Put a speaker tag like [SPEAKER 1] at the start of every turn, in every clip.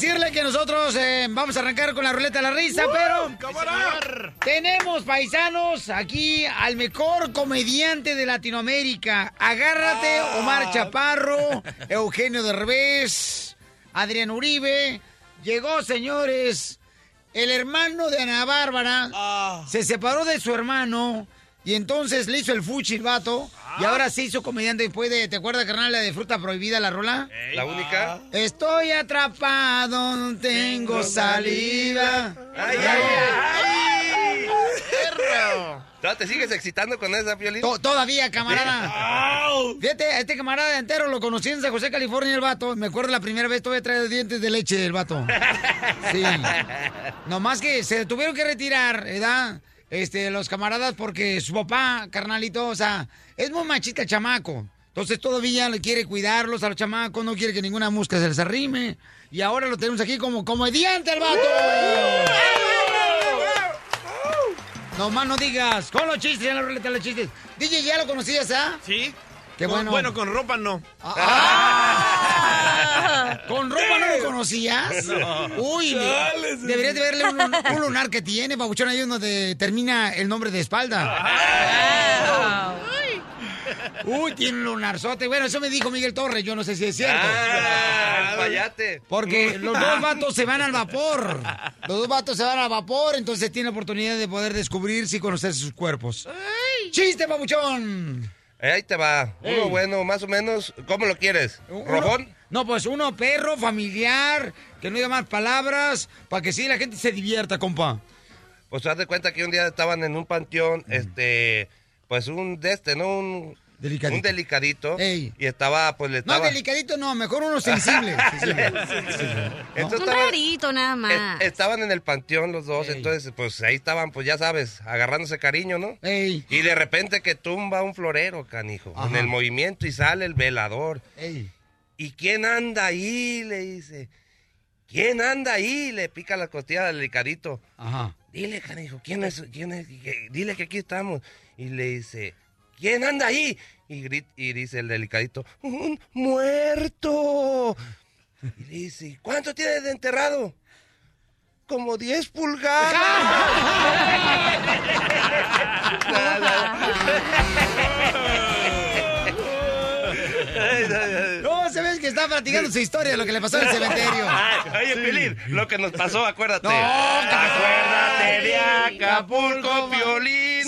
[SPEAKER 1] decirle que nosotros eh, vamos a arrancar con la ruleta de la risa, pero tenemos paisanos aquí al mejor comediante de Latinoamérica. Agárrate, Omar Chaparro, Eugenio Derbez, Adrián Uribe. Llegó, señores, el hermano de Ana Bárbara. Se separó de su hermano y entonces le hizo el fuchi el vato. Y ahora se hizo comediante después de, ¿te acuerdas, carnal, la de fruta prohibida, la rola?
[SPEAKER 2] ¿La única?
[SPEAKER 1] Estoy atrapado, no tengo salida.
[SPEAKER 2] ¡Ay, ay, ay! ¡Perro! ¿Te sigues excitando con esa, Piolín?
[SPEAKER 1] To- todavía, camarada. Fíjate, este camarada entero lo conocí en San José, California, el vato. Me acuerdo la primera vez todavía trae dientes de leche el vato. Sí. Nomás que se tuvieron que retirar, ¿verdad? Este, los camaradas, porque su papá, carnalito, o sea, es muy machista el chamaco. Entonces todavía le quiere cuidarlos a los chamacos, no quiere que ninguna mosca se les arrime. Y ahora lo tenemos aquí como comediante el vato. No más no digas, con los chistes, en la ruleta de los chistes. DJ, ¿ya lo conocías, ah?
[SPEAKER 3] Sí.
[SPEAKER 1] Qué bueno.
[SPEAKER 3] Bueno, con ropa no.
[SPEAKER 1] Ah. ¿Con ropa no lo conocías?
[SPEAKER 3] No.
[SPEAKER 1] Uy, deberías de verle un, un lunar que tiene, babuchón, ahí donde termina el nombre de espalda. Uy, tiene un lunarzote. Bueno, eso me dijo Miguel Torres, yo no sé si es cierto.
[SPEAKER 2] Ah, payate.
[SPEAKER 1] Porque los dos vatos se van al vapor. Los dos vatos se van al vapor, entonces tiene oportunidad de poder descubrirse y conocer sus cuerpos. ¡Chiste, babuchón!
[SPEAKER 2] Eh, Ahí te va. Uno bueno, más o menos. ¿Cómo lo quieres? ¿Robón?
[SPEAKER 1] No, pues uno perro, familiar, que no diga más palabras, para que sí la gente se divierta, compa.
[SPEAKER 2] Pues haz de cuenta que un día estaban en un panteón, este, pues un de este, ¿no? Un
[SPEAKER 1] delicadito.
[SPEAKER 2] Un delicadito.
[SPEAKER 1] Ey.
[SPEAKER 2] Y estaba, pues le
[SPEAKER 1] No,
[SPEAKER 2] estaba.
[SPEAKER 1] delicadito no, mejor uno sensible. sensible.
[SPEAKER 4] Un
[SPEAKER 2] estaba-
[SPEAKER 4] rarito nada más.
[SPEAKER 2] Eh, estaban en el panteón los dos, entonces pues ahí estaban, pues ya sabes, agarrándose cariño, ¿no?
[SPEAKER 1] Ey.
[SPEAKER 2] Y de repente que tumba un florero, canijo, en
[SPEAKER 1] Ajá.
[SPEAKER 2] el movimiento y sale el velador.
[SPEAKER 1] Ey.
[SPEAKER 2] ¿Y quién anda ahí? Le dice. ¿Quién anda ahí? Le pica la costilla del delicadito.
[SPEAKER 1] Ajá.
[SPEAKER 2] Dile, canijo, ¿quién es? ¿Quién es? Dile que aquí estamos. Y le dice, ¿quién anda ahí? Y, grit- y dice el delicadito, ¡un muerto! Y dice, ¿cuánto tienes de enterrado? Como 10 pulgadas.
[SPEAKER 1] No, se ve que está platicando su historia de lo que le pasó en el cementerio.
[SPEAKER 2] Oye, Piolín, lo que nos pasó, acuérdate.
[SPEAKER 1] No,
[SPEAKER 2] acuérdate de Acapulco, Piolín.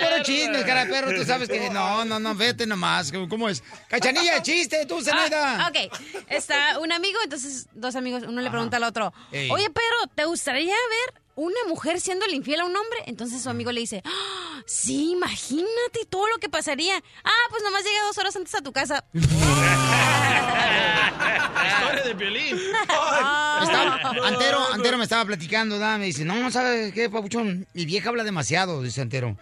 [SPEAKER 1] No, pero chismes, cara de perro, tú sabes que no, no, no, vete nomás. ¿Cómo es? Cachanilla, chiste, tú, Zenaida.
[SPEAKER 4] Ah, ok, está un amigo, entonces dos amigos, uno le pregunta al otro,
[SPEAKER 1] Ey.
[SPEAKER 4] oye, pero ¿te gustaría ver una mujer siendo infiel a un hombre? Entonces su amigo le dice, "Ah, sí, imagínate todo lo que pasaría. Ah, pues nomás llega dos horas antes a tu casa.
[SPEAKER 3] Historia de Piolín.
[SPEAKER 1] Estaba- Antero, Antero me estaba platicando, ¿da? me dice, no, ¿sabes qué, papuchón? Mi vieja habla demasiado, dice Antero.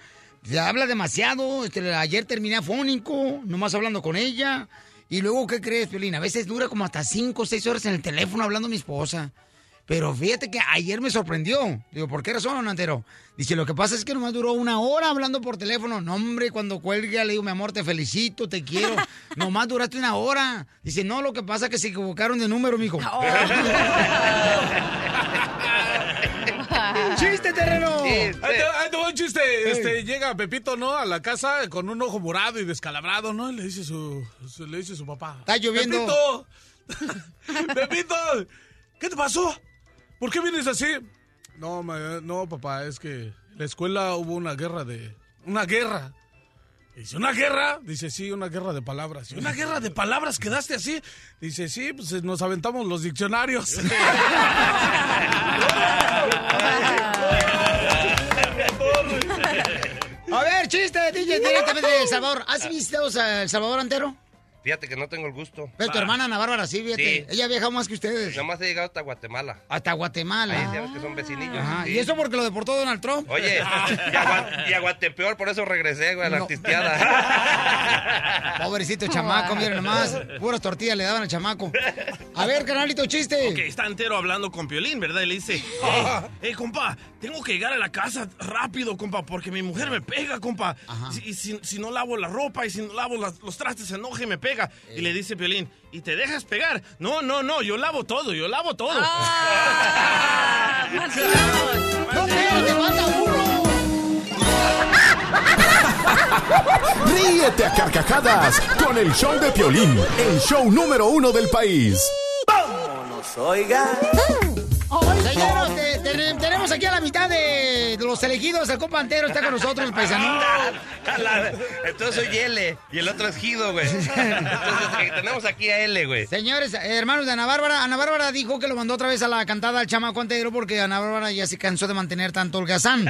[SPEAKER 1] Dice, habla demasiado, este, ayer terminé afónico, nomás hablando con ella. Y luego, ¿qué crees, Piolín? A veces dura como hasta cinco o seis horas en el teléfono hablando mi esposa. Pero fíjate que ayer me sorprendió. Digo, ¿por qué razón, Antero? Dice, lo que pasa es que nomás duró una hora hablando por teléfono. No, hombre, cuando cuelga le digo, mi amor, te felicito, te quiero. nomás duraste una hora. Dice, no, lo que pasa es que se equivocaron de número, mijo. ¡Chiste, terreno!
[SPEAKER 3] Ahí te, va un chiste. Este, llega Pepito, ¿no? A la casa con un ojo morado y descalabrado, ¿no? Y le dice su, su- le dice su papá.
[SPEAKER 1] Está lloviendo.
[SPEAKER 3] Pepito, Pepito, ¿qué te pasó? ¿Por qué vienes así? No, ma- no, papá, es que en la escuela hubo una guerra de... Una guerra. Dice, ¿una guerra? Dice, sí, una guerra de palabras. ¿Y una guerra de palabras quedaste así? Dice, sí, pues eh, nos aventamos los diccionarios.
[SPEAKER 1] A ver, chiste, DJ, directamente de El Salvador. ¿Has visitado El Salvador entero?
[SPEAKER 2] Fíjate que no tengo el gusto.
[SPEAKER 1] Pero tu hermana Ana Bárbara sí, fíjate.
[SPEAKER 2] Sí.
[SPEAKER 1] Ella viaja más que ustedes.
[SPEAKER 2] Nomás he llegado hasta Guatemala.
[SPEAKER 1] Hasta Guatemala.
[SPEAKER 2] Ahí sabes que son vecinillos.
[SPEAKER 1] Ajá.
[SPEAKER 2] sí.
[SPEAKER 1] Y eso porque lo deportó Donald Trump.
[SPEAKER 2] Oye, y a, Gua- y a Guatepeor, por eso regresé, güey, a la
[SPEAKER 1] No.
[SPEAKER 2] artisteada.
[SPEAKER 1] Pobrecito chamaco, miren nomás. Puras tortillas le daban al chamaco. A ver, canalito, chiste.
[SPEAKER 5] Ok, está entero hablando con Piolín, ¿verdad? Y le dice, hey, hey, compa, tengo que llegar a la casa rápido, compa, porque mi mujer me pega, compa. Si- Y si, si no lavo la ropa y si no lavo las- los trastes, se enoja y me pega. Y le dice Piolín, ¿y te dejas pegar? No, no, no, yo lavo todo, yo lavo todo.
[SPEAKER 4] Ah.
[SPEAKER 6] Ríete a carcajadas con el show de Piolín, el show número uno del país.
[SPEAKER 1] Señores, te- te- tenemos aquí a la mitad de los elegidos. El compa Antero está con nosotros, el paisano.
[SPEAKER 2] La- Entonces soy L y el otro es Gido, güey. Entonces eh, tenemos aquí a L, güey.
[SPEAKER 1] Señores, hermanos de Ana Bárbara, Ana Bárbara dijo que lo mandó otra vez a la cantada al chamaco Antero porque Ana Bárbara ya se cansó de mantener tanto holgazán.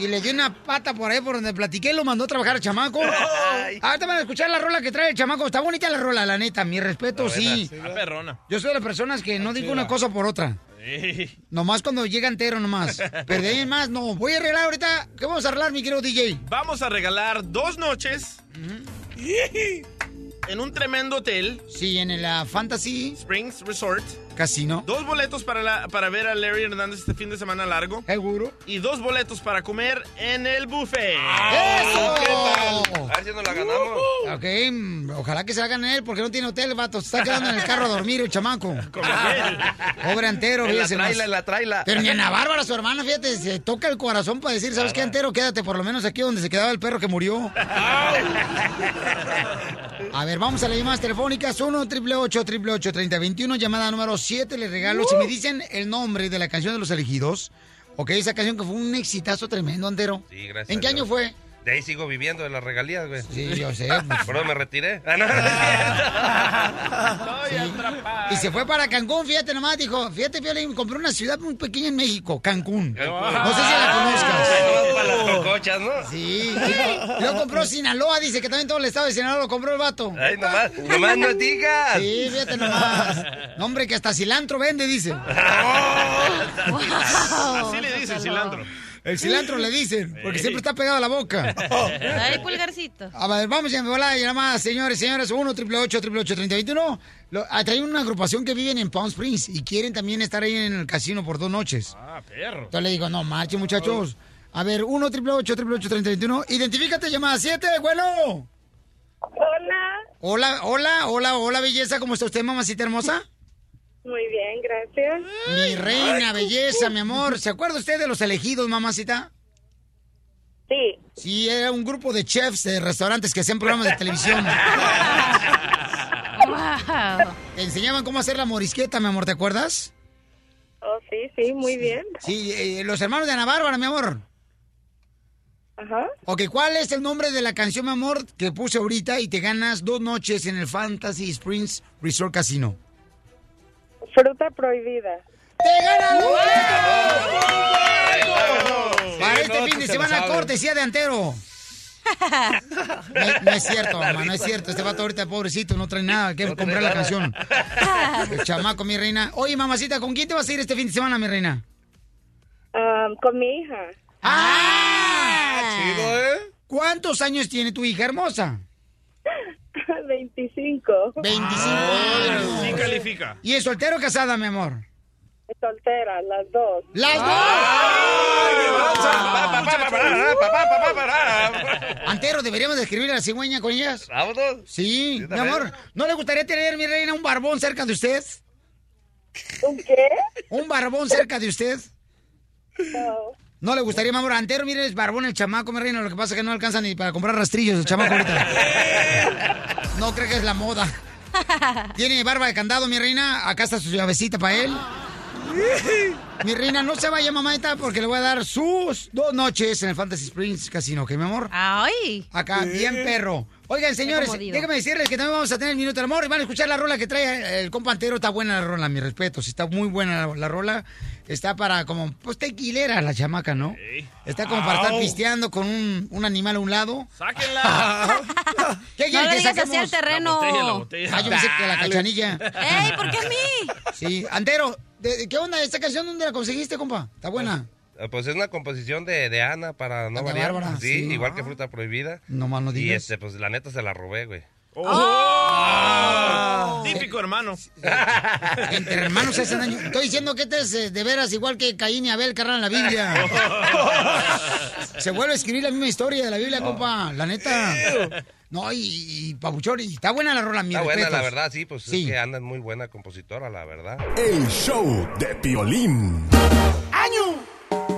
[SPEAKER 1] Y le dio una pata por ahí por donde platiqué, lo mandó a trabajar al chamaco. Ahorita van a escuchar la rola que trae el chamaco. Está bonita la rola, la neta. Mi respeto, sí.
[SPEAKER 5] Perrona.
[SPEAKER 1] Yo soy de las personas que no digo una cosa por otra. Nomás cuando llega entero nomás. Pero de ahí más, no. Voy a arreglar ahorita. ¿Qué vamos a arreglar, mi querido DJ?
[SPEAKER 5] Vamos a regalar dos noches en un tremendo hotel,
[SPEAKER 1] Sí, en la Fantasy
[SPEAKER 5] Springs Resort.
[SPEAKER 1] Casino.
[SPEAKER 5] Dos boletos para, la- para ver a Larry Hernández este fin de semana largo.
[SPEAKER 1] ¿Seguro?
[SPEAKER 5] Y dos boletos para comer en el buffet.
[SPEAKER 1] ¡Eso!
[SPEAKER 2] A ver si nos la ganamos.
[SPEAKER 1] Ok, mm, ojalá que se hagan él, porque no tiene hotel, vato. Se está quedando en el carro a dormir el chamaco.
[SPEAKER 5] Como.
[SPEAKER 1] Pobre entero,
[SPEAKER 2] En la traila, en la traila.
[SPEAKER 1] Pero ni Ana Bárbara, su hermana, fíjate, se toca el corazón para decir, ¿sabes qué, entero? Quédate por lo menos aquí donde se quedaba el perro que murió. A ver, vamos a las llamadas telefónicas. 1 888 3021 llamada número 7. Les regalo. Si me dicen el nombre de la canción de los elegidos, ok, esa canción que fue un exitazo tremendo, entero.
[SPEAKER 2] Sí, gracias
[SPEAKER 1] ¿En qué año fue?
[SPEAKER 2] De ahí sigo viviendo de las regalías, güey.
[SPEAKER 1] Sí, yo sé. pues,
[SPEAKER 2] Por eso me retiré. Ah, no.
[SPEAKER 5] Estoy atrapado.
[SPEAKER 1] Y se fue para Cancún, fíjate nomás, dijo, fíjate, Piolín, compró una ciudad muy pequeña en México, Cancún.
[SPEAKER 2] Cancún.
[SPEAKER 1] No sé si la conozcas.
[SPEAKER 2] Para las cocochas, ¿no?
[SPEAKER 1] Sí. Y luego compró Sinaloa, dice que también todo el estado de Sinaloa lo compró el vato.
[SPEAKER 2] Ay, nomás, nomás no digas.
[SPEAKER 1] Sí, fíjate nomás. No, hombre, que hasta cilantro vende, dice.
[SPEAKER 5] Así le dice el cilantro.
[SPEAKER 1] El cilantro le dicen, porque siempre está pegado a la boca.
[SPEAKER 4] Ay, pulgarcito.
[SPEAKER 1] A ver, vamos a volar y más, señores, señores. 1 888 3021 Traen una agrupación que viven en Palm Springs y quieren también estar ahí en el casino por dos noches.
[SPEAKER 5] Ah, perro.
[SPEAKER 1] Entonces le digo, no, marchen, muchachos. A ver, 1 888 3021 Identifícate, llamada 7, bueno.
[SPEAKER 7] Hola,
[SPEAKER 1] Hola, hola, hola, hola, belleza. ¿Cómo está usted, mamacita hermosa?
[SPEAKER 7] muy bien, gracias.
[SPEAKER 1] Mi reina, belleza, mi amor. ¿Se acuerda usted de los elegidos, mamacita?
[SPEAKER 7] Sí,
[SPEAKER 1] Sí, era un grupo de chefs de restaurantes que hacían programas de televisión.
[SPEAKER 4] Wow.
[SPEAKER 1] Te enseñaban cómo hacer la morisqueta, mi amor, ¿te acuerdas?
[SPEAKER 7] oh sí, sí, muy bien.
[SPEAKER 1] Sí, eh, los hermanos de Ana Bárbara, mi amor.
[SPEAKER 7] Ajá.
[SPEAKER 1] Ok, ¿cuál es el nombre de la canción, mi amor, que puse ahorita y te ganas dos noches en el Fantasy Springs Resort Casino?
[SPEAKER 7] Fruta prohibida.
[SPEAKER 1] ¡Te ganas un
[SPEAKER 2] Sí,
[SPEAKER 1] Para este fin de semana, cortesía de Antero. No, no es cierto, mamá, no es cierto. Este vato ahorita, pobrecito, no trae nada. que
[SPEAKER 2] No
[SPEAKER 1] comprar la
[SPEAKER 2] nada.
[SPEAKER 1] canción. El chamaco, mi reina. Oye, mamacita, ¿con quién te vas a ir este fin de semana, mi reina?
[SPEAKER 7] Am, con mi hija,
[SPEAKER 1] ¡Ah!
[SPEAKER 3] Chido, ¿eh?
[SPEAKER 1] ¿Cuántos años tiene tu hija hermosa?
[SPEAKER 7] 25.
[SPEAKER 1] 25.
[SPEAKER 5] Ah,
[SPEAKER 1] sí
[SPEAKER 5] califica.
[SPEAKER 1] ¿Y es soltero o casada, mi amor?
[SPEAKER 7] Soltera, las dos.
[SPEAKER 1] ¡Las dos! Antero, deberíamos de escribir a la cigüeña con ellas.
[SPEAKER 2] ¿Vámonos?
[SPEAKER 1] Sí, sí
[SPEAKER 2] mi
[SPEAKER 1] amor. ¿No le gustaría tener, mi reina, un barbón cerca de usted?
[SPEAKER 7] ¿Un qué?
[SPEAKER 1] ¿Un barbón cerca de usted?
[SPEAKER 7] No.
[SPEAKER 1] No le gustaría, mi amor. Antero, mire, es barbón el chamaco, mi reina. Lo que pasa es que no alcanza ni para comprar rastrillos el chamaco ahorita. No creo que es la moda. Tiene barba de candado, mi reina. Acá está su llavecita para él. Mi reina, no se vaya, mamita, porque le voy a dar sus dos noches en el Fantasy Springs Casino, ¿ok, mi amor?
[SPEAKER 4] Ay.
[SPEAKER 1] Acá, bien perro. Oigan, señores, déjenme decirles que también vamos a tener el Minuto del Amor y van a escuchar la rola que trae el compa Antero. Está buena la rola, mi respeto. Sí, está muy buena la, la rola. Está para como, pues tequilera la chamaca, ¿no? Está como para estar pisteando con un, un animal a un lado.
[SPEAKER 5] ¡Sáquenla!
[SPEAKER 1] ¿Qué
[SPEAKER 4] No
[SPEAKER 1] quieren
[SPEAKER 4] le
[SPEAKER 1] que saquemos?
[SPEAKER 4] al terreno.
[SPEAKER 5] La botella, la botella.
[SPEAKER 1] Ah, yo pensé que la cachanilla.
[SPEAKER 4] ¡Ey, ¿por qué a mí?
[SPEAKER 1] Sí, Antero, ¿de- de ¿qué onda? ¿Esta canción dónde la conseguiste, compa? ¿Está buena?
[SPEAKER 2] Eh, Pues es una composición de, de Ana para no
[SPEAKER 1] Ana
[SPEAKER 2] variar.
[SPEAKER 1] Bárbara,
[SPEAKER 2] sí,
[SPEAKER 1] sí.
[SPEAKER 2] igual que Fruta Prohibida.
[SPEAKER 1] No más no
[SPEAKER 2] Y
[SPEAKER 1] digas.
[SPEAKER 2] este, pues la neta se la robé, güey.
[SPEAKER 5] Oh. Típico hermano.
[SPEAKER 1] Entre hermanos se hacen daño. Estoy diciendo que este es eh, de veras igual que Caín y Abel, carnal, en la Biblia. Se vuelve a escribir la misma historia de la Biblia, compa. La neta. No, y, y Pabuchón, y está buena la rola, mi
[SPEAKER 2] Está buena,
[SPEAKER 1] respetos.
[SPEAKER 2] la verdad, sí, pues
[SPEAKER 1] Sí.
[SPEAKER 2] es que Ana es muy buena compositora, la verdad.
[SPEAKER 6] El show de Piolín.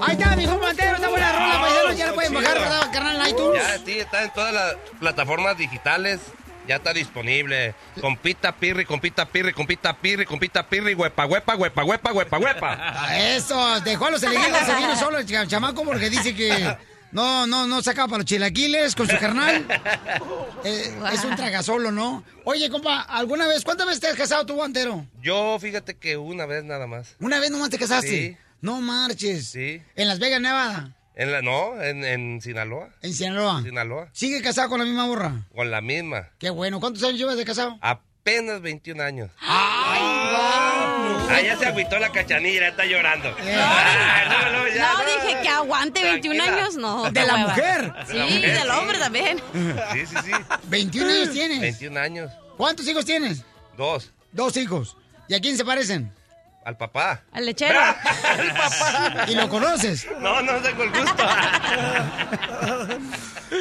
[SPEAKER 1] Ahí está, mi compa Antero, está buena la rola, paisanos. Ya la pueden bajar, ¿verdad, carnal, en iTunes?
[SPEAKER 2] Ya, sí, está en todas las plataformas digitales. Ya está disponible. Compita pirri, compita pirri, compita pirri, compita pirri, huepa, huepa, huepa, huepa, huepa, huepa.
[SPEAKER 1] Eso, dejó a los elegidos, se vino solo el cha- chamaco porque dice que no, no, no sacaba para los chilaquiles con su carnal. Eh, es un tragasolo, ¿no? Oye, compa, ¿alguna vez, cuántas veces te has casado tú, Antero?
[SPEAKER 2] Yo, fíjate que una vez nada más.
[SPEAKER 1] ¿Una vez nomás te casaste?
[SPEAKER 2] Sí.
[SPEAKER 1] No marches.
[SPEAKER 2] Sí.
[SPEAKER 1] En Las Vegas, Nevada,
[SPEAKER 2] En la, no, en, en Sinaloa.
[SPEAKER 1] en Sinaloa.
[SPEAKER 2] Sinaloa.
[SPEAKER 1] ¿Sigue casado con la misma borra?
[SPEAKER 2] Con la misma.
[SPEAKER 1] Qué bueno. ¿Cuántos años llevas de casado?
[SPEAKER 2] Apenas 21 años.
[SPEAKER 1] ¡Ay!
[SPEAKER 2] Ah, ya se agüitó la cachanilla, está llorando.
[SPEAKER 1] Eh.
[SPEAKER 2] No, no, ya,
[SPEAKER 4] No,
[SPEAKER 2] no.
[SPEAKER 4] dije que aguante 21
[SPEAKER 2] Tranquila.
[SPEAKER 4] años, no.
[SPEAKER 1] ¿De la
[SPEAKER 4] hueva.
[SPEAKER 1] mujer?
[SPEAKER 4] Sí,
[SPEAKER 2] De la mujer,
[SPEAKER 4] del
[SPEAKER 2] sí.
[SPEAKER 4] hombre también.
[SPEAKER 2] Sí, sí, sí.
[SPEAKER 1] 21 años tienes.
[SPEAKER 2] 21 años.
[SPEAKER 1] ¿Cuántos hijos tienes?
[SPEAKER 2] Dos.
[SPEAKER 1] Dos hijos. ¿Y a quién se parecen?
[SPEAKER 2] Al papá.
[SPEAKER 4] Al lechero.
[SPEAKER 2] Al papá.
[SPEAKER 1] ¿Y lo conoces?
[SPEAKER 2] No, no tengo el gusto.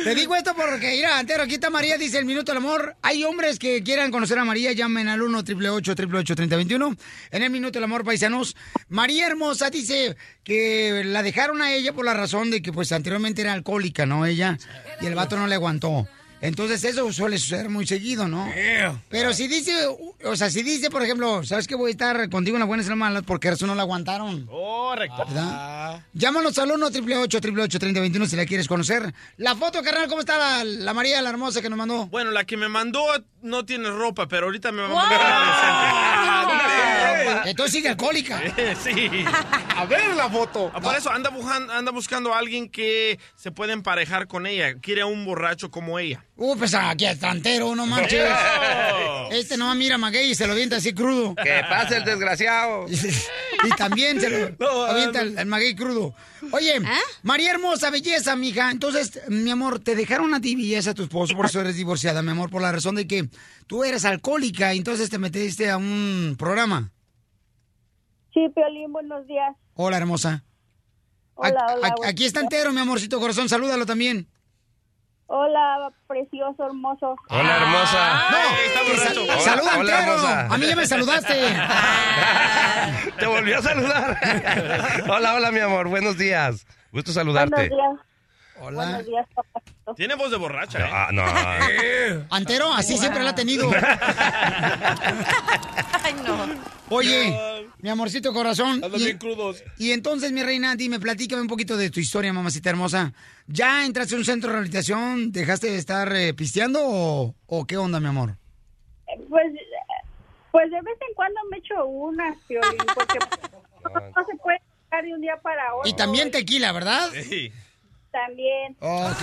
[SPEAKER 1] Te digo esto porque, mira, Antero, aquí está María, dice el minuto del amor. Hay hombres que quieran conocer a María, llamen al 1 888 3021 En el minuto del amor, paisanos. María Hermosa dice que la dejaron a ella por la razón de que, pues, anteriormente era alcohólica, ¿no? Ella, y el vato no le aguantó. Entonces eso suele suceder muy seguido, ¿no? Pero si dice, o sea, si dice, por ejemplo, ¿sabes que voy a estar contigo en las buenas y las malas? Porque eso no la aguantaron.
[SPEAKER 5] Correcto.
[SPEAKER 1] ¿Verdad? Llámanos al 1 888 3021 si la quieres conocer. La foto, carnal, ¿cómo está la, la María, la hermosa que nos mandó?
[SPEAKER 5] Bueno, la que me mandó no tiene ropa, pero ahorita me va a
[SPEAKER 1] ¡Wow! Entonces sigue alcohólica.
[SPEAKER 5] una Sí.
[SPEAKER 3] A ver la foto.
[SPEAKER 5] Ah, Por eso anda, buscando, anda buscando a alguien que se pueda emparejar con ella. Quiere a un borracho como ella.
[SPEAKER 1] Uh, pues aquí está entero, no manches.
[SPEAKER 5] Oh.
[SPEAKER 1] Este no mira a Maguey y se lo avienta así crudo.
[SPEAKER 2] Que pase el desgraciado.
[SPEAKER 1] Y también se lo avienta el, el maguey crudo. Oye, María Hermosa, belleza, mija. Entonces, mi amor, te dejaron a ti belleza a tu esposo, por eso eres divorciada, mi amor, por la razón de que tú eres alcohólica y entonces te metiste a un programa.
[SPEAKER 7] Sí, Piolín, buenos días.
[SPEAKER 1] Hola, hermosa.
[SPEAKER 7] Hola, hola.
[SPEAKER 1] aquí está entero, mi amorcito corazón. Salúdalo también.
[SPEAKER 7] Hola, precioso, hermoso.
[SPEAKER 2] Hola, hermosa.
[SPEAKER 1] No,
[SPEAKER 2] Hola,
[SPEAKER 1] saluda
[SPEAKER 2] hola,
[SPEAKER 1] entero.
[SPEAKER 2] hermosa.
[SPEAKER 1] A mí ya me saludaste.
[SPEAKER 2] Te volvió a saludar. hola, hola, mi amor. Buenos días. Gusto saludarte.
[SPEAKER 7] Buenos días.
[SPEAKER 1] Hola.
[SPEAKER 7] Buenos días, papacito.
[SPEAKER 5] Tiene voz de borracha, ¿eh?
[SPEAKER 2] Ah, no.
[SPEAKER 1] Antero, así siempre la ha tenido.
[SPEAKER 4] Ay, no.
[SPEAKER 1] Oye, mi amorcito corazón.
[SPEAKER 3] Andan
[SPEAKER 1] y-
[SPEAKER 3] bien crudos.
[SPEAKER 1] Y entonces, mi reina, dime, platícame un poquito de tu historia, mamacita hermosa. ¿Ya entraste a un centro de rehabilitación? ¿Dejaste de estar eh, pisteando o, o qué onda, mi amor?
[SPEAKER 7] Pues, pues de vez en cuando me echo unas, Piolín, porque no se puede dejar de un día para otro.
[SPEAKER 1] Y también tequila, ¿verdad?
[SPEAKER 5] Sí.
[SPEAKER 7] También.
[SPEAKER 1] Ok.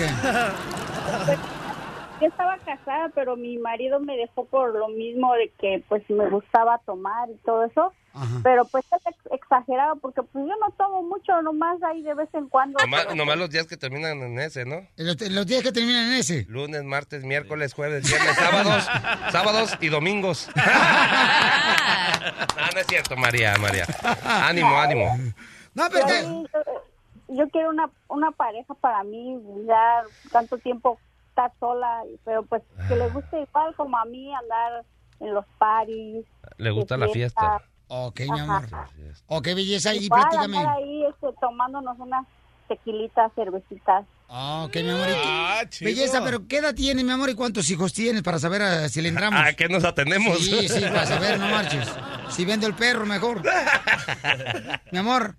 [SPEAKER 7] Yo estaba casada, pero mi marido me dejó por lo mismo de que pues me gustaba tomar y todo eso.
[SPEAKER 1] Ajá.
[SPEAKER 7] Pero pues es ex- exagerado porque pues yo no tomo mucho, nomás ahí de vez en cuando.
[SPEAKER 2] Nomás, nomás los días que terminan en ese, ¿no?
[SPEAKER 1] Los, los días que terminan en ese.
[SPEAKER 2] Lunes, martes, miércoles, jueves, viernes, sábados, sábados y domingos. no, no es cierto, María, María. Ánimo, ánimo.
[SPEAKER 1] No, pero te-
[SPEAKER 7] Yo, quiero una, una pareja para mí, ya tanto tiempo estar sola, pero pues que le guste igual como a mí andar en los paris.
[SPEAKER 2] Le gusta la fiesta.
[SPEAKER 1] Ok, mi amor.
[SPEAKER 7] Ajá.
[SPEAKER 1] Ok, belleza, y
[SPEAKER 7] Igual
[SPEAKER 1] platícame.
[SPEAKER 7] andar ahí este, tomándonos unas tequilitas, cervecitas.
[SPEAKER 1] Ah, Ok, mi amor. ¿y qué-
[SPEAKER 3] Ah.
[SPEAKER 1] Belleza, pero ¿qué edad tienes, mi amor, y cuántos hijos tienes para saber ah, si le entramos?
[SPEAKER 2] ¿A qué nos atendemos?
[SPEAKER 1] Sí, sí, para saber, no marches. Si vendo el perro, mejor. Mi amor,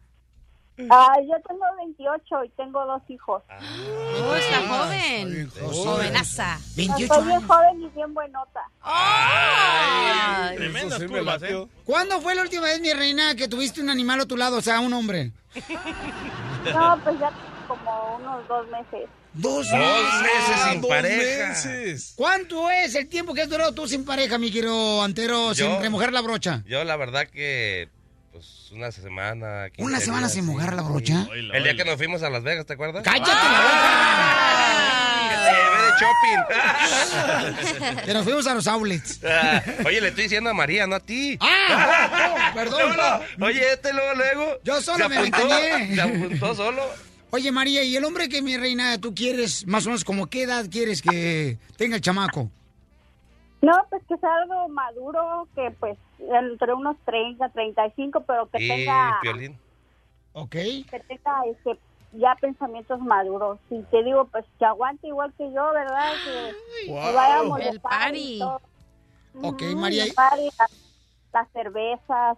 [SPEAKER 7] Ah, yo tengo 28 y tengo dos hijos.
[SPEAKER 4] Oh, está joven. Jovenaza.
[SPEAKER 1] 28
[SPEAKER 7] Estoy bien joven y bien buenota.
[SPEAKER 4] Ay.
[SPEAKER 5] Tremendas curvas. ¿eh?
[SPEAKER 1] ¿Cuándo fue la última vez, mi reina, que tuviste un animal a tu lado, o sea, un hombre?
[SPEAKER 7] No, pues ya como unos dos meses.
[SPEAKER 1] Dos
[SPEAKER 2] Dos meses
[SPEAKER 3] Ah,
[SPEAKER 2] sin
[SPEAKER 3] dos
[SPEAKER 2] pareja.
[SPEAKER 3] meses.
[SPEAKER 1] ¿Cuánto es el tiempo que has durado tú sin pareja, mi querido Antero, sin remojar la brocha?
[SPEAKER 2] Yo la verdad que, pues, una semana. 15
[SPEAKER 1] ¿Una semana
[SPEAKER 2] días,
[SPEAKER 1] sin
[SPEAKER 2] sí.
[SPEAKER 1] mojar la brocha?
[SPEAKER 5] Oíla,
[SPEAKER 2] El día que nos fuimos a Las Vegas, ¿te acuerdas?
[SPEAKER 1] ¡Cállate la
[SPEAKER 2] Que te llevé de shopping.
[SPEAKER 1] boca! Que nos fuimos a los outlets.
[SPEAKER 2] Ah, Oye, le estoy diciendo a María, no a ti.
[SPEAKER 1] ¡Ah! oh, oh, perdón.
[SPEAKER 2] Oye, este luego, luego.
[SPEAKER 1] Yo solo
[SPEAKER 2] se
[SPEAKER 1] me
[SPEAKER 2] apuntó. Se apuntó solo.
[SPEAKER 1] Oye, María, ¿y el hombre que mi reina tú quieres, más o menos, como qué edad quieres que tenga el chamaco?
[SPEAKER 7] No, pues que sea algo maduro, que pues entre unos 30, 35, pero que
[SPEAKER 2] Y
[SPEAKER 7] tenga
[SPEAKER 2] Piolín.
[SPEAKER 1] ¿Ok?
[SPEAKER 7] que tenga este, ya pensamientos maduros. Y te digo, pues que aguante igual que yo, ¿verdad? Que
[SPEAKER 3] Wow.
[SPEAKER 7] que vayamos
[SPEAKER 4] El
[SPEAKER 7] party
[SPEAKER 4] party.
[SPEAKER 7] y todo.
[SPEAKER 1] Ok, María.
[SPEAKER 7] de party, las, las cervezas.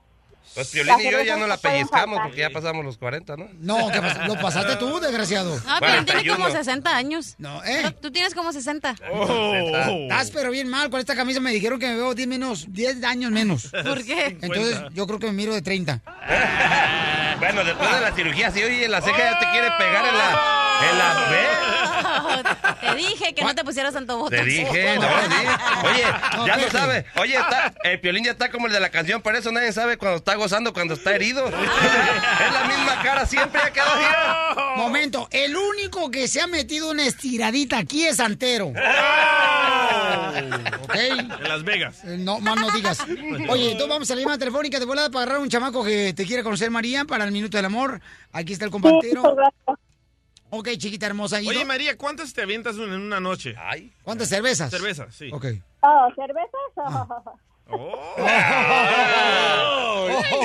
[SPEAKER 2] Pues Piolín y yo ya no la pellizcamos porque ya pasamos los 40, ¿no?
[SPEAKER 1] No, ¿qué pasa? lo pasaste tú, desgraciado.
[SPEAKER 4] No, pero tiene
[SPEAKER 2] 41.
[SPEAKER 4] como 60 años.
[SPEAKER 1] No, ¿eh?
[SPEAKER 4] Tú tienes como 60.
[SPEAKER 5] Oh.
[SPEAKER 1] Estás pero bien mal. Con esta camisa me dijeron que me veo 10 menos, 10 años menos.
[SPEAKER 4] ¿Por qué?
[SPEAKER 1] Entonces, yo creo que me miro de 30.
[SPEAKER 2] Bueno, después de la cirugía, si oye, la ceja ya te quiere pegar en la... En la.
[SPEAKER 4] Te dije que no te pusieras tanto botox.
[SPEAKER 2] Te dije, no, sí. Oye, ya lo
[SPEAKER 1] espérate.
[SPEAKER 2] sabe. Oye, está, el Piolín ya está como el de la canción, por eso nadie sabe cuando está gozando, cuando está herido. es la misma cara siempre, ya cada día.
[SPEAKER 1] Momento, el único que se ha metido una estiradita aquí es Antero. ¿Ok?
[SPEAKER 5] En Las Vegas.
[SPEAKER 1] Eh, No, más no digas. Oye, entonces vamos a la llamada telefónica de volada para agarrar un chamaco que te quiere conocer, María, para el Minuto del Amor. Aquí está el
[SPEAKER 7] Sí, muchas gracias.
[SPEAKER 1] Ok, chiquita hermosa. ¿Y
[SPEAKER 5] Oye, María, ¿cuántas te avientas en una noche?
[SPEAKER 2] Ay.
[SPEAKER 1] ¿Cuántas cervezas?
[SPEAKER 5] Cerveza, sí.
[SPEAKER 1] Ok.
[SPEAKER 7] Oh, ¿cervezas?
[SPEAKER 5] Oh.
[SPEAKER 1] Oh, oh,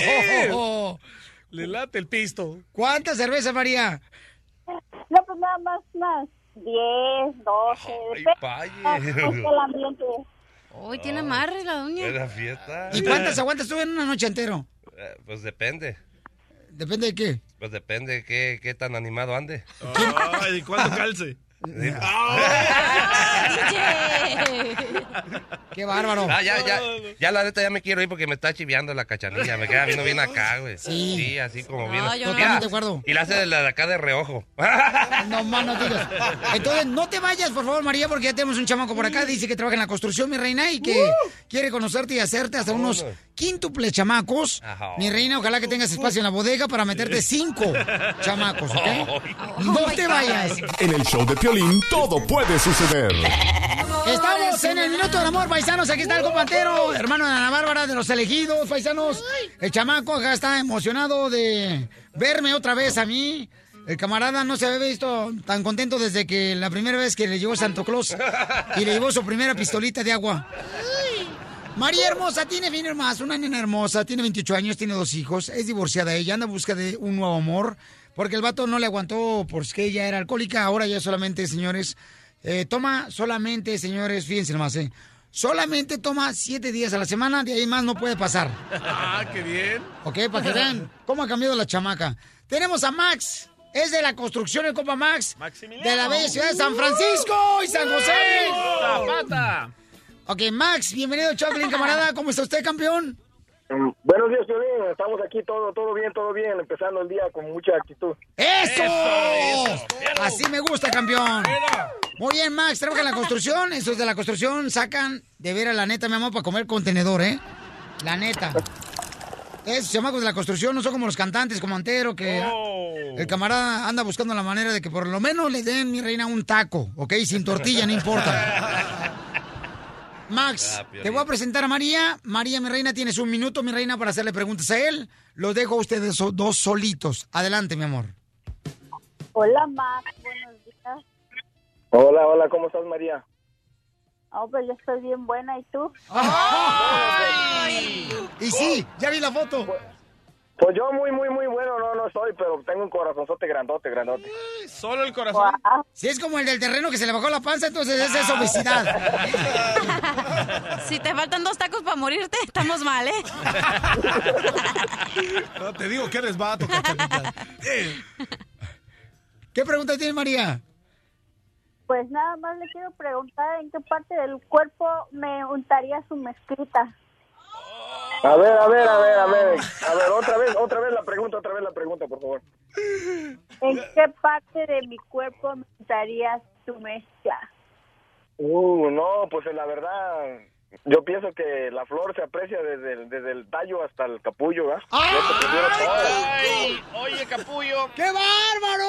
[SPEAKER 1] oh, oh.
[SPEAKER 3] Le late el pisto.
[SPEAKER 1] ¿Cuántas cervezas, María?
[SPEAKER 7] No, pues nada más unas 10, 12.
[SPEAKER 2] Ay, paye.
[SPEAKER 4] Uy, tiene amarre la doña.
[SPEAKER 2] Es la fiesta.
[SPEAKER 1] ¿Y cuántas aguantas tú en una noche entero?
[SPEAKER 2] Eh, Pues depende.
[SPEAKER 1] Depende de qué.
[SPEAKER 2] Pues depende qué, qué tan animado ande.
[SPEAKER 5] Ay, ¿cuánto calce?
[SPEAKER 1] Qué bárbaro.
[SPEAKER 2] Ah, ya, ya, ya la neta ya me quiero ir porque me está chiviando la cachanilla. Me queda viendo bien acá, güey.
[SPEAKER 1] Sí.
[SPEAKER 2] así como bien.
[SPEAKER 4] No, yo no.
[SPEAKER 1] Totalmente de acuerdo.
[SPEAKER 2] Y la hace de la de acá de reojo.
[SPEAKER 1] No más no digas. Entonces, no te vayas, por favor, María, porque ya tenemos un chamaco por acá. Dice que trabaja en la construcción, mi reina, y que quiere conocerte y hacerte hasta unos quíntuples chamacos.
[SPEAKER 2] Ajá.
[SPEAKER 1] Mi reina, ojalá que tengas espacio en la bodega para meterte cinco chamacos, ¿ok? No te vayas.
[SPEAKER 6] En el show de Piolín todo puede suceder.
[SPEAKER 1] Estamos en el Minuto del Amor, paisanos. Aquí está el compantero, hermano de Ana Bárbara, de los elegidos, paisanos. El chamaco acá está emocionado de verme otra vez a mí. El camarada no se había visto tan contento desde que la primera vez que le llegó Santo Claus y le llevó su primera pistolita de agua. María hermosa, tiene bien hermosa, una nena hermosa, tiene 28 años, tiene dos hijos, es divorciada ella, anda en busca de un nuevo amor, porque el vato no le aguantó porque ella era alcohólica, ahora ya solamente, señores, eh, toma solamente, señores, fíjense nomás, eh, solamente toma siete días a la semana, de ahí más no puede pasar.
[SPEAKER 3] Ah, qué bien.
[SPEAKER 1] Ok, para que vean cómo ha cambiado la chamaca. Tenemos a Max, es de la construcción el compa Max,
[SPEAKER 5] Maximiliano.
[SPEAKER 1] de la bella ciudad de San Francisco y San José.
[SPEAKER 5] Zapata.
[SPEAKER 1] Ok, Max, bienvenido, Chocolín, camarada. ¿Cómo está usted, campeón?
[SPEAKER 8] Buenos días, Piolín. Estamos aquí todo, todo bien, todo bien, empezando el día con mucha actitud.
[SPEAKER 1] ¡Eso!
[SPEAKER 5] eso, eso.
[SPEAKER 1] Así me gusta, campeón. Muy bien, Max, trabaja en la construcción. Esos de la construcción sacan de ver a la neta, mi amor, para comer contenedor, ¿eh? La neta. Esos chamacos de la construcción no son como los cantantes, como Antero, que
[SPEAKER 5] Oh.
[SPEAKER 1] el camarada anda buscando la manera de que por lo menos le den, mi reina, un taco, ¿ok? Sin tortilla, no importa. Max,
[SPEAKER 2] Ah,
[SPEAKER 1] te voy a presentar a María. María, mi reina, tienes un minuto, mi reina, para hacerle preguntas a él. Los dejo a ustedes dos solitos. Adelante, mi amor.
[SPEAKER 7] Hola, Max. Buenos días.
[SPEAKER 8] Hola, hola, ¿cómo estás, María?
[SPEAKER 7] Oh, pues yo estoy bien buena. ¿Y tú?
[SPEAKER 1] Y sí, ya vi la foto.
[SPEAKER 8] Pues yo muy, muy, muy bueno, no, no, estoy, pero tengo un corazonzote grandote, grandote.
[SPEAKER 5] Solo el corazón.
[SPEAKER 1] Si es como el del terreno que se le bajó la panza, entonces esa es obesidad.
[SPEAKER 4] Si te faltan dos tacos para morirte, estamos mal, ¿eh?
[SPEAKER 3] No, te digo que eres vato. Eh,
[SPEAKER 1] ¿Qué pregunta tiene María?
[SPEAKER 7] Pues nada más le quiero preguntar en qué parte del cuerpo me untaría su mezclita.
[SPEAKER 8] A ver, a ver, a ver, a ver. A ver, otra vez, otra vez la pregunta, otra vez la pregunta, por favor.
[SPEAKER 7] ¿En qué parte de mi cuerpo me untaría su mezcla?
[SPEAKER 8] Uh, no, pues la verdad, yo pienso que la flor se aprecia desde el, desde el tallo hasta el capullo, ¿verdad? Prefiero todas.
[SPEAKER 5] Ay, oye, capullo.
[SPEAKER 1] ¡Qué bárbaro!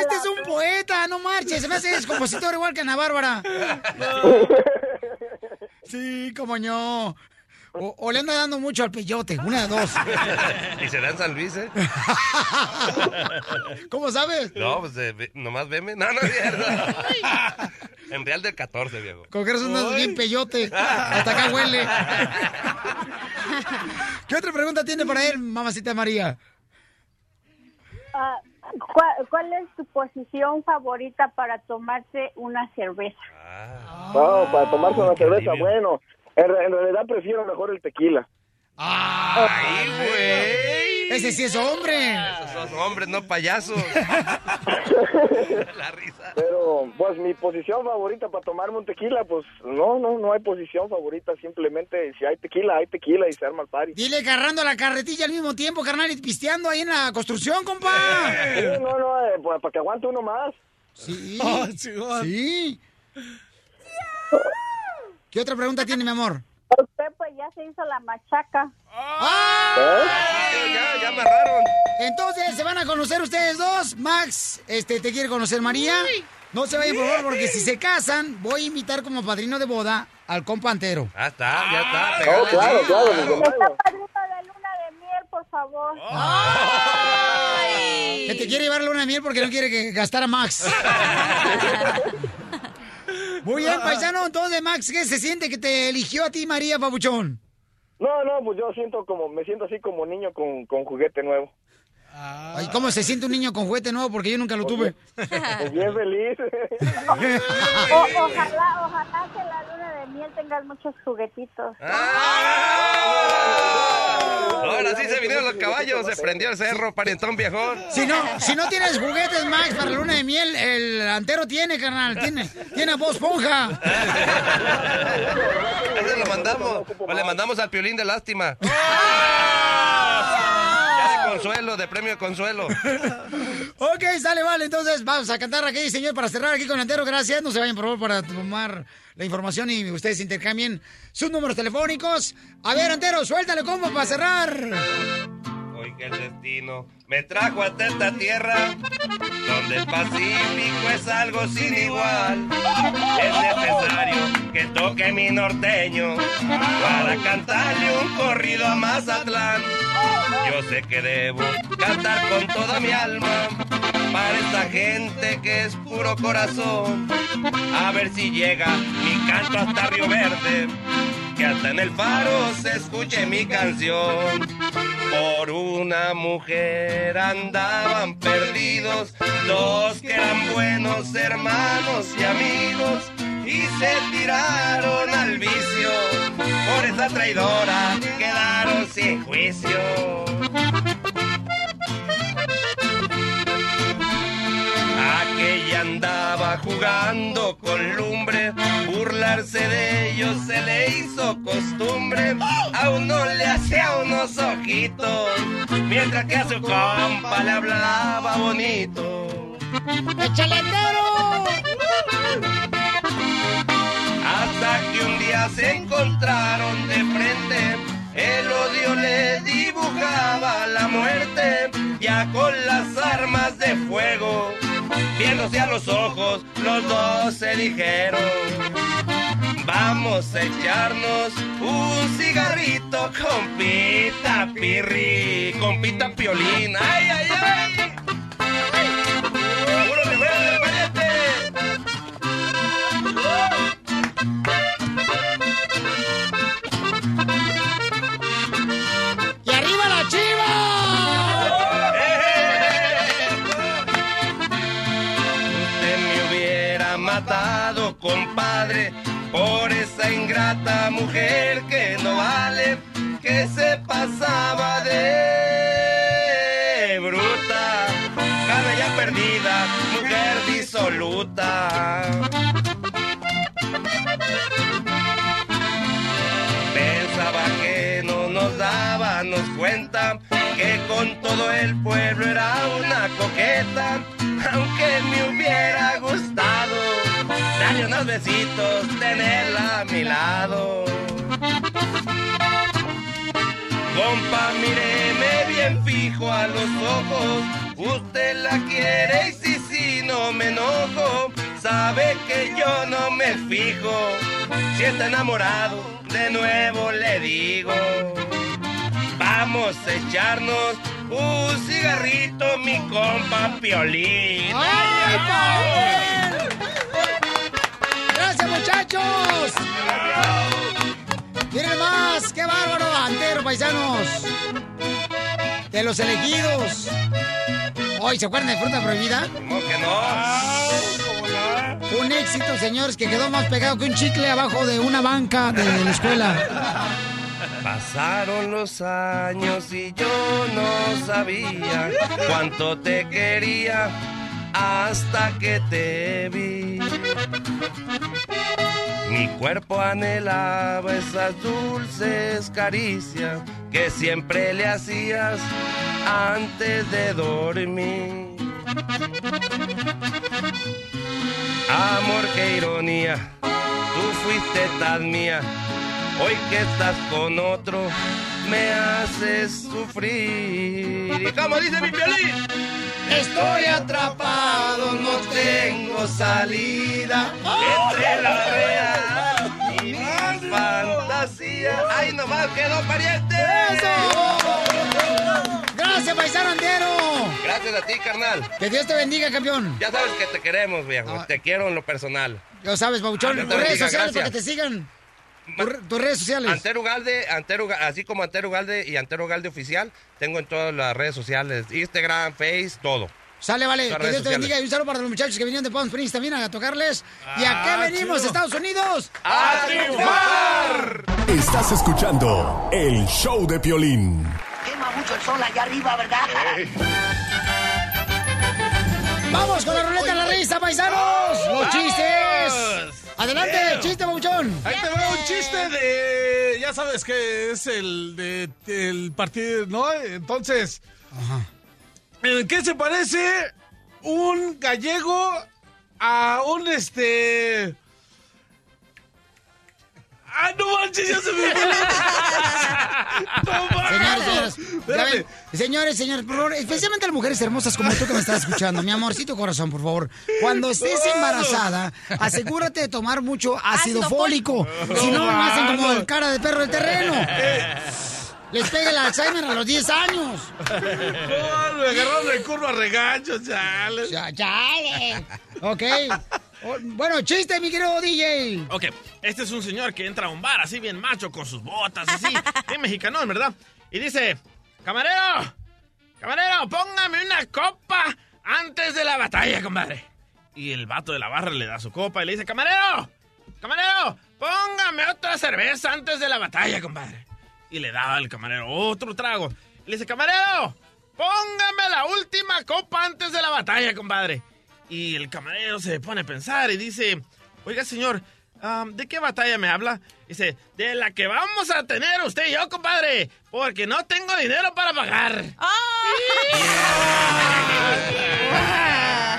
[SPEAKER 1] Este es un poeta, no marches. Se me hace es compositor igual que Ana Bárbara. Sí, como no. O, o le anda dando mucho al peyote, una de dos.
[SPEAKER 2] y se da en San Luis, ¿eh?
[SPEAKER 1] ¿Cómo sabes?
[SPEAKER 2] No, pues eh, nomás veme. No, no cierto. En Real del 14, viejo.
[SPEAKER 1] Con que eres un bien peyote. Hasta acá huele. ¿Qué otra pregunta tiene para él, mamacita María?
[SPEAKER 7] Ah, ¿cuál, cuál es tu posición favorita para tomarse una cerveza?
[SPEAKER 8] No, para tomarse una cerveza, bueno. En realidad prefiero mejor el tequila.
[SPEAKER 2] ¡Ay, güey!
[SPEAKER 1] Ese sí es hombre.
[SPEAKER 2] Esos son hombres, no payasos. La risa.
[SPEAKER 8] Pero, pues, mi posición favorita para tomarme un tequila, pues, no, no, no hay posición favorita. Simplemente, si hay tequila, hay tequila y se arma el party.
[SPEAKER 1] Dile agarrando la carretilla al mismo tiempo, carnal, y pisteando ahí en la construcción, compa.
[SPEAKER 8] Sí, no, no, eh, pues, para que aguante uno más.
[SPEAKER 1] Sí.
[SPEAKER 3] Oh.
[SPEAKER 1] Sí. ¿Qué otra pregunta tiene, mi amor?
[SPEAKER 7] Usted pues ya se hizo la machaca.
[SPEAKER 2] Ya, ya amarraron.
[SPEAKER 1] Entonces, ¿se van a conocer ustedes dos? Max, este, ¿te quiere conocer María? No se vayan, por favor, porque si se casan, voy a invitar como padrino de boda al compa entero.
[SPEAKER 2] Ah, está, ya está.
[SPEAKER 8] No,
[SPEAKER 2] pegado.
[SPEAKER 8] claro, claro,
[SPEAKER 7] Está padrino de luna de miel, por favor.
[SPEAKER 1] Que te quiere llevar a luna de miel porque no quiere que gastara Max. Muy bien, paisano. Entonces, Max, ¿qué se siente que te eligió a ti, María Pabuchón?
[SPEAKER 8] No, no, pues yo siento como, me siento así como niño con, con juguete nuevo.
[SPEAKER 1] Ay, ¿cómo se siente un niño con juguete nuevo? Porque yo nunca lo tuve.
[SPEAKER 8] Pues bien feliz.
[SPEAKER 7] O- ojalá, ojalá que la luna de miel tengas muchos juguetitos.
[SPEAKER 2] Ahora sí se vinieron los caballos, se prendió el cerro, parientón viejón.
[SPEAKER 1] Si no, si no tienes juguetes, Max, para la luna de miel, el antero tiene, carnal. Tiene, tiene a voz esponja.
[SPEAKER 2] Ese lo mandamos. O le mandamos al piolín de lástima. Consuelo, de premio de consuelo.
[SPEAKER 1] Ok, sale, vale. Entonces, vamos a cantar aquí, señor, para cerrar aquí con Antero. Gracias. No se vayan, por favor, para tomar la información y ustedes intercambien sus números telefónicos. A ver, Antero, suéltale combo para cerrar.
[SPEAKER 2] Hoy que el destino me trajo hasta esta tierra, donde el Pacífico es algo sin igual. Es necesario que toque mi norteño para cantarle un corrido a Mazatlán. Yo sé que debo cantar con toda mi alma para esta gente que es puro corazón. A ver si llega mi canto hasta Río Verde, que hasta en el faro se escuche mi canción. Por una mujer andaban perdidos, dos que eran buenos hermanos y amigos, y se tiraron al vicio. Por esa traidora quedaron sin juicio. Aquella andaba jugando con lumbre, burlarse de ellos se le hizo costumbre. A uno le hacía unos ojitos, mientras que a su compa le hablaba bonito.
[SPEAKER 1] ¡Échale, Antero!
[SPEAKER 2] Hasta que un día se encontraron de frente, el odio le dibujaba la muerte, ya con las armas de fuego, viéndose a los ojos, los dos se dijeron, vamos a echarnos un cigarrito con pita pirri, con pita piolín, ay, ay, ay. ¡Puro compadre, por esa ingrata mujer que no vale, que se pasaba de bruta. Ya perdida, mujer disoluta. Pensaba que no nos dábamos cuenta que con todo el pueblo era una coqueta, aunque me hubiera gustado darle unos besitos, tenerla a mi lado. Compa, míreme bien fijo a los ojos, usted la quiere y si si no me enojo, sabe que yo no me fijo, si está enamorado, de nuevo le digo. Vamos a echarnos un cigarrito, mi compa Piolín.
[SPEAKER 1] ¡Ay, Paul! ¡Gracias, muchachos! Miren más, qué bárbaro, antero, paisanos. De los elegidos. Hoy, ¿se acuerdan de fruta prohibida?
[SPEAKER 2] ¿Cómo que no?
[SPEAKER 1] Un éxito, señores, que quedó más pegado que un chicle abajo de una banca de la escuela.
[SPEAKER 2] Pasaron los años y yo no sabía cuánto te quería hasta que te vi. Mi cuerpo anhelaba esas dulces caricias que siempre le hacías antes de dormir. Amor, qué ironía, tú fuiste tan mía. Hoy que estás con otro, me haces sufrir. ¿Y cómo dice mi violín? Estoy atrapado, no tengo salida entre la real y mi fantasía. ¡Ay, nomás quedó pariente!
[SPEAKER 1] ¡Gracias, paisano entero!
[SPEAKER 2] Gracias a ti, carnal.
[SPEAKER 1] Que Dios te bendiga, campeón.
[SPEAKER 2] Ya sabes que te queremos, viejo. Te quiero en lo personal.
[SPEAKER 1] Ya sabes,
[SPEAKER 2] te
[SPEAKER 1] tus redes sociales para que te sigan. Tus- redes sociales.
[SPEAKER 2] Antero Galde, Antero, así como Antero Galde y Antero Galde Oficial, tengo en todas las redes sociales, Instagram, Face, todo.
[SPEAKER 1] Sale, vale. Que Dios te bendiga. Y un saludo para los muchachos que vinieron de Palm Springs también a tocarles. ¿Y a qué
[SPEAKER 6] Ah,
[SPEAKER 1] venimos,
[SPEAKER 6] chido.
[SPEAKER 1] Estados Unidos?
[SPEAKER 6] ¡A triunfar! Estás escuchando el show de Piolín.
[SPEAKER 9] Quema mucho el sol allá arriba, ¿verdad?
[SPEAKER 1] ¡Vamos con la ruleta de la risa, paisanos! ¡Los chistes! Adelante, chiste, Pauchón.
[SPEAKER 3] Ahí te va un chiste de. Ya sabes que es el de el partido, ¿no? Entonces. ¿En qué se parece un gallego a un este. ¡Ah, no manches! ¡Ya se me fue! ¡No
[SPEAKER 1] Señores, señores, señores, señores, por favor, especialmente las mujeres hermosas como tú que me estás escuchando, mi amorcito corazón, por favor. Cuando estés embarazada, asegúrate de tomar mucho ácido,
[SPEAKER 9] Ácido
[SPEAKER 1] fólico. Si no,
[SPEAKER 9] No,
[SPEAKER 1] nacen como el cara de perro del terreno. Les pega el Alzheimer a los 10 años.
[SPEAKER 3] Me agarraron el curva a regaños, chale.
[SPEAKER 1] Ya, chale. Ok. O- Bueno, chiste, mi querido DJ.
[SPEAKER 5] Ok, este es un señor que entra a un bar así bien macho con sus botas así, bien mexicano, ¿verdad? Y dice, camarero, camarero, póngame una copa antes de la batalla, compadre. Y el vato de la barra le da su copa y le dice, camarero, camarero, póngame otra cerveza antes de la batalla, compadre. Y le da al camarero otro trago. Y le dice, camarero, póngame la última copa antes de la batalla, compadre. Y el camarero se pone a pensar y dice, oiga señor, ah, ¿de qué batalla me habla? Dice, de la que vamos a tener usted y yo, compadre, porque no tengo dinero para pagar.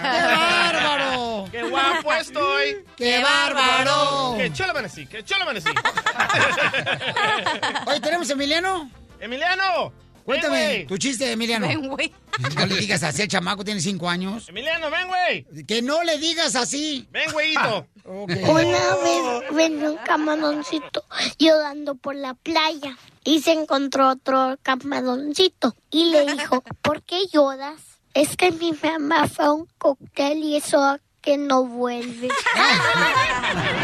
[SPEAKER 1] ¡Qué bárbaro!
[SPEAKER 5] ¡Qué guapo estoy!
[SPEAKER 1] ¡Qué bárbaro!
[SPEAKER 5] ¡Qué chulo amanecí! ¡Qué chulo amanecí!
[SPEAKER 1] Oye, ¿tenemos a Emiliano?
[SPEAKER 5] ¡Emiliano!
[SPEAKER 1] Cuéntame tu chiste, Emiliano.
[SPEAKER 4] Ven, güey.
[SPEAKER 1] No le digas así al chamaco, tiene cinco años.
[SPEAKER 5] Emiliano, ven, güey.
[SPEAKER 1] Que no le digas así.
[SPEAKER 5] Ven, güeyito.
[SPEAKER 10] Una vez venía un camaroncito llorando por la playa y se encontró otro camaroncito y le dijo, ¿por qué lloras? Es que mi mamá fue a un cóctel y eso que no vuelve.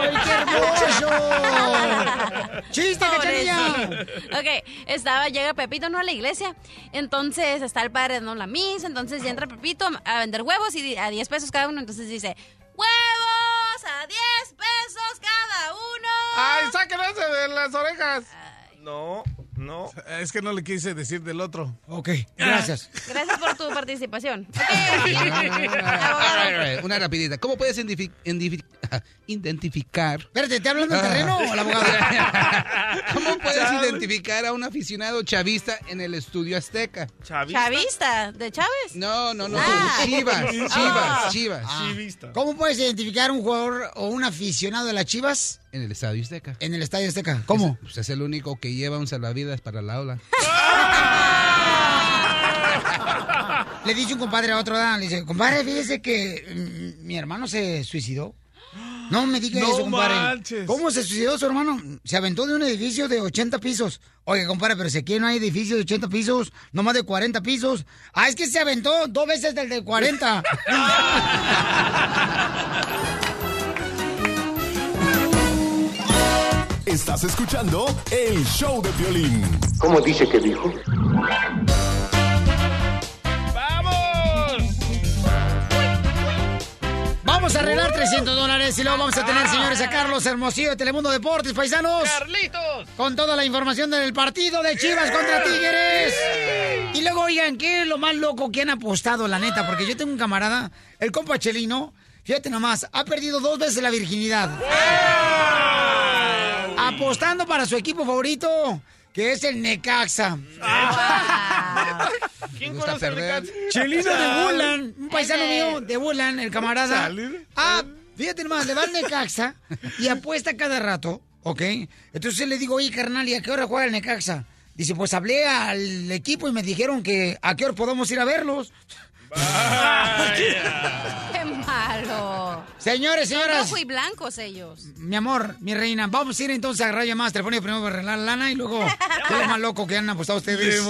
[SPEAKER 1] ¡Ay, qué hermoso! ¡Chiste, cachanilla!
[SPEAKER 4] Ok, estaba, llega Pepito, ¿no? A la iglesia. Entonces está el padre dando la misa. Entonces ya entra Pepito a vender huevos y a 10 pesos cada uno. Entonces dice, ¡Huevos a 10 pesos cada uno!
[SPEAKER 3] ¡Ay, sáquense de las orejas!
[SPEAKER 5] No, no.
[SPEAKER 3] Es que no le quise decir del otro.
[SPEAKER 1] Ok, gracias.
[SPEAKER 4] Gracias por tu participación.
[SPEAKER 11] Una rapidita. ¿Cómo puedes identifi- identifi- identificar?
[SPEAKER 1] Espérate, ¿te hablan del terreno o la abogada?
[SPEAKER 11] ¿Cómo puedes identificar a un aficionado chavista en el estudio Azteca?
[SPEAKER 4] ¿Chavista? ¿De Chávez?
[SPEAKER 11] No, no, no.
[SPEAKER 4] Ah.
[SPEAKER 11] Chivas, Chivas,
[SPEAKER 4] Ah.
[SPEAKER 11] Chivas.
[SPEAKER 1] Ah. ¿Cómo puedes identificar un jugador o un aficionado de las Chivas?
[SPEAKER 11] En el estadio Azteca.
[SPEAKER 1] En el Estadio Azteca. ¿Cómo?
[SPEAKER 11] Pues es el único que lleva un salvavidas para la aula.
[SPEAKER 1] Le dice un compadre a otro, ¿verdad? le dice, compadre, fíjese que mm, mi hermano se suicidó. No me diga
[SPEAKER 3] No
[SPEAKER 1] eso, compadre.
[SPEAKER 3] manches.
[SPEAKER 1] ¿Cómo se suicidó su hermano? Se aventó de un edificio de 80 pisos. Oye, compadre, pero si aquí no hay edificio de 80 pisos, no más de 40 pisos. Ah, es que se aventó dos veces del de 40.
[SPEAKER 6] Estás escuchando el show de violín.
[SPEAKER 12] ¿Cómo dice que dijo?
[SPEAKER 1] Vamos a arreglar 300 dólares y luego vamos a tener, señores, a Carlos Hermosillo de Telemundo Deportes, paisanos.
[SPEAKER 5] ¡Carlitos!
[SPEAKER 1] Con toda la información del partido de Chivas contra Tigres. Y luego, oigan, ¿qué es lo más loco que han apostado, la neta? Porque yo tengo un camarada, el compa Chelino, fíjate nomás, ha perdido dos veces la virginidad. Apostando para su equipo favorito, que es el Necaxa.
[SPEAKER 5] ¿Quién
[SPEAKER 11] gusta
[SPEAKER 5] conoce
[SPEAKER 11] perder?
[SPEAKER 5] Necaxa?
[SPEAKER 1] Chelino de Bulan, un paisano mío de Bulan, el camarada. Ah, fíjate nomás, le va al Necaxa y apuesta cada rato, ¿ok? Entonces le digo, oye, carnal, ¿y a qué hora juega el Necaxa? Dice, pues hablé al equipo y me dijeron que a qué hora podemos ir a verlos.
[SPEAKER 4] ¡Qué malo!
[SPEAKER 1] Señores,
[SPEAKER 4] Son
[SPEAKER 1] señoras,
[SPEAKER 4] rojo y blancos ellos.
[SPEAKER 1] mi amor, mi reina, vamos a ir entonces a agarrar llamadas telefónicas primero para arreglar la lana y luego qué lo más loco que han apostado ustedes.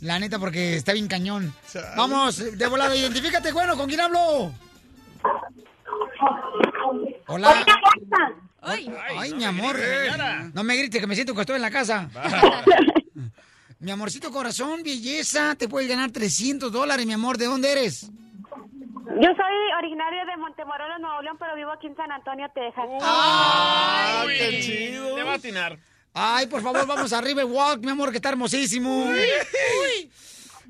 [SPEAKER 1] La neta, porque está bien cañón.
[SPEAKER 3] Chale.
[SPEAKER 1] Vamos, de volada, identifícate, bueno, ¿con quién hablo? Hola.
[SPEAKER 4] ¡Ay!
[SPEAKER 1] Ay, mi amor. No me grites que me siento que estoy en la casa. Mi amorcito corazón, belleza, te puedes ganar 300 dólares, mi amor. ¿De dónde eres?
[SPEAKER 7] Yo soy originaria de Montemorelos, Nuevo León, pero vivo aquí en San Antonio, Texas.
[SPEAKER 3] ¡Ah, qué chido!
[SPEAKER 5] Te va a atinar.
[SPEAKER 1] Ay, por favor, vamos a Riverwalk, mi amor, que está hermosísimo.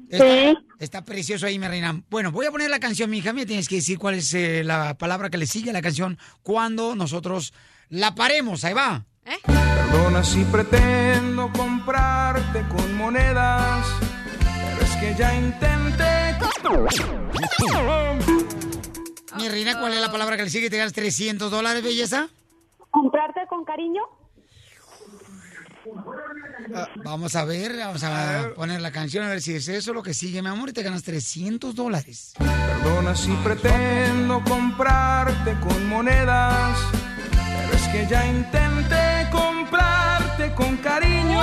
[SPEAKER 1] Está, está precioso ahí, mi reina. Bueno, voy a poner la canción, mi hija. Me tienes que decir cuál es eh, la palabra que le sigue a la canción cuando nosotros la paremos. Ahí va.
[SPEAKER 13] Perdona si pretendo comprarte con monedas, pero es que ya intenté.
[SPEAKER 1] Mi reina, ¿cuál es la palabra que le sigue? ¿Te ganas 300 dólares, belleza?
[SPEAKER 7] ¿Comprarte con cariño?
[SPEAKER 1] Vamos a ver, vamos a poner la canción a ver si es eso lo que sigue, mi amor, y te ganas 300 dólares.
[SPEAKER 13] Perdona si pretendo comprarte con monedas, pero es que ya intenté comprarte con cariño.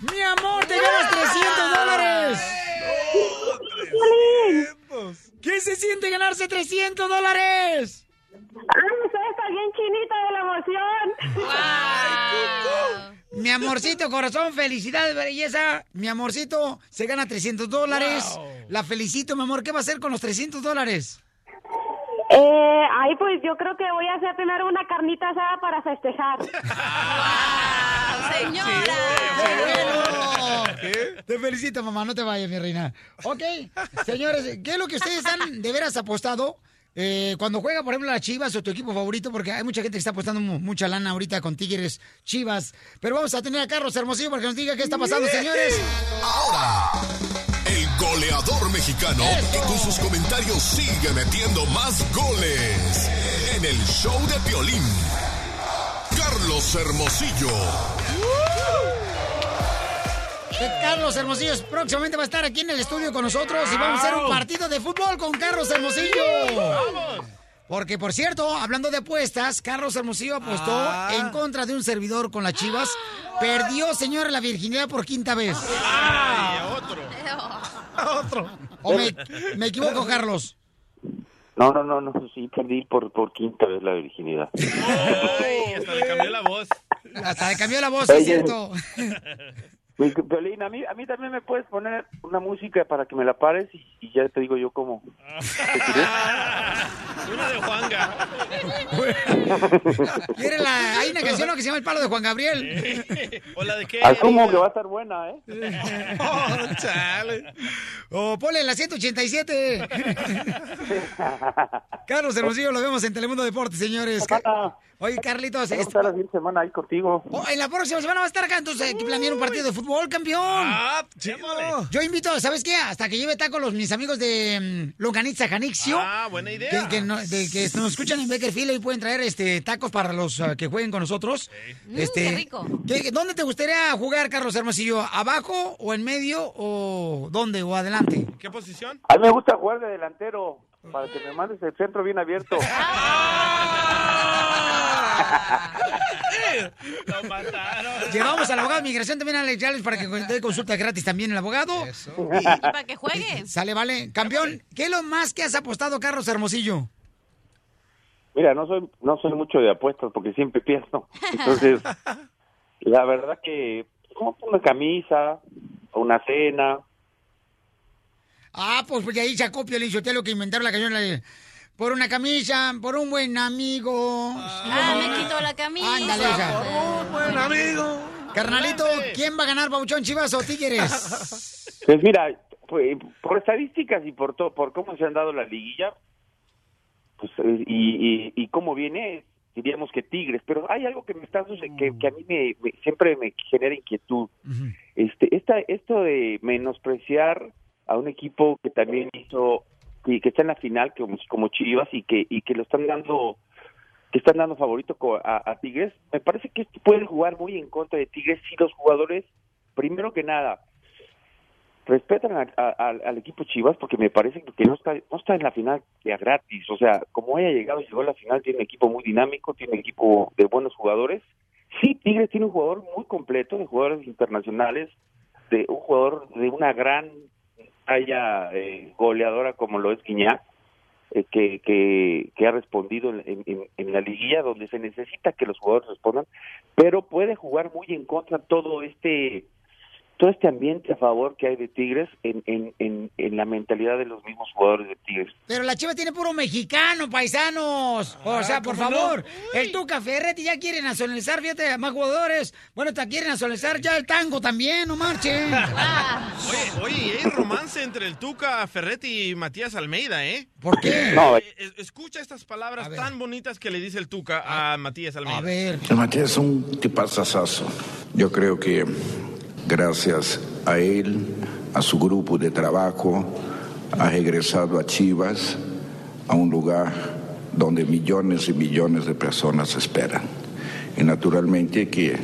[SPEAKER 1] ¡Mi amor, te ganas 300 dólares! ¿Qué se siente ganarse 300 dólares?
[SPEAKER 7] ¡Ay, usted está bien chinita de la emoción!
[SPEAKER 1] Mi amorcito, corazón, felicidades, belleza. Mi amorcito se gana 300 dólares. La felicito, mi amor. ¿Qué va a hacer con los 300 dólares?
[SPEAKER 7] Eh, ay, pues yo creo que voy a hacer primero una carnita asada para festejar.
[SPEAKER 4] ¡Señora!
[SPEAKER 1] Bueno. Te felicito, mamá. No te vayas, mi reina. Ok, señores, ¿qué es lo que ustedes han de veras apostado? Eh, cuando juega, por ejemplo, las Chivas o tu equipo favorito, porque hay mucha gente que está apostando mu- mucha lana ahorita con Tigres, Chivas. Pero vamos a tener a Carlos Hermosillo para que nos diga qué está pasando, señores.
[SPEAKER 6] El goleador mexicano que con sus comentarios sigue metiendo más goles. En el show de violín. Carlos Hermosillo.
[SPEAKER 1] Carlos Hermosillo próximamente va a estar aquí en el estudio con nosotros y vamos a hacer un partido de fútbol con Carlos Hermosillo. Porque, por cierto, hablando de apuestas, Carlos Hermosillo apostó
[SPEAKER 3] Ah.
[SPEAKER 1] en contra de un servidor con las chivas. Perdió, señor, la virginidad por quinta vez.
[SPEAKER 5] otro.
[SPEAKER 3] Otro.
[SPEAKER 1] ¿O me, me equivoco, Carlos?
[SPEAKER 12] No, no, no, no, sí, perdí por, por quinta vez la virginidad.
[SPEAKER 5] Ay, hasta le cambió la voz.
[SPEAKER 1] Hasta le cambió la voz, es
[SPEAKER 12] Oye.
[SPEAKER 1] cierto.
[SPEAKER 12] Mi Piolín, a mí, a mí también me puedes poner una música para que me la pares y, y ya te digo yo cómo.
[SPEAKER 5] Una de Juanga.
[SPEAKER 1] Quiere la- Hay una canción que se llama El palo de Juan Gabriel.
[SPEAKER 5] ¿O la de qué?
[SPEAKER 12] Asumo que va a estar buena, ¿eh?
[SPEAKER 1] Oh, chale. O ponle la 187. Carlos Hermosillo, lo vemos en Telemundo Deportes, señores. Oye, Carlitos,
[SPEAKER 12] Vamos a estar la siguiente semana ahí contigo.
[SPEAKER 1] Oh, en la próxima semana va a estar acá, entonces hay que planear un partido de fútbol, campeón.
[SPEAKER 5] Ah,
[SPEAKER 1] Yo invito, ¿sabes qué? Hasta que lleve taco los mis amigos de mm, Longanitza Janixio.
[SPEAKER 5] Ah, buena idea.
[SPEAKER 1] Que, que no- de- que nos escuchan en Beckerfield y pueden traer este tacos para los ah, que jueguen con nosotros.
[SPEAKER 4] Mm,
[SPEAKER 1] este,
[SPEAKER 4] qué rico.
[SPEAKER 1] ¿qué- ¿Dónde te gustaría jugar, Carlos Hermosillo? ¿Abajo o en medio o dónde o adelante?
[SPEAKER 5] ¿Qué posición?
[SPEAKER 12] A mí me gusta jugar de delantero para que me mandes el centro bien abierto.
[SPEAKER 5] Lo mataron.
[SPEAKER 1] Llevamos al abogado de migración también a Alex Yales para que dé consulta gratis también el abogado.
[SPEAKER 4] Y para que juegue.
[SPEAKER 1] Sale, vale. Campeón, ¿qué es lo más que has apostado, Carlos Hermosillo?
[SPEAKER 12] Mira, no soy no soy mucho de apuestas porque siempre pierdo. Entonces, la verdad que como una camisa, o una cena.
[SPEAKER 1] Ah, pues, pues de ahí sacó Piolín Sotelo que inventaron la canción de por una camisa, por un buen amigo.
[SPEAKER 4] Ah, me quito la camisa.
[SPEAKER 1] Ándale, esa.
[SPEAKER 3] Un buen amigo.
[SPEAKER 1] Carnalito, ¿quién va a ganar, Pabuchón, Chivas o Tigres?
[SPEAKER 12] Pues mira, pues, por estadísticas y por to- por cómo se han dado la liguilla, pues y, y, y cómo viene, diríamos que Tigres, pero hay algo que me está que, que a mí me, me- siempre me genera inquietud. Este esta esto de menospreciar a un equipo que también hizo y que está en la final como, como Chivas y que y que lo están dando que están dando favorito a, a Tigres, me parece que esto puede jugar muy en contra de Tigres si los jugadores, primero que nada, respetan a- a- al- equipo Chivas porque me parece que no está no está en la final ya gratis, o sea, como haya llegado, llegó a la final, tiene un equipo muy dinámico, tiene un equipo de buenos jugadores. Sí, Tigres tiene un jugador muy completo, de jugadores internacionales, de un jugador de una gran talla eh, goleadora como lo es Guiñac, eh, que, que, que ha respondido en, en- en la liguilla donde se necesita que los jugadores respondan, pero puede jugar muy en contra todo este todo este ambiente a favor que hay de Tigres en, en, en, en la mentalidad de los mismos jugadores de Tigres.
[SPEAKER 1] Pero la Chivas tiene puro mexicano, paisanos. O sea, por favor, el Tuca Ferretti ya quiere nacionalizar, fíjate, más jugadores. Bueno, te quieren nacionalizar ya el tango también, no marchen.
[SPEAKER 5] Oye, oye, y hay romance entre el Tuca Ferretti y Matías Almeida, ¿eh?
[SPEAKER 1] ¿Por qué?
[SPEAKER 12] No,
[SPEAKER 5] Eh, eh, Escucha estas palabras tan bonitas que le dice el Tuca a Matías Almeida.
[SPEAKER 1] A ver.
[SPEAKER 14] Matías es un tipazazazo. Yo creo que gracias a él, a su grupo de trabajo, ha regresado a Chivas, a un lugar donde millones y millones de personas esperan. Y naturalmente que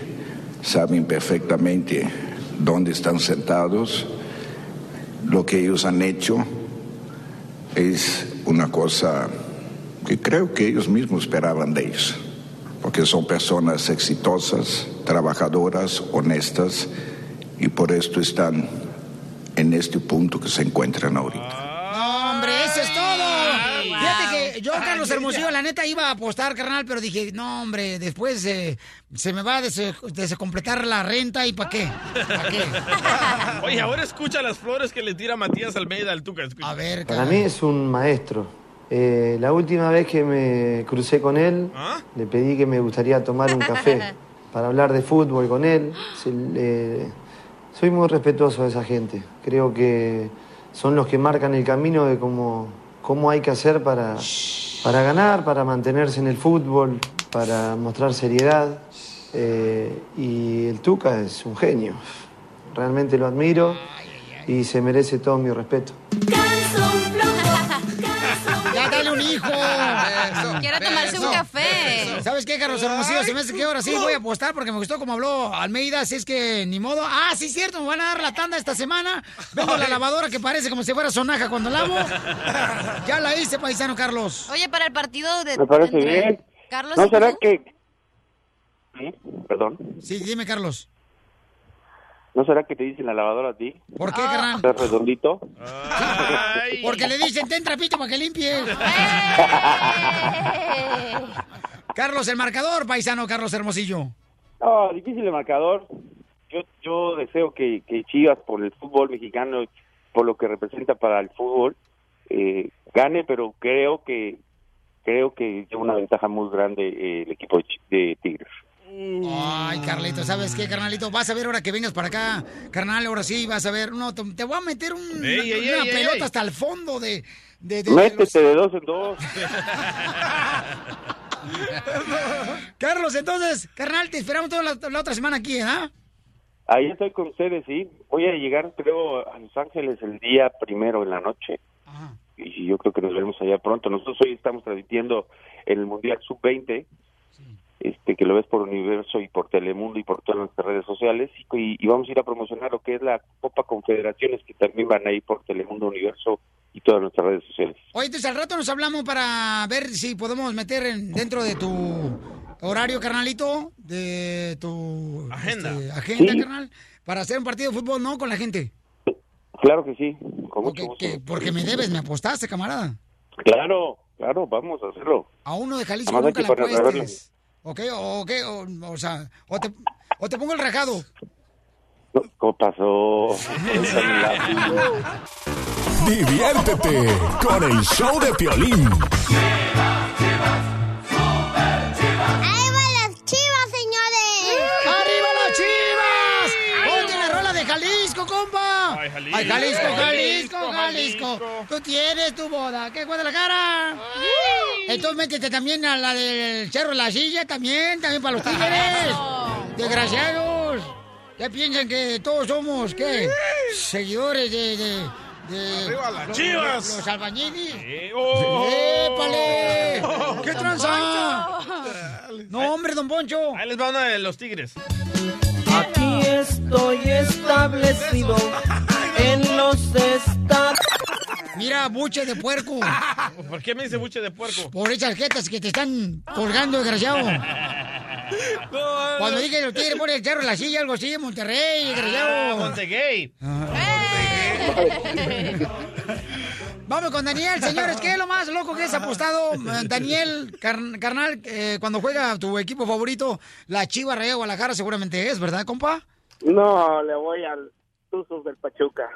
[SPEAKER 14] saben perfectamente dónde están sentados, lo que ellos han hecho es una cosa que creo que ellos mismos esperaban de ellos porque son personas exitosas, trabajadoras, honestas, y por esto están en este punto que se encuentran ahorita.
[SPEAKER 1] No, hombre, eso es todo. Fíjate que yo, Carlos Hermosillo, la neta iba a apostar, carnal, pero dije, no, hombre, después eh, se me va a des- desecompletar la renta y ¿para qué? ¿Para qué?
[SPEAKER 5] Oye, ahora escucha las flores que le tira Matías Almeida al Tuca. escucha.
[SPEAKER 1] A ver,
[SPEAKER 15] Para mí es un maestro. Eh, la última vez que me crucé con él, le pedí que me gustaría tomar un café para hablar de fútbol con él. Se soy muy respetuoso de esa gente. Creo que son los que marcan el camino de cómo, cómo hay que hacer para, para ganar, para mantenerse en el fútbol, para mostrar seriedad. Eh, y el Tuca es un genio. Realmente lo admiro y se merece todo mi respeto.
[SPEAKER 1] ¿Sabes qué, Carlos Hermosillo? Se me hace que ahora sí voy a apostar porque me gustó como habló Almeida, así es que ni modo. Ah, sí, cierto, me van a dar la tanda esta semana. Vengo a la lavadora que parece como si fuera sonaja cuando lavo. Ya la hice, paisano Carlos.
[SPEAKER 4] Oye, para el partido de.
[SPEAKER 12] Me parece
[SPEAKER 4] entre
[SPEAKER 12] bien.
[SPEAKER 4] Carlos
[SPEAKER 12] ¿No será
[SPEAKER 4] tú,
[SPEAKER 12] que... ¿Sí? Perdón.
[SPEAKER 1] Sí, dime, Carlos.
[SPEAKER 12] ¿No será que te dicen la lavadora a ti?
[SPEAKER 1] ¿Por qué, carnal?
[SPEAKER 12] ¿Estás redondito?
[SPEAKER 1] Porque le dicen, ten trapito para que limpie. Carlos, el marcador, paisano Carlos Hermosillo.
[SPEAKER 12] No, difícil el marcador. yo, yo deseo que, que Chivas, por el fútbol mexicano, por lo que representa para el fútbol, eh, gane, pero creo que creo que lleva una ventaja muy grande eh, el equipo de, de Tigres.
[SPEAKER 1] Ay, Carlito, ¿sabes qué, carnalito? Vas a ver ahora que vengas para acá, carnal, ahora sí, vas a ver. No, te, te voy a meter un-
[SPEAKER 12] Ey, ey,
[SPEAKER 1] una
[SPEAKER 12] ey,
[SPEAKER 1] pelota
[SPEAKER 12] ey.
[SPEAKER 1] hasta el fondo de... de, de- de
[SPEAKER 12] Métete de dos en dos.
[SPEAKER 1] los- Carlos, entonces, carnal, te esperamos toda la, la otra semana aquí, ¿ah?
[SPEAKER 12] Ahí estoy con ustedes, sí. Voy a llegar, creo, a Los Ángeles el día primero en la noche. Y yo creo que nos veremos allá pronto. Nosotros hoy estamos transmitiendo el Mundial Sub-20, este, que lo ves por Universo y por Telemundo y por todas nuestras redes sociales. Y, y vamos a ir a promocionar lo que es la Copa Confederaciones, que también van a ir por Telemundo, Universo y todas nuestras redes sociales.
[SPEAKER 1] Oye, entonces al rato nos hablamos para ver si podemos meter en- dentro de tu horario, carnalito, de tu
[SPEAKER 5] Agenda.
[SPEAKER 1] este, agenda,
[SPEAKER 12] Sí.
[SPEAKER 1] carnal, para hacer un partido de fútbol, ¿no? Con la gente.
[SPEAKER 12] Claro que sí, con mucho gusto.
[SPEAKER 1] Porque me debes, me apostaste, camarada.
[SPEAKER 12] Claro, claro, vamos a hacerlo.
[SPEAKER 1] A uno de Jalisco
[SPEAKER 12] Además,
[SPEAKER 1] nunca
[SPEAKER 12] que poner-
[SPEAKER 1] apuestes. ¿Ok? ¿O qué? O, o sea, o te, o te pongo el rajado.
[SPEAKER 12] No, ¿Cómo pasó?
[SPEAKER 6] Diviértete con el show de Piolín.
[SPEAKER 10] ¡Ahí van las chivas, señores!
[SPEAKER 1] ¡Arriba las chivas! ¡Ponte la rola de Jalisco, compa!
[SPEAKER 10] Ay, Jalisco.
[SPEAKER 1] ¡Ay, Jalisco, Jalisco,
[SPEAKER 10] Jalisco,
[SPEAKER 1] Jalisco! Tú tienes tu boda, ¿qué Guadalajara? Entonces métete también a la del Cerro de la Silla, también, también para los tigres. Desgraciados. ¿Qué piensan que todos somos, qué? Seguidores de... de de
[SPEAKER 5] ¡Arriba las
[SPEAKER 1] los-
[SPEAKER 5] Chivas!
[SPEAKER 1] Los, los albañiles.
[SPEAKER 5] ¡Oh!
[SPEAKER 1] ¡Épale! ¿Qué tranza? No, hombre, don Poncho.
[SPEAKER 5] Ahí les va una de los tigres.
[SPEAKER 16] Aquí estoy establecido en los estados.
[SPEAKER 1] Mira, buche de puerco.
[SPEAKER 5] ¿Por qué me dice buche de puerco?
[SPEAKER 1] Por esas jetas que te están colgando, desgraciado. Cuando dije los tigres pone el cerro en la silla, algo así, en Monterrey,
[SPEAKER 5] Ah,
[SPEAKER 1] desgraciado.
[SPEAKER 5] Montegay.
[SPEAKER 1] Vamos con Daniel, señores. ¿Qué es lo más loco que has apostado, Daniel, car- carnal, eh, cuando juega tu equipo favorito, la Chiva Raya Guadalajara, seguramente es, ¿verdad, compa?
[SPEAKER 17] No, le voy al Tuzos del Pachuca.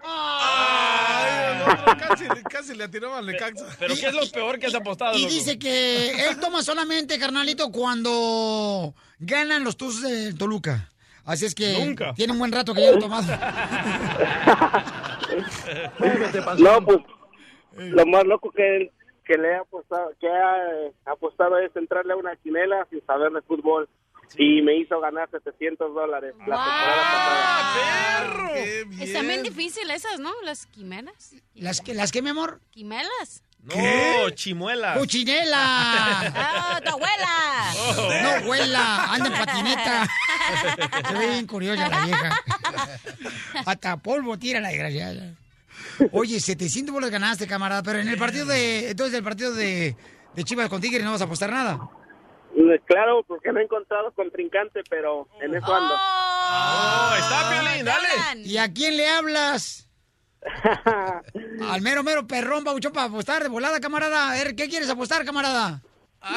[SPEAKER 3] casi, casi le atiraban le cansa.
[SPEAKER 5] ¿Pero qué es lo peor que has apostado,
[SPEAKER 1] Y
[SPEAKER 5] loco?
[SPEAKER 1] dice que él toma solamente, carnalito, cuando ganan los Tuzos de Toluca. Así es que
[SPEAKER 17] Nunca.
[SPEAKER 1] tiene un buen rato que ya lo tomado.
[SPEAKER 17] No, pues lo más loco que, que le he apostado, que ha eh, apostado es entrarle a una quinela sin saber de fútbol. Y me hizo ganar 700 dólares la temporada pasada.
[SPEAKER 4] Están bien difíciles esas, ¿no? Las quimelas.
[SPEAKER 1] ¿Las que, las que, mi amor?
[SPEAKER 4] Quimelas.
[SPEAKER 5] No, chimuelas.
[SPEAKER 1] ¡Cuchinela!
[SPEAKER 4] ¡Ah, tu abuela!
[SPEAKER 1] No, abuela, anda en patineta. Se ve bien curiosa la vieja. Hasta polvo tira la desgraciada. Oye, 700 bolas ganaste, camarada, pero en el partido de... Entonces, el partido de, de Chivas con Tigres no vas a apostar nada.
[SPEAKER 17] Eh, Claro, porque no he encontrado contrincante, pero en eso ando.
[SPEAKER 5] Oh, está Piolín, dale.
[SPEAKER 1] ¿Y a quién le hablas? Al mero, mero perrón, Pauchón, para apostar de volada, camarada. A ver, ¿qué quieres apostar, camarada?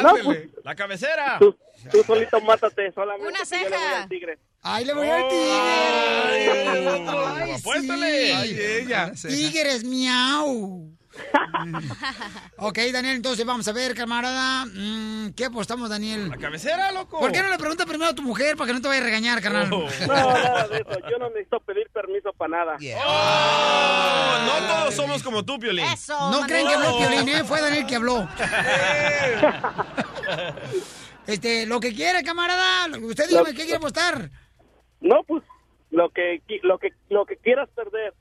[SPEAKER 17] No, pues,
[SPEAKER 5] La cabecera.
[SPEAKER 17] tú, tú solito mátate, solamente
[SPEAKER 4] Una
[SPEAKER 17] que yo le voy
[SPEAKER 4] ceja.
[SPEAKER 17] al tigre.
[SPEAKER 1] ¡Ay, le voy al tigre! Ay,
[SPEAKER 5] Apuéstale.
[SPEAKER 1] sí.
[SPEAKER 3] ella.
[SPEAKER 1] Tigres, miau. ok, Daniel, entonces vamos a ver, camarada. Mm, ¿Qué apostamos, Daniel?
[SPEAKER 5] La cabecera, loco.
[SPEAKER 1] ¿Por qué no le preguntas primero a tu mujer para que no te vaya a regañar, carnal?
[SPEAKER 17] No, nada de eso. Yo no necesito pedir permiso para nada.
[SPEAKER 5] Oh, no todos somos como tú, Piolín.
[SPEAKER 1] No creen que habló Piolín, ¿eh? Fue Daniel que habló. este, lo que quiere, camarada. Usted dígame, ¿qué quiere apostar?
[SPEAKER 17] No, pues lo que lo que lo que quieras perder.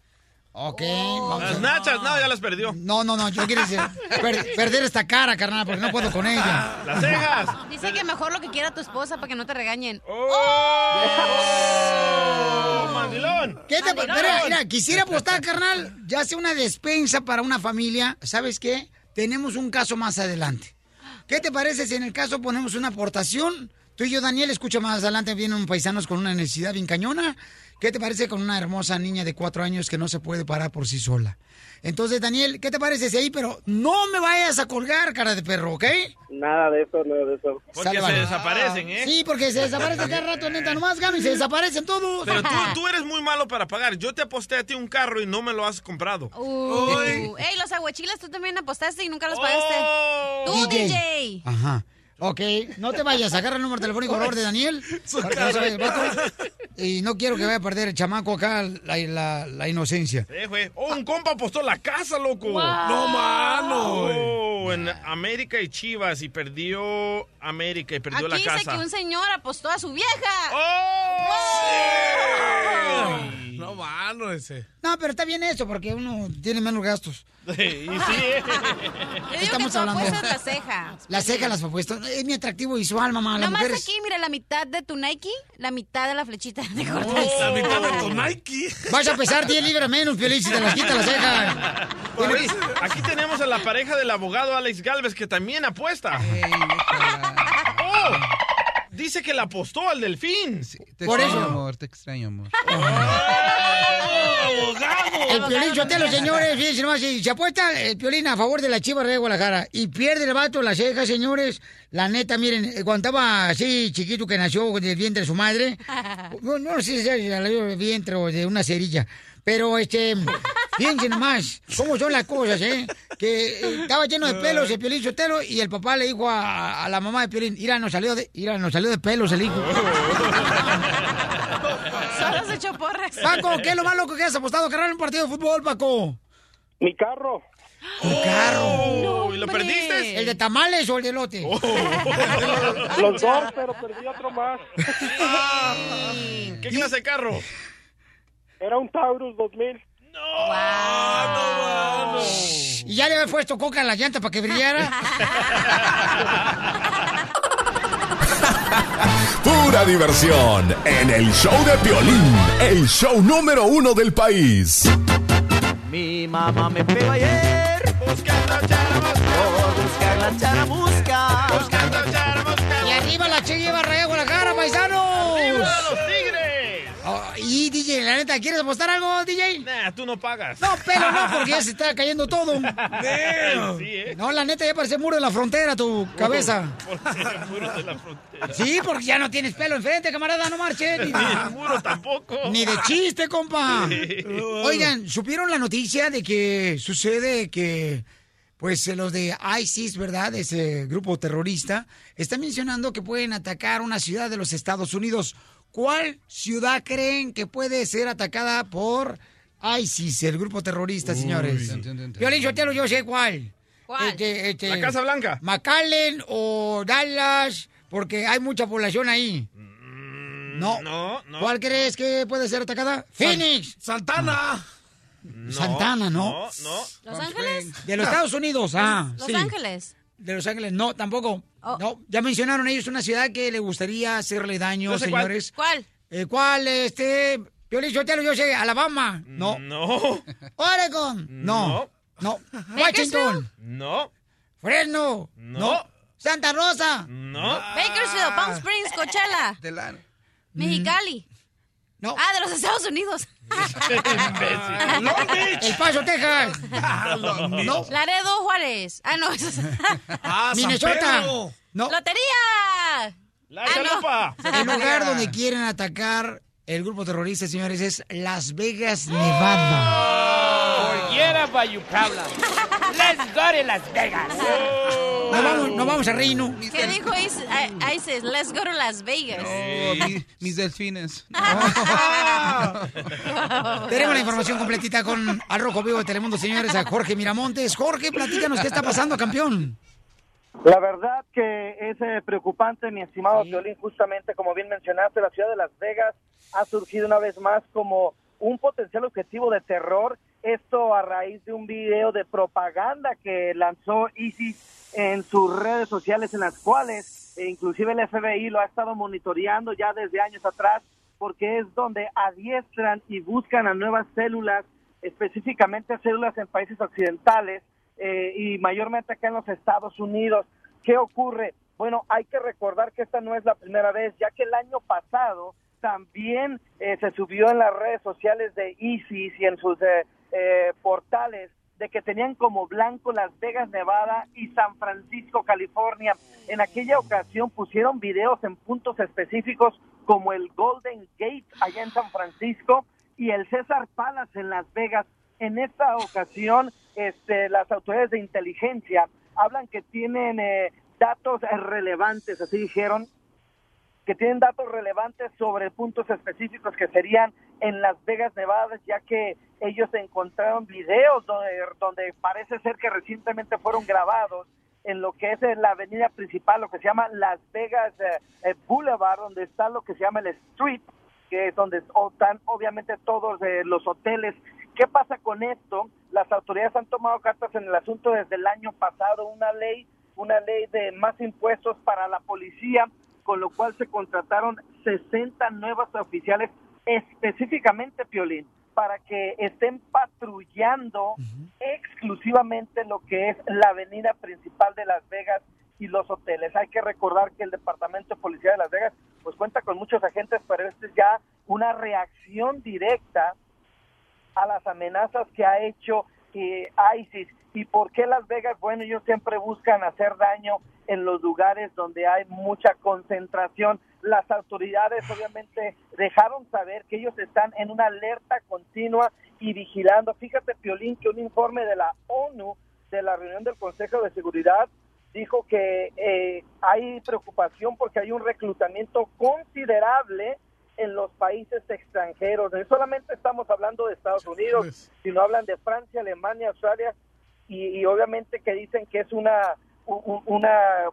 [SPEAKER 1] Ok, vamos
[SPEAKER 5] Las
[SPEAKER 1] a...
[SPEAKER 5] nachas, no, ya las perdió.
[SPEAKER 1] No, no, no, yo quiero decir, per- perder esta cara, carnal, porque no puedo con ella.
[SPEAKER 5] Las cejas.
[SPEAKER 4] Dice que mejor lo que quiera tu esposa para que no te regañen.
[SPEAKER 5] ¡Oh! ¡Mandilón!
[SPEAKER 1] ¿Qué te
[SPEAKER 4] Mandilón.
[SPEAKER 1] mira, mira, quisiera apostar, carnal, ya sea una despensa para una familia. ¿Sabes qué? Tenemos un caso más adelante. ¿Qué te parece si en el caso ponemos una aportación? Tú y yo, Daniel, escucha más adelante, vienen un paisanos con una necesidad bien cañona ¿qué te parece con una hermosa niña de cuatro años que no se puede parar por sí sola? Entonces, Daniel, ¿qué te parece si ahí? Pero no me vayas a colgar, cara de perro, ¿ok?
[SPEAKER 17] Nada de eso, nada de eso.
[SPEAKER 5] Porque
[SPEAKER 1] Sale,
[SPEAKER 5] se
[SPEAKER 1] vale.
[SPEAKER 5] desaparecen, ¿eh?
[SPEAKER 1] Sí, porque se desaparecen cada rato, neta, nomás gano y se desaparecen todos.
[SPEAKER 5] Pero tú, tú eres muy malo para pagar. Yo te aposté a ti un carro y no me lo has comprado.
[SPEAKER 4] Uh, ey, los aguachiles, tú también apostaste y nunca los pagaste. Tú, DJ.
[SPEAKER 1] Ajá. Ok, no te vayas, agarra el número telefónico por favor de Daniel. No. Y no quiero que vaya a perder el chamaco acá la, la- la inocencia.
[SPEAKER 5] Eh, güey. Oh, un compa apostó la casa, loco.
[SPEAKER 4] Wow.
[SPEAKER 5] No, mano. Oh, en América y Chivas y perdió América y perdió
[SPEAKER 4] Aquí
[SPEAKER 5] la
[SPEAKER 4] dice
[SPEAKER 5] casa.
[SPEAKER 4] que un señor apostó a su vieja.
[SPEAKER 3] No, mano, ese.
[SPEAKER 1] No, pero está bien eso, porque uno tiene menos gastos.
[SPEAKER 5] y sí.
[SPEAKER 4] Digo
[SPEAKER 1] Estamos
[SPEAKER 4] que
[SPEAKER 1] hablando.
[SPEAKER 4] apuesta es la ceja.
[SPEAKER 1] La ceja las apuesto. Es mi atractivo visual, mamá. Las
[SPEAKER 4] Nomás
[SPEAKER 1] mujeres.
[SPEAKER 4] aquí, mira, la mitad de tu Nike, la mitad de la flechita de
[SPEAKER 5] Oh,
[SPEAKER 4] cortas.
[SPEAKER 3] La mitad de tu Nike.
[SPEAKER 1] Vas a pesar 10 libras menos, Piolín, si te las quita la ceja.
[SPEAKER 5] Aquí tenemos a la pareja del abogado Alex Galvez que también apuesta. Oh, dice que la apostó al delfín.
[SPEAKER 11] Te
[SPEAKER 1] Por
[SPEAKER 11] extraño,
[SPEAKER 1] eso.
[SPEAKER 11] amor, te extraño, amor.
[SPEAKER 1] El Piolín Sotelo, señores, fíjense nomás, si se apuesta el Piolín a favor de la Chivas de Guadalajara y pierde el vato la ceja, señores, la neta, miren, eh, cuando estaba así chiquito que nació del vientre de su madre, no, no sé si era del vientre o de una cerilla, pero este, fíjense nomás cómo son las cosas, ¿eh? Que eh, estaba lleno de pelos el Piolín Sotelo y el papá le dijo a, a la mamá de Piolín, mira, nos salió de, mira, nos salió de pelos el hijo.
[SPEAKER 4] Solo se echó porras.
[SPEAKER 1] Paco, ¿qué es lo más loco que has apostado, carnal, en un partido de fútbol, Paco?
[SPEAKER 17] Mi carro.
[SPEAKER 1] Un carro.
[SPEAKER 5] ¿Y lo perdiste?
[SPEAKER 1] ¿El de tamales o el de lote?
[SPEAKER 17] Los dos, pero perdí otro más.
[SPEAKER 5] ¿Qué clase de carro?
[SPEAKER 17] Era un Taurus 2000.
[SPEAKER 1] ¿Y ya le había puesto coca a la llanta para que brillara?
[SPEAKER 6] Pura diversión en el show de Piolín, el show número uno del país.
[SPEAKER 16] Mi mamá me pegó ayer.
[SPEAKER 5] Buscando charamusca.
[SPEAKER 16] Por buscar la charamusca.
[SPEAKER 1] La neta, ¿quieres apostar algo, DJ?
[SPEAKER 5] Nah, tú no pagas.
[SPEAKER 1] No, pero no, porque ya se está cayendo todo.
[SPEAKER 5] Sí, ¿eh?
[SPEAKER 1] No, la neta, ya parece muro de la frontera tu cabeza.
[SPEAKER 5] Muro de la frontera.
[SPEAKER 1] Sí, porque ya no tienes pelo enfrente, camarada, no marche. Ni,
[SPEAKER 5] el muro tampoco.
[SPEAKER 1] ni de chiste, compa.
[SPEAKER 5] Sí.
[SPEAKER 1] Oigan, ¿supieron la noticia de que sucede que, pues, los de ISIS, ¿verdad? Ese grupo terrorista, están mencionando que pueden atacar una ciudad de los Estados Unidos. ¿Cuál ciudad creen que puede ser atacada por ISIS, el grupo terrorista, señores? Violín Sotelo, yo sé cuál.
[SPEAKER 4] ¿Cuál?
[SPEAKER 1] Este, este,
[SPEAKER 5] La Casa Blanca.
[SPEAKER 1] McAllen o Dallas, porque hay mucha población ahí. No.
[SPEAKER 5] Mm, No, no.
[SPEAKER 1] ¿Cuál crees que puede ser atacada? Phoenix.
[SPEAKER 3] Santana.
[SPEAKER 5] No,
[SPEAKER 1] Santana, ¿no?
[SPEAKER 5] No, no.
[SPEAKER 4] ¿Los Ángeles?
[SPEAKER 1] De los Estados Unidos, ah.
[SPEAKER 4] Los
[SPEAKER 1] sí.
[SPEAKER 4] Ángeles.
[SPEAKER 1] De Los Ángeles, no, tampoco.
[SPEAKER 4] Oh.
[SPEAKER 1] No, ya mencionaron ellos una ciudad que le gustaría hacerle daño,
[SPEAKER 5] Yo sé cuál.
[SPEAKER 1] señores.
[SPEAKER 4] ¿Cuál?
[SPEAKER 1] Eh, ¿Cuál? Este. Piolín Sotelo, yo sé, Alabama. No.
[SPEAKER 5] No.
[SPEAKER 1] Oregon. No. No. Washington.
[SPEAKER 5] No.
[SPEAKER 1] Fresno.
[SPEAKER 5] No.
[SPEAKER 1] Santa Rosa.
[SPEAKER 5] No.
[SPEAKER 4] Bakersfield, Palm Springs, Coachella.
[SPEAKER 11] Delano.
[SPEAKER 4] Mexicali.
[SPEAKER 1] No.
[SPEAKER 4] Ah, de los Estados Unidos.
[SPEAKER 5] Imbécil.
[SPEAKER 1] El Paso, Texas. No.
[SPEAKER 4] Laredo, Juárez. Ah, no.
[SPEAKER 3] Ah,
[SPEAKER 1] Minnesota. No.
[SPEAKER 4] ¡Lotería!
[SPEAKER 5] La
[SPEAKER 4] Ah, no.
[SPEAKER 5] chalupa.
[SPEAKER 1] El lugar donde quieren atacar el grupo terrorista, señores, es Las Vegas, Nevada.
[SPEAKER 18] Forget about you problem. Let's go to Las Vegas.
[SPEAKER 1] No vamos, no vamos a Reino.
[SPEAKER 4] ¿Qué dijo ISIS? Let's go to Las Vegas.
[SPEAKER 11] Oh, mi- mis delfines.
[SPEAKER 1] Tenemos la información completita con Al Rojo Vivo de Telemundo, señores, a Jorge Miramontes. Jorge, platícanos qué está pasando, campeón.
[SPEAKER 19] La verdad que es eh, preocupante, mi estimado Violín, justamente como bien mencionaste, la ciudad de Las Vegas ha surgido una vez más como un potencial objetivo de terror, esto a raíz de un video de propaganda que lanzó ISIS en sus redes sociales en las cuales eh, inclusive el FBI lo ha estado monitoreando ya desde años atrás porque es donde adiestran y buscan a nuevas células, específicamente células en países occidentales eh, y mayormente acá en los Estados Unidos. ¿Qué ocurre? Bueno, hay que recordar que esta no es la primera vez, ya que el año pasado también eh, se subió en las redes sociales de ISIS y en sus eh, eh, portales de que tenían como blanco Las Vegas, Nevada y San Francisco, California. En aquella ocasión pusieron videos en puntos específicos como el Golden Gate allá en San Francisco y el César Palace en Las Vegas. En esta ocasión, este, las autoridades de inteligencia hablan que tienen eh, datos relevantes, así dijeron, que tienen datos relevantes sobre puntos específicos que serían en Las Vegas, Nevada, ya que ellos encontraron videos donde, donde parece ser que recientemente fueron grabados en lo que es la avenida principal, lo que se llama Las Vegas eh, eh, Boulevard, donde está lo que se llama el Street, que es donde están obviamente todos eh, los hoteles. ¿Qué pasa con esto? Las autoridades han tomado cartas en el asunto desde el año pasado, una ley, una ley de más impuestos para la policía, con lo cual se contrataron 60 nuevas oficiales específicamente, Piolín, para que estén patrullando exclusivamente lo que es la avenida principal de Las Vegas y los hoteles. Hay que recordar que el Departamento de Policía de Las Vegas pues cuenta con muchos agentes, pero esto es ya una reacción directa a las amenazas que ha hecho eh, ISIS. ¿Y por qué Las Vegas? Bueno, ellos siempre buscan hacer daño en los lugares donde hay mucha concentración. Las autoridades obviamente dejaron saber que ellos están en una alerta continua y vigilando. Fíjate, Piolín, que un informe de la ONU, de la reunión del Consejo de Seguridad, dijo que eh, hay preocupación porque hay un reclutamiento considerable en los países extranjeros. No solamente estamos hablando de Estados Unidos, sino hablan de Francia, Alemania, Australia, y, y obviamente que dicen que es una un- una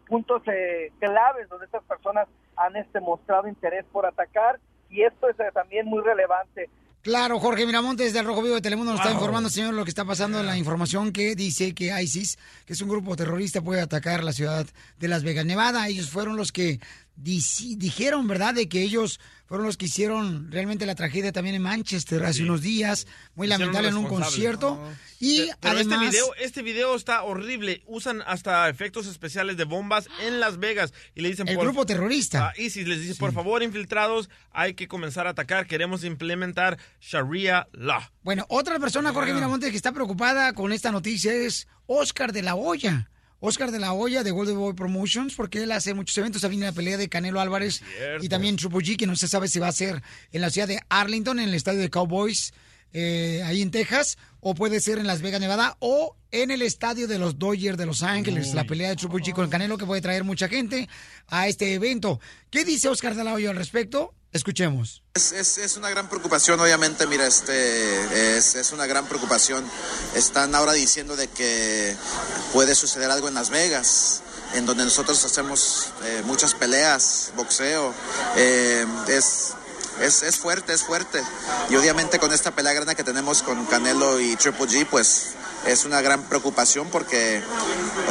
[SPEAKER 19] puntos eh, claves donde estas personas han este mostrado interés por atacar y esto es eh, también muy relevante.
[SPEAKER 1] Claro, Jorge Miramontes del Rojo Vivo de Telemundo nos está informando, señor, lo que está pasando en la información que dice que ISIS, que es un grupo terrorista, puede atacar la ciudad de Las Vegas, Nevada. Ellos fueron los que dijeron, ¿verdad?, de que ellos fueron los que hicieron realmente la tragedia también en Manchester hace unos días, muy lamentable en un concierto. Y
[SPEAKER 5] Pero
[SPEAKER 1] además...
[SPEAKER 5] este video, este video está horrible. Usan hasta efectos especiales de bombas en Las Vegas y le dicen
[SPEAKER 1] El
[SPEAKER 5] por-
[SPEAKER 1] grupo terrorista.
[SPEAKER 5] a ISIS les dice, por favor, infiltrados, hay que comenzar a atacar. Queremos implementar Sharia law.
[SPEAKER 1] Bueno, otra persona, Jorge Miramontes, que está preocupada con esta noticia es Oscar de la Hoya. Oscar de la Hoya de Golden Boy Promotions, porque él hace muchos eventos. Viene la pelea de Canelo Álvarez y también Triple G, que no se sabe si va a ser en la ciudad de Arlington, en el estadio de Cowboys, eh, ahí en Texas, o puede ser en Las Vegas, Nevada, o en el estadio de los Dodgers de Los Ángeles. La pelea de Triple G con Canelo, que puede traer mucha gente a este evento. ¿Qué dice Oscar de la Hoya al respecto? Escuchemos.
[SPEAKER 20] Es, es, es una gran preocupación, obviamente, mira, este, es, es una gran preocupación. Están ahora diciendo de que puede suceder algo en Las Vegas, en donde nosotros hacemos eh, muchas peleas, boxeo. Eh, es, es, es fuerte, es fuerte. Y obviamente con esta pelea grande que tenemos con Canelo y Triple G, pues es una gran preocupación porque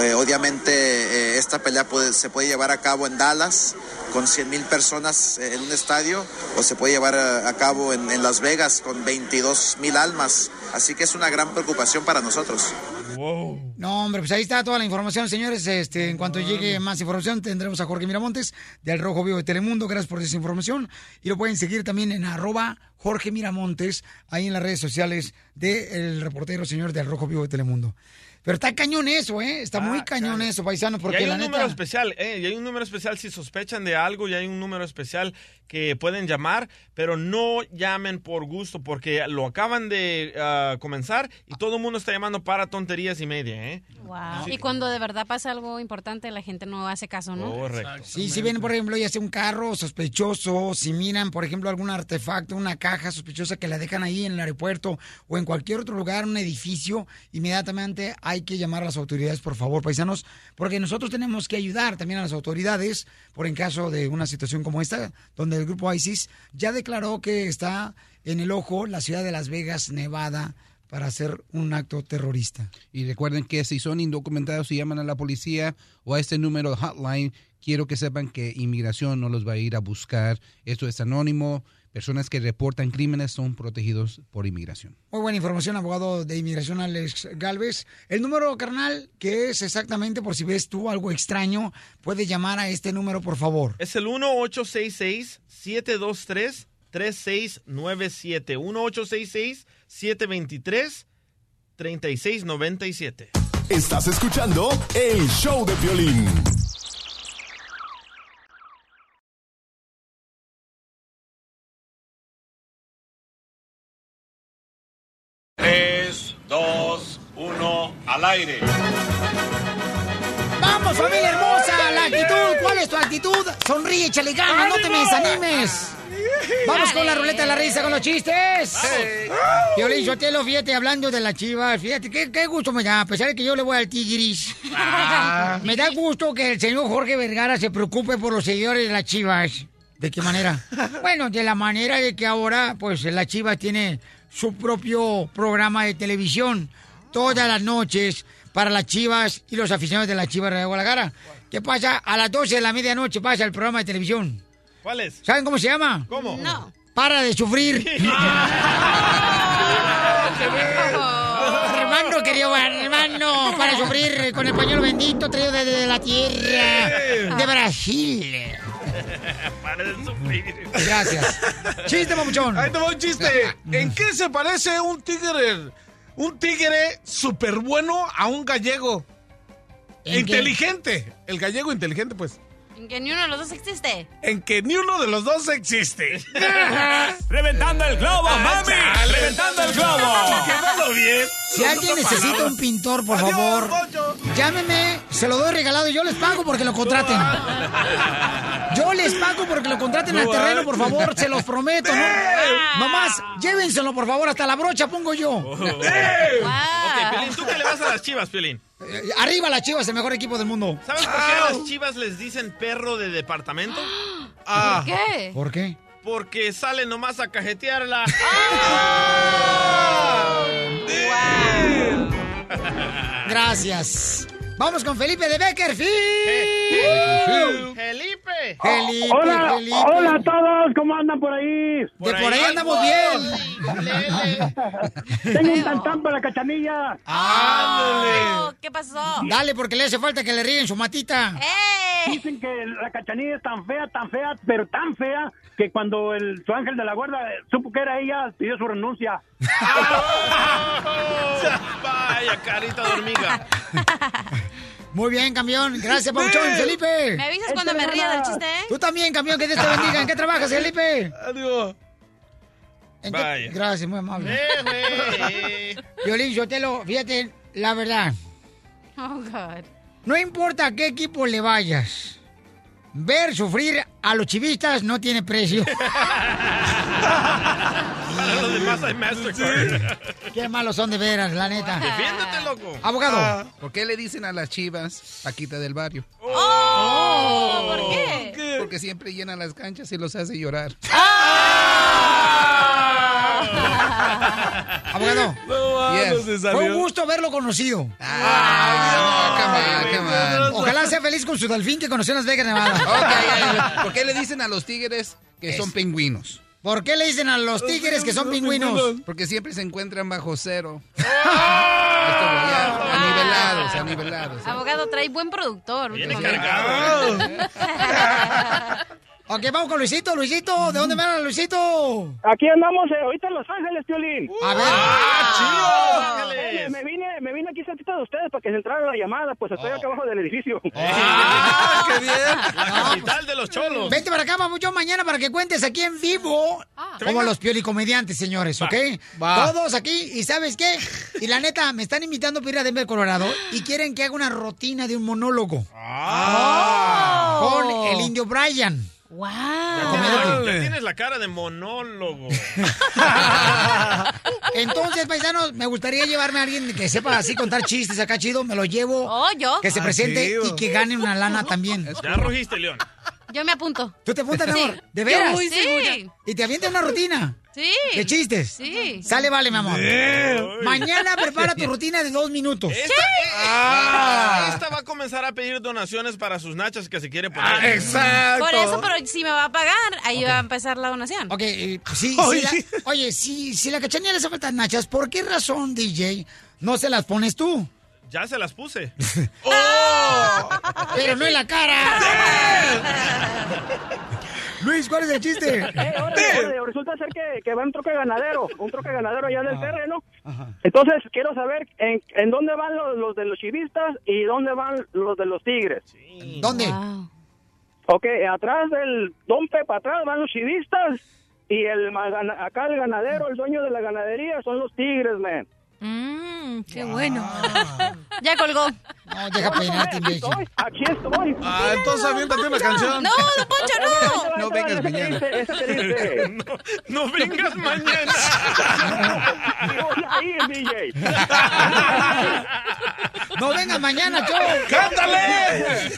[SPEAKER 20] eh, obviamente eh, esta pelea puede- se puede llevar a cabo en Dallas con 100 mil personas eh, en un estadio o se puede llevar a, a cabo en, en Las Vegas con 22 mil almas. Así que es una gran preocupación para nosotros.
[SPEAKER 1] No, hombre, pues ahí está toda la información, señores. Este, en cuanto llegue más información, tendremos a Jorge Miramontes del Rojo Vivo de Telemundo. Gracias por esa información. Y lo pueden seguir también en arroba Jorge Miramontes, ahí en las redes sociales del reportero señor del Rojo Vivo de Telemundo. Pero está cañón eso, ¿eh? Está muy cañón eso, paisano,
[SPEAKER 5] y
[SPEAKER 1] porque
[SPEAKER 5] hay
[SPEAKER 1] la
[SPEAKER 5] un
[SPEAKER 1] neta...
[SPEAKER 5] número especial, eh, y hay un número especial si sospechan de algo, y hay un número especial que pueden llamar, pero no llamen por gusto, porque lo acaban de ah, comenzar y todo el mundo está llamando para tonterías y media, ¿eh?
[SPEAKER 4] Wow. Y cuando de verdad pasa algo importante, la gente no hace caso, ¿no?
[SPEAKER 5] Correcto.
[SPEAKER 1] Sí, si ven, por ejemplo, ya sea un carro sospechoso, si miran, por ejemplo, algún artefacto, una caja sospechosa que la dejan ahí en el aeropuerto o en cualquier otro lugar, un edificio, inmediatamente hay que llamar a las autoridades, por favor, paisanos, porque nosotros tenemos que ayudar también a las autoridades, por en caso de una situación como esta, donde el grupo ISIS ya declaró que está en el ojo la ciudad de Las Vegas, Nevada, para hacer un acto terrorista.
[SPEAKER 11] Y recuerden que si son indocumentados y llaman a la policía o a este número de hotline, quiero que sepan que inmigración no los va a ir a buscar. Esto es anónimo. Personas que reportan crímenes son protegidos por inmigración.
[SPEAKER 1] Muy buena información, abogado de inmigración Alex Galvez. El número, carnal, que es exactamente por si ves tú algo extraño, puedes llamar a este número, por favor.
[SPEAKER 5] Es el 1-866-723-3697. 1-866-723-3697.
[SPEAKER 6] Estás escuchando el show de violín.
[SPEAKER 21] Al aire.
[SPEAKER 1] ¡Vamos, familia hermosa! ¡La actitud! ¿Cuál es tu actitud? Sonríe, échale ganas, no te me desanimes. Vamos con la ruleta de la risa, con los chistes. Violín Sotelo, fíjate, hablando de la chivas, fíjate, qué, qué gusto me da, a pesar de que yo le voy al tigris. Me da gusto que el señor Jorge Vergara se preocupe por los seguidores de las chivas. ¿De qué manera? Bueno, de la manera de que ahora, pues, la chivas tiene su propio programa de televisión todas las noches para las chivas y los aficionados de la chivas de Guadalajara. ¿Qué pasa? A las 12 de la medianoche pasa el programa de televisión.
[SPEAKER 5] ¿Cuál es?
[SPEAKER 1] ¿Saben cómo se llama?
[SPEAKER 5] ¿Cómo?
[SPEAKER 4] No.
[SPEAKER 1] Para de sufrir. hermano, querido hermano, para sufrir con el pañuelo bendito traído desde la tierra de Brasil.
[SPEAKER 5] Para de sufrir.
[SPEAKER 1] Gracias. Chiste, mamuchón.
[SPEAKER 3] Ahí te va un chiste. ¿En qué se parece un tigre? Un tigre súper bueno a un gallego. Inteligente. El gallego inteligente, pues.
[SPEAKER 4] En que ni uno de los dos existe.
[SPEAKER 3] En que ni uno de los dos existe.
[SPEAKER 21] ¡Reventando el globo, mami!
[SPEAKER 3] chale.
[SPEAKER 21] ¡Reventando el globo!
[SPEAKER 3] Quédalo bien.
[SPEAKER 1] Si alguien necesita un pintor, por favor, llámeme, se lo doy regalado y yo les pago porque lo contraten. Yo les pago porque lo contraten al terreno, por favor, se los prometo. ¿no? Nomás, llévenselo, por favor, hasta la brocha pongo yo.
[SPEAKER 5] Ok, Piolín, ¿tú qué le vas a las chivas, Piolín?
[SPEAKER 1] Eh, Arriba las chivas, el mejor equipo del mundo.
[SPEAKER 5] ¿Sabes por qué a las chivas les dicen perro de departamento?
[SPEAKER 1] Ah.
[SPEAKER 4] ¿Por qué?
[SPEAKER 1] ¿Por qué?
[SPEAKER 5] Porque sale nomás a cajetearla.
[SPEAKER 1] Gracias. Vamos con Felipe de Beckerfield.
[SPEAKER 5] Felipe.
[SPEAKER 1] Felipe,
[SPEAKER 22] Hola,
[SPEAKER 1] Felipe.
[SPEAKER 22] hola a todos, ¿cómo andan por ahí?
[SPEAKER 1] De por ahí andamos bien.
[SPEAKER 22] Tengo un tantán para la cachanilla.
[SPEAKER 4] Oh, ¿Qué pasó?
[SPEAKER 1] Dale, porque le hace falta que le ríen su matita.
[SPEAKER 4] ¡Eh!
[SPEAKER 22] Dicen que la cachanilla es tan fea, tan fea, pero tan fea que cuando el, su ángel de la guarda eh, supo que era ella, pidió su renuncia.
[SPEAKER 5] Vaya, carita de hormiga.
[SPEAKER 1] Muy bien, campeón. Gracias, Pauchón, Felipe.
[SPEAKER 4] ¿Me avisas cuando me ría del chiste, eh?
[SPEAKER 1] Tú también, campeón, que Dios te bendiga. ¿En qué trabajas, Felipe?
[SPEAKER 3] Adiós.
[SPEAKER 1] ¿En qué-
[SPEAKER 5] Vaya.
[SPEAKER 1] Gracias, muy amable.
[SPEAKER 5] Eh, güey.
[SPEAKER 1] Violín, Sotelo, fíjate, la verdad,
[SPEAKER 4] Oh, God.
[SPEAKER 1] no importa a qué equipo le vayas, ver sufrir a los chivistas no tiene precio.
[SPEAKER 5] Para los demás hay Mastercard.
[SPEAKER 1] qué malos son de veras, la neta.
[SPEAKER 5] Defiéndete, loco.
[SPEAKER 1] Abogado.
[SPEAKER 11] Ah, ¿Por qué le dicen a las chivas Paquita del barrio?
[SPEAKER 4] Oh, ¿Por qué?
[SPEAKER 11] Porque siempre llenan las canchas y los hace llorar.
[SPEAKER 1] Abogado,
[SPEAKER 11] Yes.
[SPEAKER 1] fue un gusto haberlo conocido.
[SPEAKER 11] Ah, come on, come on.
[SPEAKER 1] Ojalá sea feliz con su delfín que conoció en Las Vegas, Nevada.
[SPEAKER 11] Ok, ok. ¿Por qué le dicen a los tigres que son pingüinos?
[SPEAKER 1] ¿Por qué le dicen a los tigres que son pingüinos?
[SPEAKER 11] Porque siempre se encuentran bajo cero. Anivelados, anivelados.
[SPEAKER 4] Abogado, trae buen productor.
[SPEAKER 5] Viene cargado.
[SPEAKER 1] Ok, vamos con Luisito. Luisito, ¿de dónde van Luisito?
[SPEAKER 22] Aquí andamos eh, ahorita en Los Ángeles, Piolín.
[SPEAKER 1] A ver.
[SPEAKER 5] ¡Ah,
[SPEAKER 22] Oye,
[SPEAKER 5] Ángeles!
[SPEAKER 22] me vine, me vine aquí cerquita de ustedes para que se entrara la llamada, pues estoy acá abajo del edificio.
[SPEAKER 5] ¡Ah, qué bien! La capital de los cholos.
[SPEAKER 1] Vente para acá, papuchón, mañana para que cuentes aquí en vivo. Como los piolicomediantes, señores, ¿ok?
[SPEAKER 3] Va.
[SPEAKER 1] Todos aquí. ¿Y sabes qué? Y la neta, me están invitando para ir a Denver, Colorado. Y quieren que haga una rutina de un monólogo.
[SPEAKER 5] Ah.
[SPEAKER 1] Con el indio Brian.
[SPEAKER 4] ¡Wow!
[SPEAKER 5] Ya tienes la cara de monólogo.
[SPEAKER 1] Entonces, paisanos, me gustaría llevarme a alguien que sepa así contar chistes acá chido. Me lo llevo.
[SPEAKER 4] Oh, ¿yo?
[SPEAKER 1] Que se
[SPEAKER 3] Ah,
[SPEAKER 1] presente y que gane una lana también.
[SPEAKER 5] Ya rugiste, León.
[SPEAKER 4] Yo me apunto.
[SPEAKER 1] ¿Tú te apuntas, mi
[SPEAKER 4] Sí.
[SPEAKER 1] amor? ¿De veras?
[SPEAKER 4] Yo muy segura.
[SPEAKER 1] ¿Y te avientas una rutina?
[SPEAKER 4] Sí.
[SPEAKER 1] ¿De chistes?
[SPEAKER 4] Sí.
[SPEAKER 1] Sale, vale, mi amor. Mañana prepara tu rutina de dos minutos.
[SPEAKER 5] Esta, eh,
[SPEAKER 1] Ah.
[SPEAKER 5] esta va a comenzar a pedir donaciones para sus nachas que se quiere poner.
[SPEAKER 4] Por eso, pero si me va a pagar, ahí va a empezar la donación.
[SPEAKER 1] Ok, eh, sí,
[SPEAKER 4] Oye.
[SPEAKER 1] sí, la- oye, si, si la cachanilla le hace falta nachas, ¿por qué razón, DJ, no se las pones tú?
[SPEAKER 5] Ya se las puse.
[SPEAKER 1] Pero no en la cara. Luis, ¿cuál es el chiste?
[SPEAKER 22] Eh, órale, órale, resulta ser que, que va un troque ganadero, un troque ganadero allá del terreno. Entonces, quiero saber en, en dónde van los, los de los chivistas y dónde van los de los tigres.
[SPEAKER 1] ¿Dónde?
[SPEAKER 22] Ok, atrás del dompe, para atrás van los chivistas y el acá el ganadero, el dueño de la ganadería son los tigres, man.
[SPEAKER 4] Mmm, qué bueno. ya colgó.
[SPEAKER 1] No, deja peinarte,
[SPEAKER 22] Aquí estoy, aquí estoy.
[SPEAKER 3] Ah, entonces aviéntate una canción.
[SPEAKER 4] No, don Poncho, no.
[SPEAKER 3] No vengas mañana.
[SPEAKER 5] No, no vengas mañana.
[SPEAKER 22] Voy a ir, DJ.
[SPEAKER 1] No vengas mañana, yo.
[SPEAKER 3] ¡Cántale!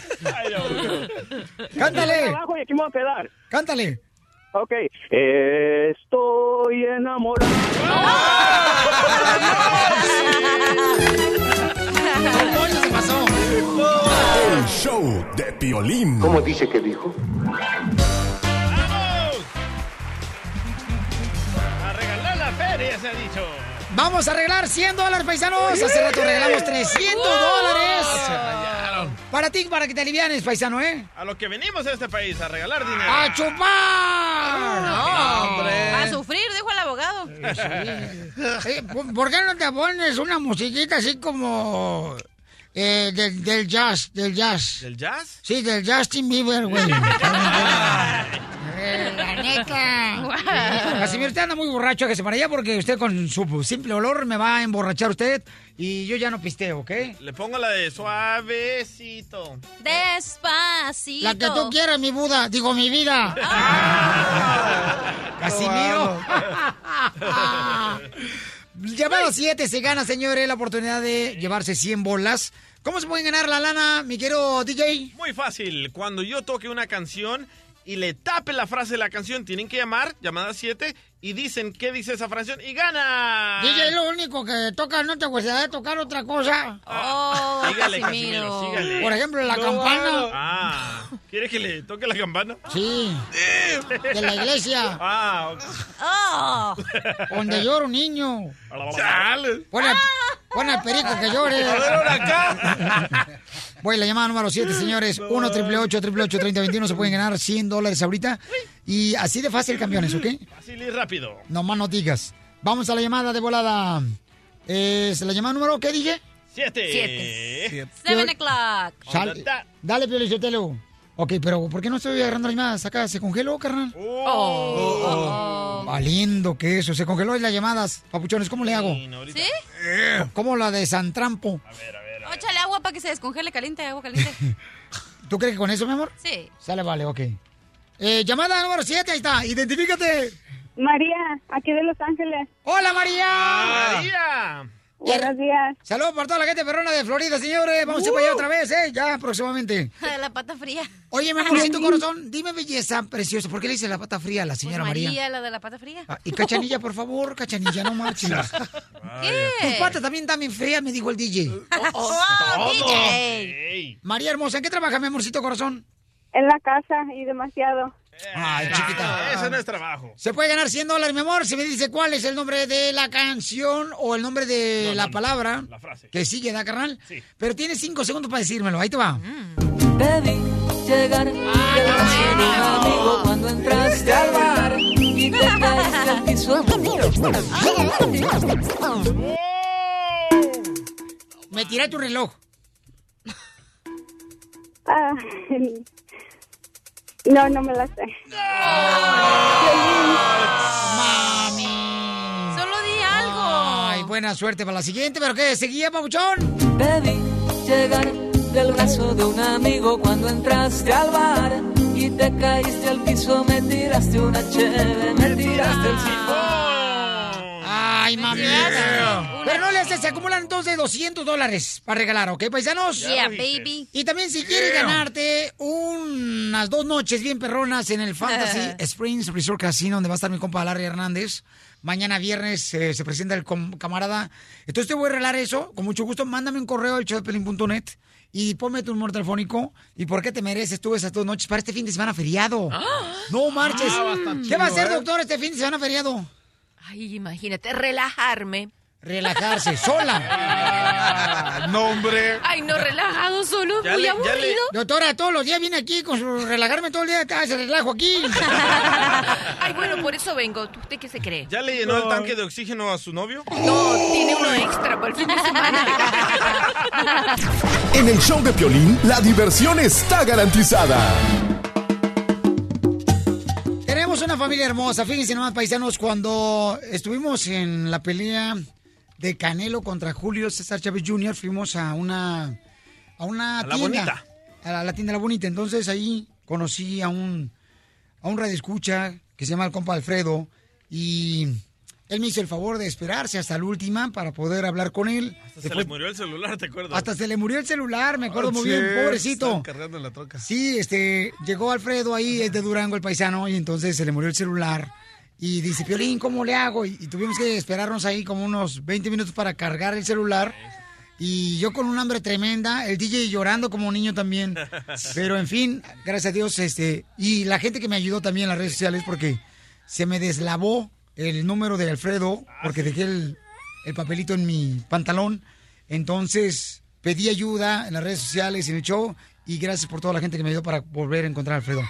[SPEAKER 1] Cántale.
[SPEAKER 22] Abajo y aquí me voy a quedar.
[SPEAKER 1] Cántale.
[SPEAKER 22] Ok. Estoy enamorado.
[SPEAKER 1] se pasó.
[SPEAKER 6] El show de Piolín.
[SPEAKER 23] ¿Cómo dice que dijo?
[SPEAKER 5] A regalar la feria, se ha dicho.
[SPEAKER 1] Vamos a arreglar 100 dólares, paisanos. Hace rato regalamos 300 dólares. Para ti, para que te alivianes, paisano, ¿eh?
[SPEAKER 5] A lo que venimos a este país, a regalar dinero.
[SPEAKER 1] ¡A chupar!
[SPEAKER 5] No, hombre.
[SPEAKER 4] A sufrir, dijo el abogado.
[SPEAKER 1] Eh, ¿por- ¿Por qué no te pones una musiquita así como eh, del, del jazz, del jazz?
[SPEAKER 5] ¿Del jazz?
[SPEAKER 1] Sí, del Justin Bieber, güey. Eh, la neta. Casimiro, usted anda muy borracho, que se para allá porque usted con su simple olor me va a emborrachar usted y yo ya no pisteo, ¿ok?
[SPEAKER 5] Le pongo la de suavecito.
[SPEAKER 4] Despacito.
[SPEAKER 1] La que tú quieras, mi Buda, digo mi vida. Casimiro. Llamado 7 se gana, señores, la oportunidad de llevarse 100 bolas. ¿Cómo se pueden ganar la lana, mi querido DJ?
[SPEAKER 5] Muy fácil. Cuando yo toque una canción y le tape la frase de la canción, tienen que llamar, llamada 7, y dicen qué dice esa frase y gana.
[SPEAKER 1] DJ, lo único que toca, ¿no te gustaría de tocar otra cosa?
[SPEAKER 4] Oh,
[SPEAKER 5] Sígale,
[SPEAKER 4] Casimiro.
[SPEAKER 5] Sígale.
[SPEAKER 1] Por ejemplo, la
[SPEAKER 5] No,
[SPEAKER 1] campana.
[SPEAKER 5] Ah, ¿quiere que le toque la campana?
[SPEAKER 1] Sí, de la iglesia,
[SPEAKER 5] Ah, ok.
[SPEAKER 4] Oh.
[SPEAKER 1] donde llora un niño.
[SPEAKER 5] Chale.
[SPEAKER 1] Pon al perico que llore.
[SPEAKER 5] A ver, ahora acá.
[SPEAKER 1] Voy a la llamada número 7, señores. 1 triple 8 3021 Se pueden ganar 100 dólares ahorita. Y así de fácil, campeones, ¿ok?
[SPEAKER 5] Fácil y rápido.
[SPEAKER 1] No más no digas. Vamos a la llamada de volada. Es la llamada número, ¿qué dije?
[SPEAKER 5] Siete.
[SPEAKER 4] Siete. Seven o'clock.
[SPEAKER 1] Sal- Dale, Pio Lizotelo. Ok, pero ¿por qué no estoy agarrando las llamadas acá? ¿Se congeló, carnal?
[SPEAKER 4] Oh.
[SPEAKER 1] Valiendo que eso. Se congeló en las llamadas. Papuchones, ¿cómo le hago?
[SPEAKER 4] ¿Sí?
[SPEAKER 1] ¿Cómo la de Santrampo?
[SPEAKER 4] Échale agua para que se descongele caliente, agua caliente.
[SPEAKER 1] ¿Tú crees que con eso, mi amor?
[SPEAKER 4] Sí.
[SPEAKER 1] Sale, vale, ok. Eh, llamada número 7, ahí está. Identifícate.
[SPEAKER 7] María, aquí de Los Ángeles.
[SPEAKER 1] ¡Hola, María!
[SPEAKER 5] María.
[SPEAKER 7] Buenos días.
[SPEAKER 1] Saludos para toda la gente perrona de Florida, señores. Vamos a ir para allá otra vez, ¿eh? Ya próximamente.
[SPEAKER 4] De la pata fría.
[SPEAKER 1] Oye, mi amorcito corazón, dime belleza preciosa. ¿Por qué le dice la pata fría a la señora
[SPEAKER 4] Pues
[SPEAKER 1] María?
[SPEAKER 4] María, la de la pata fría.
[SPEAKER 1] Ah, y Cachanilla, por favor, Cachanilla, no marches.
[SPEAKER 4] ¿Qué?
[SPEAKER 1] Tus patas también están bien feas, me dijo el DJ.
[SPEAKER 4] Oh, DJ.
[SPEAKER 1] María hermosa, ¿en qué trabaja, mi amorcito corazón?
[SPEAKER 7] En la casa y demasiado.
[SPEAKER 1] Ay, chiquita.
[SPEAKER 5] Ese no es trabajo.
[SPEAKER 1] Se puede ganar 100 dólares, mi amor, si me dice cuál es el nombre de la canción o el nombre de
[SPEAKER 5] No,
[SPEAKER 1] la
[SPEAKER 5] no, no.
[SPEAKER 1] palabra.
[SPEAKER 5] La frase.
[SPEAKER 1] Que sigue, ¿da, carnal?
[SPEAKER 5] Sí.
[SPEAKER 1] Pero tienes 5 segundos para decírmelo. Ahí te va.
[SPEAKER 16] Te vi llegar de un amigo cuando entraste al bar y te caíste al piso.
[SPEAKER 1] Me tiré tu reloj.
[SPEAKER 7] No, no me la sé.
[SPEAKER 1] Mami.
[SPEAKER 4] Solo di algo.
[SPEAKER 1] Ay, buena suerte para la siguiente, pero ¿qué? ¿Seguía, papuchón?
[SPEAKER 16] Te vi llegar del brazo de un amigo cuando entraste al bar y te caíste al piso, me tiraste una cheve, me tiraste el sifón.
[SPEAKER 1] Ay, mami. Pero no le haces, se acumulan entonces 200 dólares para regalar, ¿ok, paisanos?
[SPEAKER 4] Yeah, baby.
[SPEAKER 1] Y también si quieres
[SPEAKER 4] Yeah.
[SPEAKER 1] ganarte unas dos noches bien perronas en el Fantasy Springs Resort Casino, donde va a estar mi compa Larry Hernández. Mañana viernes eh, se presenta el camarada. Entonces te voy a regalar eso. Con mucho gusto, mándame un correo al showdepelín.net y ponme tu número telefónico. ¿Y por qué te mereces tú esas dos noches para este fin de semana feriado? No marches.
[SPEAKER 23] Ah,
[SPEAKER 1] ¿Qué va a hacer,
[SPEAKER 23] ¿eh?
[SPEAKER 1] doctor, este fin de semana feriado?
[SPEAKER 23] Ay, imagínate, relajarme.
[SPEAKER 1] Relajarse, sola.
[SPEAKER 24] no, hombre.
[SPEAKER 23] Ay, no, relajado solo,
[SPEAKER 1] Ya
[SPEAKER 23] muy
[SPEAKER 1] le-
[SPEAKER 23] aburrido.
[SPEAKER 1] le- Doctora, todos los días viene aquí con su relajarme todo el día, ah, se relajo aquí.
[SPEAKER 23] Ay, bueno, por eso vengo. ¿Usted qué se cree?
[SPEAKER 5] ¿Ya le llenó el tanque de oxígeno a su novio?
[SPEAKER 23] No, tiene uno extra para el fin de semana.
[SPEAKER 6] En el show de Piolín, la diversión está garantizada.
[SPEAKER 1] Familia hermosa, fíjense nomás, paisanos, cuando estuvimos en la pelea de Canelo contra Julio César Chávez Jr., fuimos a una, a una
[SPEAKER 5] A la
[SPEAKER 1] tienda.
[SPEAKER 5] Bonita.
[SPEAKER 1] A la, la tienda La Bonita. Entonces ahí conocí a un, a un radioescucha que se llama el compa Alfredo y él me hizo el favor de esperarse hasta la última para poder hablar con él.
[SPEAKER 5] Hasta se le murió el celular, ¿te acuerdas?
[SPEAKER 1] hasta se le murió el celular, me acuerdo
[SPEAKER 24] Ah,
[SPEAKER 1] muy
[SPEAKER 24] sí,
[SPEAKER 1] bien, pobrecito.
[SPEAKER 24] cargando la troca.
[SPEAKER 1] Sí, este, llegó Alfredo ahí, es de Durango, el paisano, y entonces se le murió el celular. Y dice, Piolín, ¿cómo le hago? Y, y tuvimos que esperarnos ahí como unos 20 minutos para cargar el celular. Y yo con un hambre tremenda, el DJ llorando como un niño también. Pero en fin, gracias a Dios, este, y la gente que me ayudó también en las redes sociales porque se me deslavó el número de Alfredo porque dejé el, el papelito en mi pantalón. Entonces pedí ayuda en las redes sociales, en el show, y gracias por toda la gente que me ayudó para volver a encontrar a Alfredo.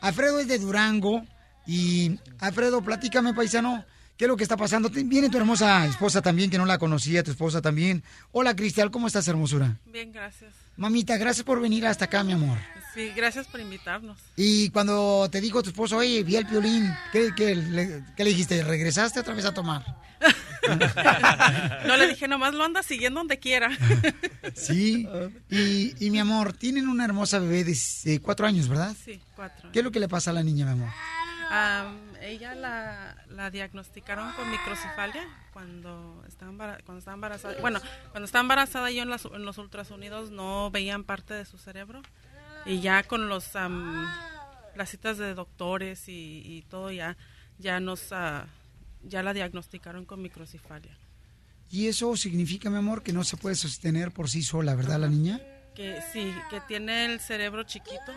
[SPEAKER 1] Alfredo es de Durango y Alfredo, platícame, paisano, ¿qué es lo que está pasando? Viene tu hermosa esposa también, que no la conocía, tu esposa también. Hola, Cristal, ¿cómo estás, hermosura?
[SPEAKER 25] Bien, gracias.
[SPEAKER 1] Mamita, gracias por venir hasta acá, mi amor.
[SPEAKER 25] Sí, gracias por invitarnos.
[SPEAKER 1] Y cuando te dijo tu esposo, oye, vi el piolín, ¿qué, qué le, qué le dijiste? ¿Regresaste otra vez a tomar?
[SPEAKER 25] No le dije nomás lo anda siguiendo donde quiera.
[SPEAKER 1] Sí. Y, y mi amor, tienen una hermosa bebé de, de cuatro años, ¿verdad?
[SPEAKER 25] Sí, cuatro.
[SPEAKER 1] ¿Qué es lo que le pasa a la niña, mi amor?
[SPEAKER 25] Am, ella la, la diagnosticaron con microcefalia cuando estaba, cuando estaba embarazada. Bueno, cuando estaba embarazada yo en, las- en los ultrasonidos no veían parte de su cerebro. Y ya con los am, las citas de doctores y, y todo ya, ya nos ah, ya la diagnosticaron con microcefalia.
[SPEAKER 1] Y eso significa, mi amor, que no se puede sostener por sí sola, ¿verdad, la niña?
[SPEAKER 25] Que sí, que tiene el cerebro chiquito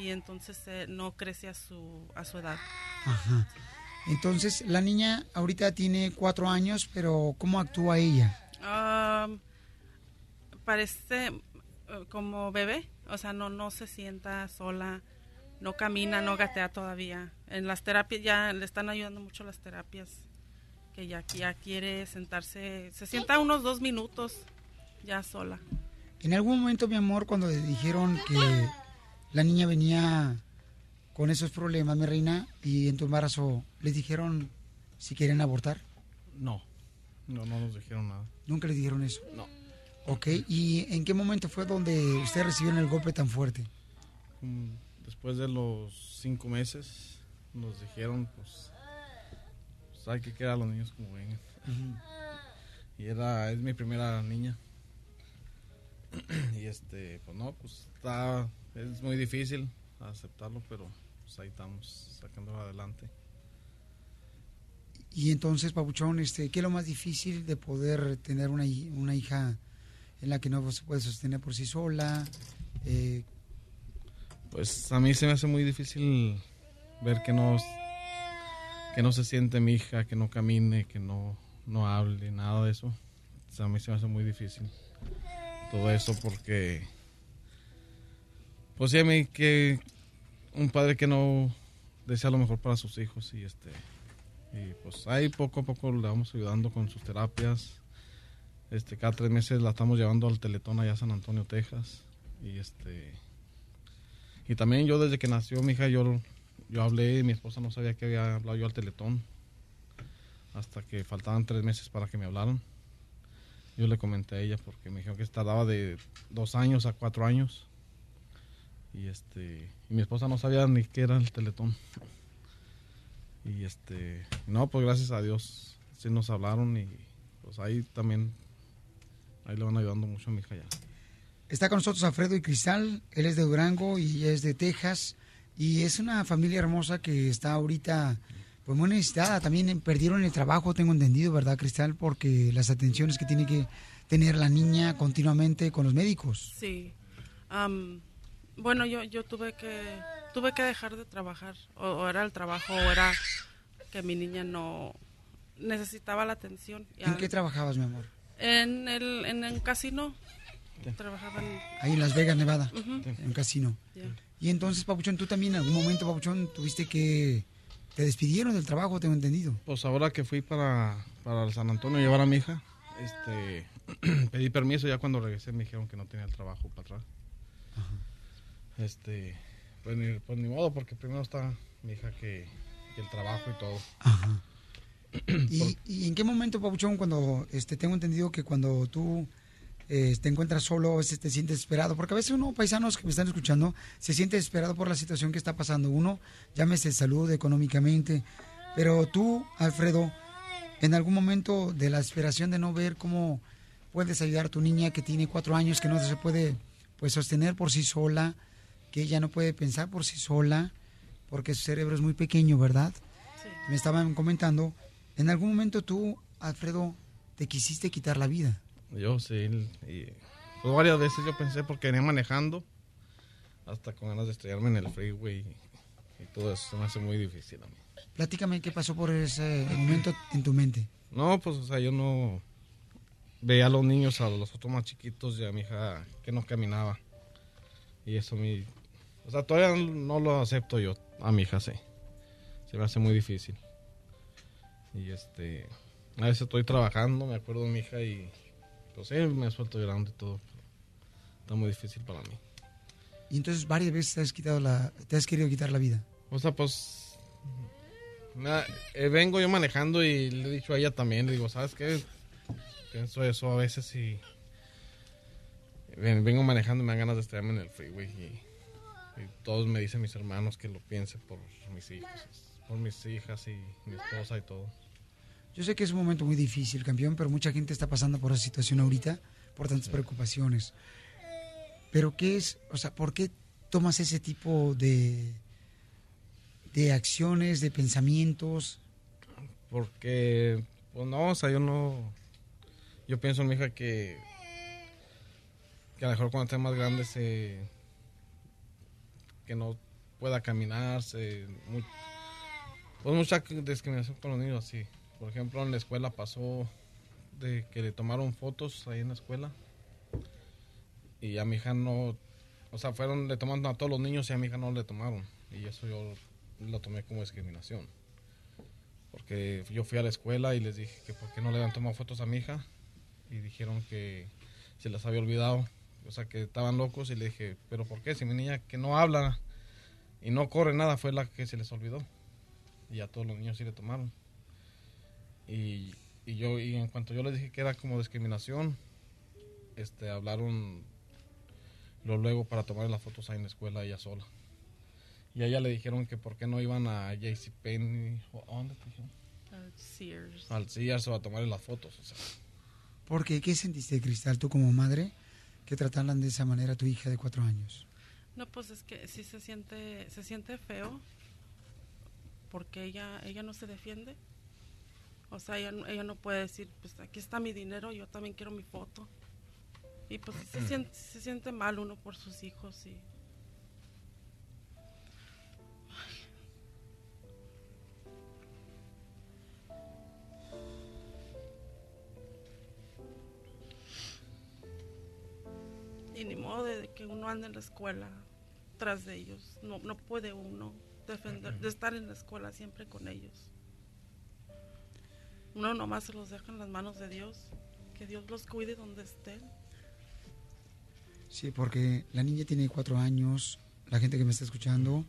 [SPEAKER 25] y entonces eh, no crece a su, a su edad.
[SPEAKER 1] Ajá. Entonces, la niña ahorita tiene cuatro años, pero ¿cómo actúa ella?
[SPEAKER 25] Am, parece eh, como bebé, o sea, no, no se sienta sola, no camina, no gatea todavía. En las terapias ya le están ayudando mucho las terapias, que ya, ya quiere sentarse, se sienta unos dos minutos ya sola.
[SPEAKER 1] En algún momento, mi amor, cuando le dijeron que la niña venía con esos problemas, mi reina, y en tu embarazo, ¿les dijeron si quieren abortar?
[SPEAKER 24] No, no, no nos dijeron nada.
[SPEAKER 1] Nunca les dijeron eso.
[SPEAKER 24] No.
[SPEAKER 1] Ok, ¿y en qué momento fue donde ustedes recibieron el golpe tan fuerte?
[SPEAKER 24] Mm, Después de los cinco meses nos dijeron, pues, pues hay que quedar a los niños como vengan. Y era, es mi primera niña. y este, pues no, pues está, es muy difícil aceptarlo, pero pues ahí estamos sacándolo adelante.
[SPEAKER 1] Y entonces, Pabuchón, este, ¿qué es lo más difícil de poder tener una, una hija en la que no se puede sostener por sí sola? Eh,
[SPEAKER 24] Pues a mí se me hace muy difícil ver que no, que no se siente mi hija, que no camine, que no, no hable, nada de eso. A mí se me hace muy difícil todo eso porque, pues sí, a mí que un padre que no desea lo mejor para sus hijos y este, y pues ahí poco a poco le vamos ayudando con sus terapias. Este, cada tres meses la estamos llevando al Teletón allá a San Antonio, Texas. Y este, y también yo desde que nació mi hija, yo, yo hablé, mi esposa no sabía que había hablado yo al Teletón. Hasta que faltaban tres meses para que me hablaran. Yo le comenté a ella porque me dijeron que tardaba de dos años a cuatro años. Y este, y mi esposa no sabía ni qué era el Teletón. Y este, no, pues gracias a Dios sí nos hablaron y pues ahí también, ahí le van ayudando mucho a mi hija ya.
[SPEAKER 1] Está con nosotros Alfredo y Cristal, él es de Durango y es de Texas. Y es una familia hermosa que está ahorita pues muy necesitada. También perdieron el trabajo, tengo entendido, ¿verdad, Cristal? Porque las atenciones que tiene que tener la niña continuamente con los médicos.
[SPEAKER 25] Sí. Am, bueno, yo, yo tuve que tuve que dejar de trabajar. O, o era el trabajo o era que mi niña no necesitaba la atención.
[SPEAKER 1] ¿En qué trabajabas, mi amor?
[SPEAKER 25] En el en el casino. Trabajaba en...
[SPEAKER 1] Ahí en Las Vegas, Nevada, en un casino. Y entonces, Papuchón, tú también en algún momento, Papuchón, tuviste que... Te despidieron del trabajo, tengo entendido.
[SPEAKER 24] Pues ahora que fui para, para el San Antonio a llevar a mi hija, este, pedí permiso, ya cuando regresé me dijeron que no tenía el trabajo para atrás. Este, pues ni, pues ni modo, porque primero está mi hija que, que el trabajo y todo.
[SPEAKER 1] ¿Y, y en qué momento, Papuchón, cuando este, tengo entendido que cuando tú eh, te encuentras solo, a veces te sientes desesperado? Porque a veces uno, paisanos que me están escuchando, se siente desesperado por la situación que está pasando. Uno, llámese salud, económicamente. Pero tú, Alfredo, en algún momento de la desesperación de no ver cómo puedes ayudar a tu niña que tiene cuatro años, que no se puede pues sostener por sí sola, que ella no puede pensar por sí sola, porque su cerebro es muy pequeño, ¿verdad? Me estaban comentando, en algún momento tú, Alfredo, te quisiste quitar la vida.
[SPEAKER 24] Yo sí, y pues varias veces yo pensé porque venía manejando, hasta con ganas de estrellarme en el freeway y, y todo eso se me hace muy difícil a mí.
[SPEAKER 1] Platícame qué pasó por ese momento en tu mente.
[SPEAKER 24] No, pues, o sea, yo no veía a los niños, a los otros más chiquitos y a mi hija que no caminaba. Y eso a mí, o sea, todavía no lo acepto yo, a mi hija sí. Se me hace muy difícil. Y este, a veces estoy trabajando, me acuerdo de mi hija y pues sí, me suelto llorando y todo. Está muy difícil para mí.
[SPEAKER 1] Y entonces varias veces te has, quitado la, te has querido quitar la vida.
[SPEAKER 24] O sea, pues. eh, vengo yo manejando y le he dicho a ella también. Le digo, ¿sabes qué? Pienso eso a veces y. ven- Vengo manejando y me dan ganas de estrellarme en el freeway. Y, y todos me dicen mis hermanos que lo piense por mis hijos. Por mis hijas y mi esposa y todo.
[SPEAKER 1] Yo sé que es un momento muy difícil, campeón, pero mucha gente está pasando por esa situación ahorita, por tantas preocupaciones. Pero ¿qué es, o sea, por qué tomas ese tipo de, de acciones, de pensamientos?
[SPEAKER 24] Porque, pues no, o sea, yo no. Yo pienso en mi hija que. Que a lo mejor cuando esté más grande se. Que no pueda caminar, se. mu- pues mucha discriminación con los niños, así. Por ejemplo, en la escuela pasó de que le tomaron fotos ahí en la escuela. Y a mi hija no. O sea, fueron, le tomaron a todos los niños y a mi hija no le tomaron. Y eso yo lo tomé como discriminación porque yo fui a la escuela y les dije que por qué no le habían tomado fotos a mi hija y dijeron que se les había olvidado, o sea que estaban locos y le dije, pero ¿por qué? Si mi niña que no habla y no corre nada fue la que se les olvidó y a todos los niños sí le tomaron y, y yo y en cuanto yo les dije que era como discriminación, este hablaron lo luego para tomar las fotos ahí en la escuela ella sola. Y a ella le dijeron que por qué no iban a JCPenney o a dónde te dijeron?
[SPEAKER 25] Al Sears.
[SPEAKER 24] al Sears o a tomarle las fotos. O sea,
[SPEAKER 1] Porque, ¿qué sentiste, Cristal, tú como madre, que trataran de esa manera a tu hija de cuatro años?
[SPEAKER 25] No, pues es que sí se siente, se siente feo porque ella, ella no se defiende. O sea, ella, no- ella no puede decir, pues aquí está mi dinero, yo también quiero mi foto. Y pues se siente, se siente mal uno por sus hijos y Y ni modo de que uno ande en la escuela tras de ellos. No, no puede uno defender, de estar en la escuela siempre con ellos. Uno nomás se los deja en las manos de Dios. Que Dios los cuide donde estén.
[SPEAKER 1] Sí, porque la niña tiene cuatro años, la gente que me está escuchando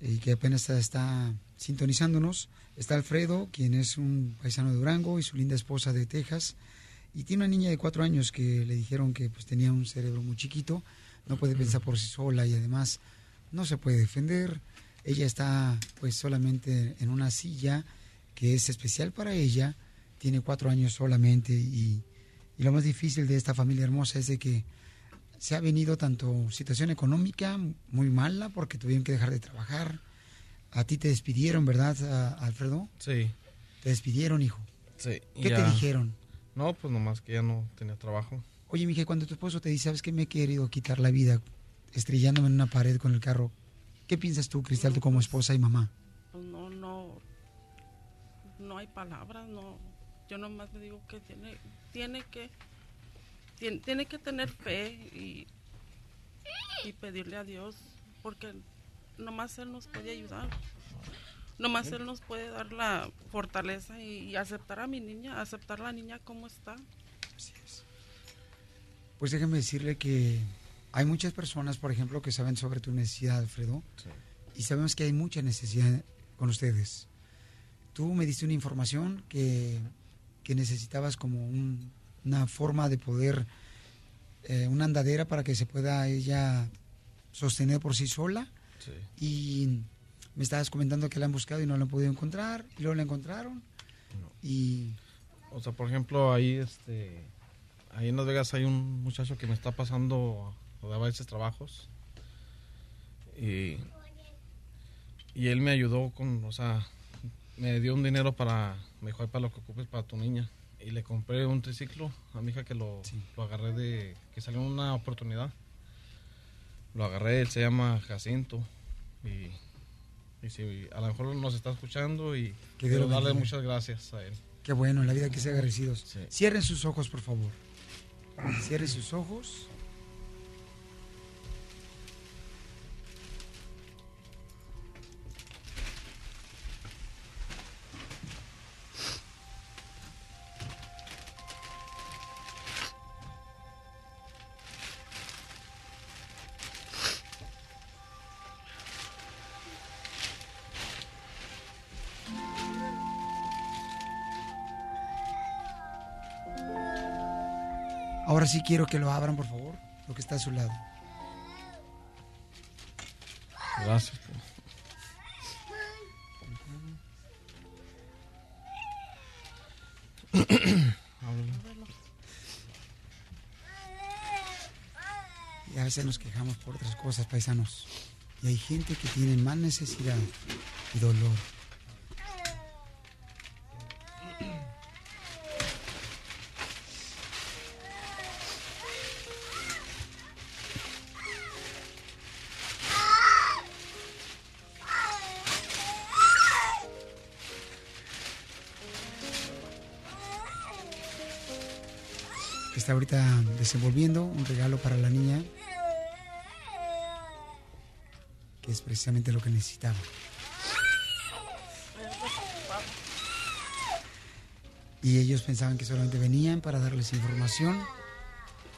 [SPEAKER 1] y que apenas está, está sintonizándonos, está Alfredo, quien es un paisano de Durango y su linda esposa de Texas, y tiene una niña de cuatro años que le dijeron que pues tenía un cerebro muy chiquito, no puede pensar por sí sola y además no se puede defender. Ella está pues solamente en una silla que es especial para ella tiene cuatro años solamente y, y lo más difícil de esta familia hermosa es de que se ha venido tanto situación económica muy mala porque tuvieron que dejar de trabajar. A ti te despidieron, ¿verdad, Alfredo?
[SPEAKER 24] Sí.
[SPEAKER 1] Te despidieron, hijo.
[SPEAKER 24] Sí.
[SPEAKER 1] ¿Qué
[SPEAKER 24] ya-
[SPEAKER 1] te dijeron?
[SPEAKER 24] No, pues nomás que ya no tenía trabajo.
[SPEAKER 1] Oye, mija, cuando tu esposo te dice, ¿sabes qué? Me he querido quitar la vida estrellándome en una pared con el carro. ¿Qué piensas tú, Cristal, tú como esposa y mamá?
[SPEAKER 25] No, hay palabras, no. Yo nomás le digo que tiene, tiene que, tiene, tiene que tener fe y, y pedirle a Dios, porque nomás Él nos puede ayudar. Nomás Él nos puede dar la fortaleza y, y aceptar a mi niña, aceptar a la niña como está.
[SPEAKER 1] Pues déjame decirle que hay muchas personas, por ejemplo, que saben sobre tu necesidad, Alfredo. Y sabemos que hay mucha necesidad con ustedes. Tú me diste una información que, que necesitabas como un- una forma de poder, eh, una andadera para que se pueda ella sostener por sí sola.
[SPEAKER 24] Sí.
[SPEAKER 1] Y me estabas comentando que la han buscado y no la han podido encontrar. Y luego la encontraron. Y
[SPEAKER 24] O sea, por ejemplo, ahí, este, ahí en Las Vegas hay un muchacho que me está pasando a veces trabajos. Y, y él me ayudó con, o sea, me dio un dinero para, me dijo, "Ahí para lo que ocupes para tu niña. Y le compré un triciclo a mi hija que lo, lo agarré de, que salió una oportunidad. Lo agarré, él se llama Jacinto. Y, y si a lo mejor nos está escuchando y
[SPEAKER 1] Dios
[SPEAKER 24] quiero darle
[SPEAKER 1] bendiga.
[SPEAKER 24] muchas gracias a él.
[SPEAKER 1] Qué bueno, en la vida que ser agradecidos. Cierren sus ojos, por favor. Cierren sus ojos. Sí quiero que lo abran, por favor, lo que está a su lado.
[SPEAKER 24] Gracias.
[SPEAKER 1] Y a veces nos quejamos por otras cosas, paisanos. Y hay gente que tiene más necesidad y dolor. Ahorita desenvolviendo un regalo para la niña, que es precisamente lo que necesitaba. Y ellos pensaban que solamente venían para darles información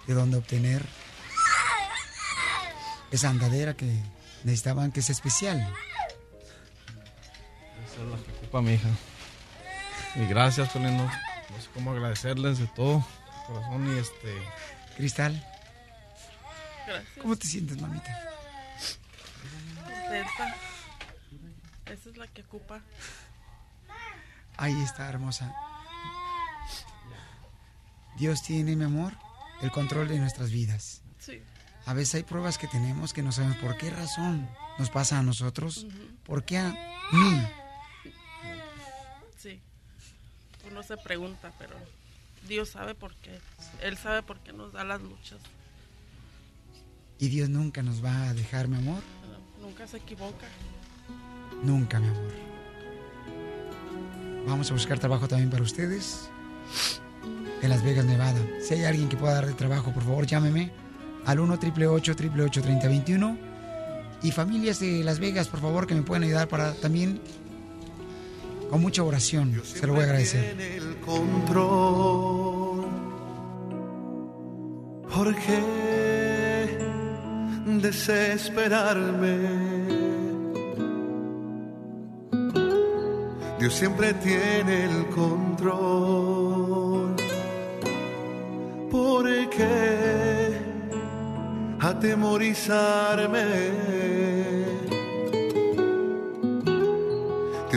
[SPEAKER 1] de dónde obtener esa andadera que necesitaban, que es especial.
[SPEAKER 24] Esa es la que ocupa mi hija. Y gracias, No, no sé cómo agradecerles de todo corazón y este.
[SPEAKER 1] Cristal,
[SPEAKER 25] Gracias.
[SPEAKER 1] ¿cómo te sientes, mamita?
[SPEAKER 25] Contenta. Esa es la que ocupa.
[SPEAKER 1] Ahí está, hermosa. Dios tiene, mi amor, el control de nuestras vidas.
[SPEAKER 25] Sí.
[SPEAKER 1] A veces hay pruebas que tenemos que no sabemos por qué razón nos pasa a nosotros, por qué a mí.
[SPEAKER 25] Sí. Uno se pregunta, pero Dios sabe por qué. Él sabe por qué nos da las luchas.
[SPEAKER 1] Y Dios nunca nos va a dejar, mi amor.
[SPEAKER 25] Nunca se equivoca.
[SPEAKER 1] Nunca, mi amor. Vamos a buscar trabajo también para ustedes en Las Vegas, Nevada. Si hay alguien que pueda darle trabajo, por favor, llámeme al 1 888 3021 Y familias de Las Vegas, por favor, que me puedan ayudar para también, con mucha oración, se lo voy a agradecer.
[SPEAKER 26] el control. ¿Por qué desesperarme? Dios siempre tiene el control. ¿Por qué atemorizarme?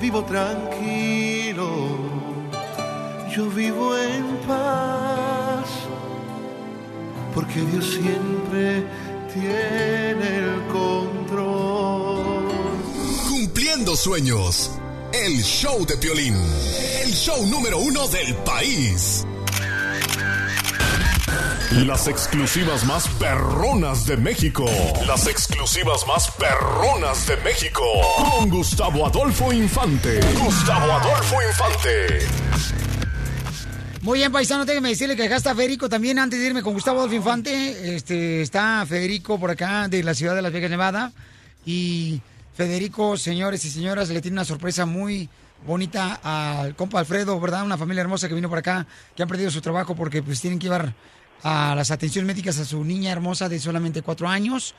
[SPEAKER 26] Vivo tranquilo. Yo vivo en paz, porque Dios siempre tiene el control.
[SPEAKER 6] Cumpliendo sueños. El show de Piolín. El show número uno del país.
[SPEAKER 27] Las exclusivas más perronas de México. Las exclusivas más perronas de México. Con Gustavo Adolfo Infante. Gustavo Adolfo Infante.
[SPEAKER 1] Muy bien, paisano, déjeme decirle que acá está Federico también, antes de irme con Gustavo Adolfo Infante, este, está Federico por acá de la ciudad de Las Vegas, Nevada, y Federico, señores y señoras, le tiene una sorpresa muy bonita al compa Alfredo, ¿verdad? Una familia hermosa que vino por acá, que han perdido su trabajo porque pues tienen que llevar a las atenciones médicas a su niña hermosa de solamente cuatro años,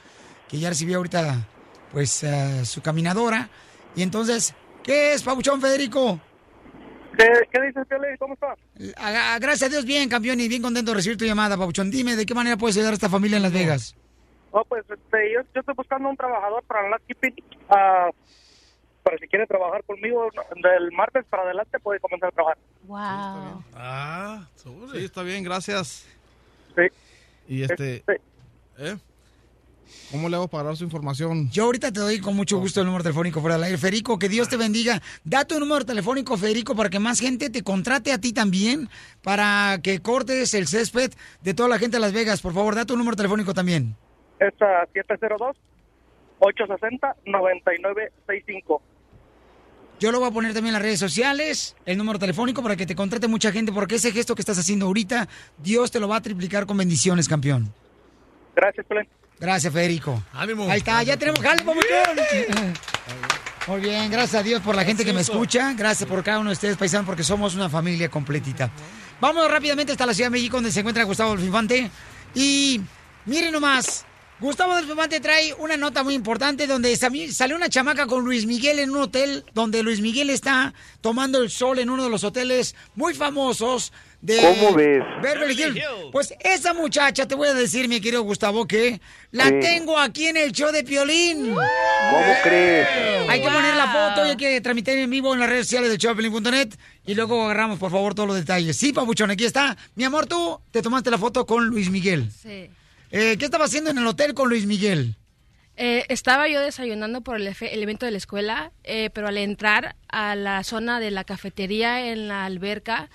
[SPEAKER 1] que ya recibió ahorita pues eh, su caminadora. Y entonces, ¿qué es, Pabuchón Federico?
[SPEAKER 19] ¿Qué, qué dices, Piolín? ¿Cómo estás?
[SPEAKER 1] Ah, Gracias a Dios, bien, campeón, y bien contento de recibir tu llamada, Pabuchón. Dime, ¿de qué manera puedes ayudar a esta familia en Las Vegas?
[SPEAKER 19] No, pues este, yo, yo estoy buscando un trabajador para el landscaping. ah, para si quiere trabajar conmigo, del martes para adelante puede comenzar a trabajar.
[SPEAKER 4] Wow.
[SPEAKER 5] Ah, sí, está bien, gracias.
[SPEAKER 19] Sí.
[SPEAKER 5] Y este... ¿eh? ¿Cómo le hago para dar su información?
[SPEAKER 1] Yo ahorita te doy con mucho gusto el número telefónico fuera del aire. Federico, que Dios te bendiga. Da tu número telefónico, Federico, para que más gente te contrate a ti también, para que cortes el césped de toda la gente de Las Vegas. Por favor, da tu número telefónico también.
[SPEAKER 19] Es ah, 702-860-9965.
[SPEAKER 1] Yo lo voy a poner también en las redes sociales, el número telefónico, para que te contrate mucha gente, porque ese gesto que estás haciendo ahorita, Dios te lo va a triplicar con bendiciones, campeón.
[SPEAKER 19] Gracias, Pelén.
[SPEAKER 1] Gracias, Federico.
[SPEAKER 5] Ánimo.
[SPEAKER 1] Ahí está, ya tenemos jale, papuchón. Muy bien, gracias a Dios por la gente que me escucha. Gracias por cada uno de ustedes, paisanos, porque somos una familia completita. Vamos rápidamente hasta la Ciudad de México, donde se encuentra Gustavo Infante. Y miren nomás, Gustavo del Infante trae una nota muy importante donde salió una chamaca con Luis Miguel en un hotel donde Luis Miguel está tomando el sol en uno de los hoteles muy famosos de
[SPEAKER 12] ¿Cómo ves?
[SPEAKER 1] Beverly Hills. Pues esa muchacha, te voy a decir, mi querido Gustavo, que la
[SPEAKER 12] Sí.
[SPEAKER 1] tengo aquí en el show de Piolín.
[SPEAKER 12] ¿Cómo crees?
[SPEAKER 1] Hay que poner la foto y hay que transmitir en vivo en las redes sociales de showdepiolín.net y luego agarramos, por favor, todos los detalles. Sí, papuchón, aquí está. Mi amor, tú te tomaste la foto con Luis Miguel.
[SPEAKER 28] Sí.
[SPEAKER 1] Eh, ¿Qué estaba haciendo en el hotel con Luis Miguel?
[SPEAKER 28] Eh, estaba yo desayunando por el, efe- el evento de la escuela, eh, pero al entrar a la zona de la cafetería en la alberca,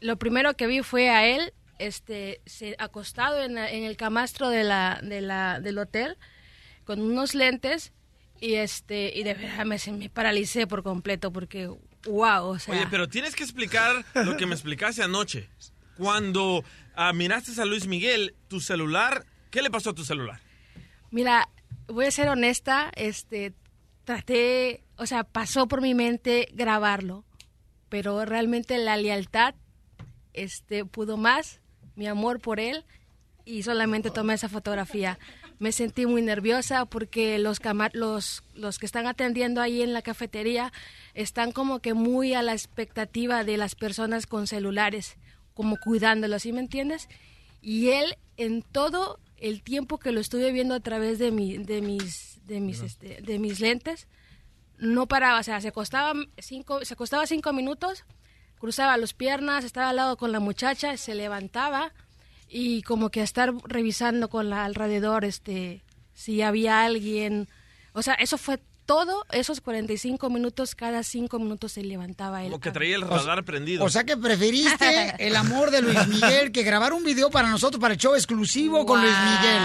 [SPEAKER 28] lo primero que vi fue a él este, se- acostado en, la- en el camastro de la, de la, del hotel con unos lentes y este y de verdad me, me paralicé por completo porque wow, o sea,
[SPEAKER 5] Oye, pero tienes que explicar lo que me explicaste anoche. Cuando ah, miraste a Luis Miguel, tu celular, ¿qué le pasó a tu celular?
[SPEAKER 28] Mira, voy a ser honesta, este, traté, o sea, pasó por mi mente grabarlo, pero realmente la lealtad, este, pudo más, mi amor por él, y solamente tomé esa fotografía. Me sentí muy nerviosa porque los, los, los que están atendiendo ahí en la cafetería están como que muy a la expectativa de las personas con celulares, como cuidándolos, ¿sí me entiendes? Y él en todo el tiempo que lo estuve viendo a través de, mi, de, mis, de, mis, este, de mis lentes, no paraba, o sea, se acostaba cinco, se acostaba cinco minutos, cruzaba las piernas, estaba al lado con la muchacha, se levantaba y como que a estar revisando con la alrededor, este, si había alguien, o sea, eso fue todo, esos 45 minutos, cada cinco minutos se levantaba él.
[SPEAKER 5] Como que traía el radar prendido.
[SPEAKER 1] O sea que preferiste el amor de Luis Miguel que grabar un video para nosotros, para el show exclusivo con Luis Miguel.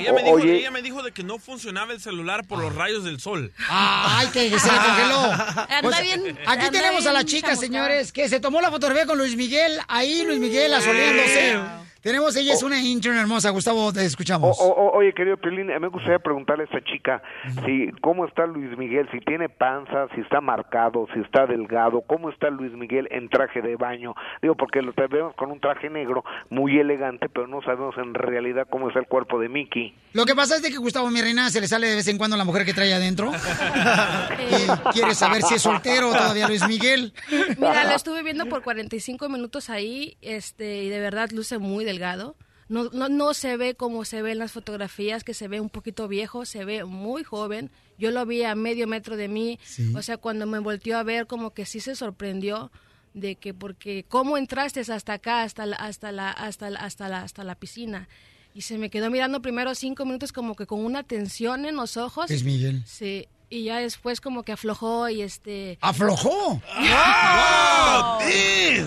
[SPEAKER 5] Ella me, dijo, ella me dijo de que no funcionaba el celular por los rayos del sol.
[SPEAKER 1] Ay, que se le congeló.
[SPEAKER 5] Anda
[SPEAKER 1] Pues,
[SPEAKER 5] bien-
[SPEAKER 1] aquí
[SPEAKER 5] anda
[SPEAKER 1] tenemos a la chica, señores, que se tomó la fotografía con Luis Miguel. Ahí Luis Miguel asoleándose. Tenemos, ella es una intern hermosa. Gustavo, te escuchamos.
[SPEAKER 29] O- o- oye, querido Pelín, me gustaría preguntarle a esta chica si cómo está Luis Miguel, si tiene panza, si está marcado, si está delgado, cómo está Luis Miguel en traje de baño. Digo, porque lo vemos con un traje negro muy elegante, pero no sabemos en realidad cómo está el cuerpo de Mickey.
[SPEAKER 1] Lo que pasa es de que Gustavo, mi reina, se le sale de vez en cuando la mujer que trae adentro. y quiere saber si es soltero todavía Luis Miguel.
[SPEAKER 28] Mira, lo estuve viendo por 45 minutos ahí, este, y de verdad luce muy delgado. No, no, no se ve como se ve en las fotografías, que se ve un poquito viejo, se ve muy joven. Yo lo vi a medio metro de mí,
[SPEAKER 30] Sí.
[SPEAKER 28] o sea, cuando me volteó a ver, como que sí se sorprendió de que, porque, ¿cómo entraste hasta acá, hasta la, hasta la, hasta la, hasta la, hasta la piscina? Y se me quedó mirando primero cinco minutos como que con una tensión en los ojos.
[SPEAKER 1] Es Miguel.
[SPEAKER 28] Sí, y ya después como que aflojó y este...
[SPEAKER 1] ¡Aflojó!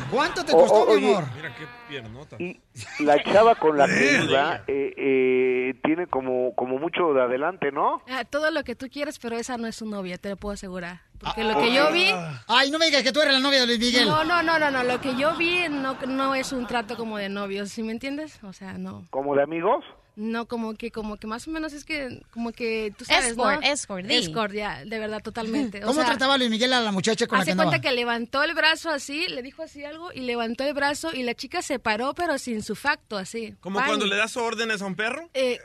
[SPEAKER 1] ¿Cuánto te costó,
[SPEAKER 29] o-
[SPEAKER 1] mi amor?
[SPEAKER 5] Mira qué piernota.
[SPEAKER 29] Y la chava con la que iba eh, eh, tiene como, como mucho de adelante, ¿no?
[SPEAKER 28] Ah, todo lo que tú quieras, pero esa no es su novia, te lo puedo asegurar. Porque lo que yo vi...
[SPEAKER 1] Ay, no me digas que tú eres la novia de Luis Miguel.
[SPEAKER 28] No, no, no, no, no, lo que yo vi no, no es un trato como de novios, ¿sí me entiendes? O sea, no.
[SPEAKER 29] ¿Como de amigos?
[SPEAKER 28] No, como que, como que más o menos es que, como que tú sabes,
[SPEAKER 4] Escort,
[SPEAKER 28] ¿no?
[SPEAKER 4] escort, di.
[SPEAKER 28] Escort, ya, de verdad, totalmente. O
[SPEAKER 1] ¿Cómo
[SPEAKER 28] sea,
[SPEAKER 1] trataba Luis Miguel a la muchacha con la que
[SPEAKER 28] Hace cuenta que levantó el brazo así, le dijo así algo y levantó el brazo y la chica se paró, pero sin su facto, así.
[SPEAKER 5] Como cuando le das órdenes a un perro.
[SPEAKER 28] Eh,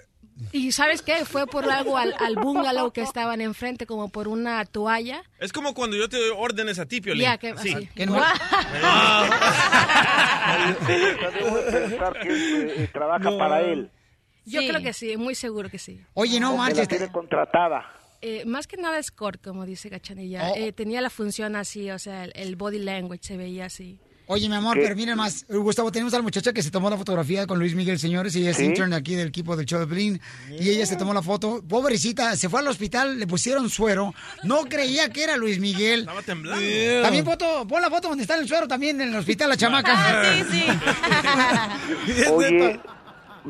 [SPEAKER 28] y ¿sabes qué? Fue por algo al, al bungalow que estaban enfrente, como por una toalla.
[SPEAKER 5] Es como cuando yo te doy órdenes a ti, Piolín.
[SPEAKER 28] Ya, que-
[SPEAKER 5] sí.
[SPEAKER 28] así.
[SPEAKER 1] Que no-
[SPEAKER 29] de pensar que eh, trabaja para él.
[SPEAKER 28] Yo creo que sí, muy seguro que sí.
[SPEAKER 1] Oye, no manches.
[SPEAKER 29] la tiene contratada.
[SPEAKER 28] Eh, más que nada escort, como dice Gachanilla.
[SPEAKER 1] Oh.
[SPEAKER 28] Eh, tenía la función así, o sea, el, el body language se veía así.
[SPEAKER 1] Oye, mi amor,
[SPEAKER 28] ¿Qué?
[SPEAKER 1] pero miren más. Eh, Gustavo, tenemos a la muchacha que se tomó la fotografía con Luis Miguel, señores, y ella es
[SPEAKER 29] Sí.
[SPEAKER 1] intern aquí del equipo del show de Pelín. Y ella se tomó la foto. Pobrecita, se fue al hospital, le pusieron suero. No creía que era Luis Miguel.
[SPEAKER 5] Estaba temblando.
[SPEAKER 1] También foto, pon la foto donde está el suero también en el hospital, la chamaca.
[SPEAKER 4] Ah, sí, sí.
[SPEAKER 29] Oye,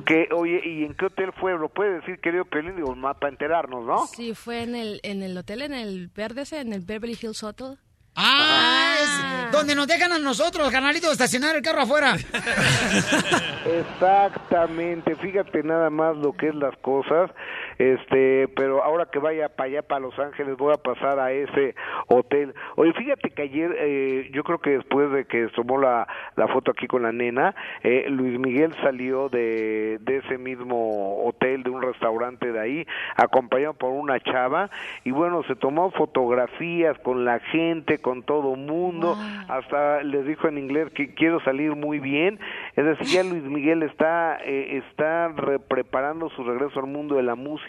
[SPEAKER 29] que, oye, ¿y en qué hotel fue? ¿Lo puede decir, querido Pelín? Digo, para enterarnos, ¿no?
[SPEAKER 28] Sí, fue en el, en el hotel, en el verde, en el Beverly Hills Hotel.
[SPEAKER 1] Ah, es donde nos dejan a nosotros, canalito, estacionar el carro afuera.
[SPEAKER 29] Exactamente, fíjate nada más lo que es las cosas, este, pero ahora que vaya para allá, para Los Ángeles, voy a pasar a ese hotel. Oye, fíjate que ayer, eh, yo creo que después de que tomó la, la foto aquí con la nena, eh, Luis Miguel salió de, de ese mismo hotel, de un restaurante de ahí, acompañado por una chava, y bueno, se tomó fotografías con la gente, con todo mundo, hasta les dijo en inglés que quiero salir muy bien, es decir, ya Luis Miguel está, eh, está re- preparando su regreso al mundo de la música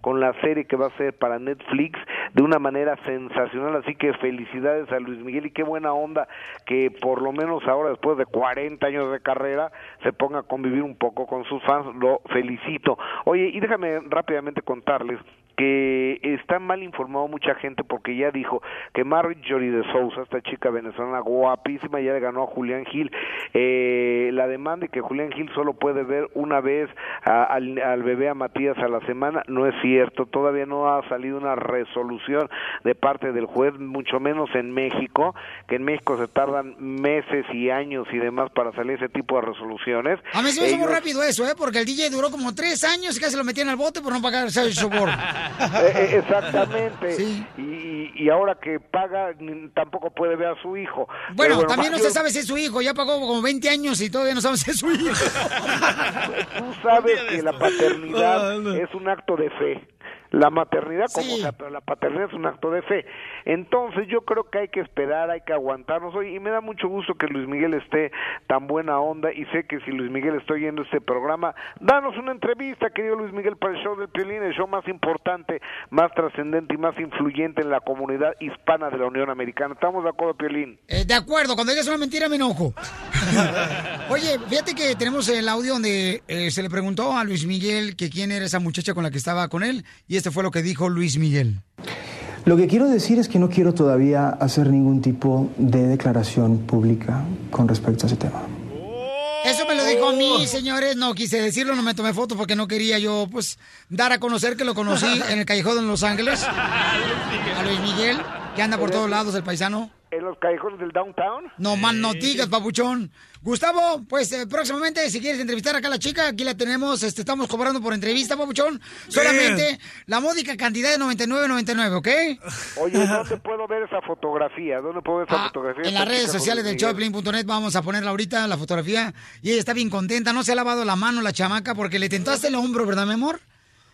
[SPEAKER 29] con la serie que va a ser para Netflix de una manera sensacional, así que felicidades a Luis Miguel y qué buena onda que por lo menos ahora después de 40 años de carrera se ponga a convivir un poco con sus fans, lo felicito. Oye, y déjame rápidamente contarles que está mal informado mucha gente porque ya dijo que Marjorie de Sousa, esta chica venezolana guapísima, ya le ganó a Julián Gil eh, la demanda y que Julián Gil solo puede ver una vez a- al, al bebé a Matías a la semana, no es cierto, todavía no ha salido una resolución de parte del juez, mucho menos en México, que en México se tardan meses y años y demás para salir ese tipo de resoluciones.
[SPEAKER 1] A mí se me hizo muy rápido eso, ¿eh? Porque el DJ duró como tres años y casi lo metían al bote por no pagar el soborno.
[SPEAKER 29] Eh, eh, exactamente. Y, y ahora que paga, tampoco puede ver a su hijo.
[SPEAKER 1] Bueno, también no
[SPEAKER 29] yo-
[SPEAKER 1] se sabe si es su hijo. Ya pagó como 20 años y todavía no sabemos si es su hijo.
[SPEAKER 29] Tú sabes que la paternidad es un acto de fe. La maternidad como sea, pero la paternidad es un acto de fe. Entonces yo creo que hay que esperar, hay que aguantarnos hoy y me da mucho gusto que Luis Miguel esté tan buena onda y sé que si Luis Miguel está oyendo este programa, danos una entrevista, querido Luis Miguel, para el show del Piolín, el show más importante, más trascendente y más influyente en la comunidad hispana de la Unión Americana. ¿Estamos de acuerdo, Piolín?
[SPEAKER 1] Eh, de acuerdo, cuando digas una mentira me enojo. Oye, fíjate que tenemos el audio donde eh, se le preguntó a Luis Miguel que quién era esa muchacha con la que estaba con él y este fue lo que dijo Luis Miguel.
[SPEAKER 30] Lo que quiero decir es que no quiero todavía hacer ningún tipo de declaración pública con respecto a ese tema.
[SPEAKER 1] Eso me lo dijo a mí, señores. No quise decirlo, no me tomé foto porque no quería yo, pues, dar a conocer que lo conocí en el callejón de Los Ángeles. A Luis Miguel, que anda por todos lados, el paisano.
[SPEAKER 29] ¿En los callejones del downtown?
[SPEAKER 1] No más no digas, papuchón. Gustavo, pues eh, próximamente, si quieres entrevistar acá a la chica, aquí la tenemos. Este, estamos cobrando por entrevista, papuchón. Solamente la módica cantidad de 99.99, ¿ok?
[SPEAKER 29] Oye, ¿dónde puedo ver esa fotografía? ¿Dónde puedo ver esa fotografía?
[SPEAKER 1] Ah, En las redes sociales del showdeplin.net vamos a ponerla ahorita, la fotografía. Y ella está bien contenta. No se ha lavado la mano la chamaca porque le tentaste el hombro, ¿verdad, mi amor?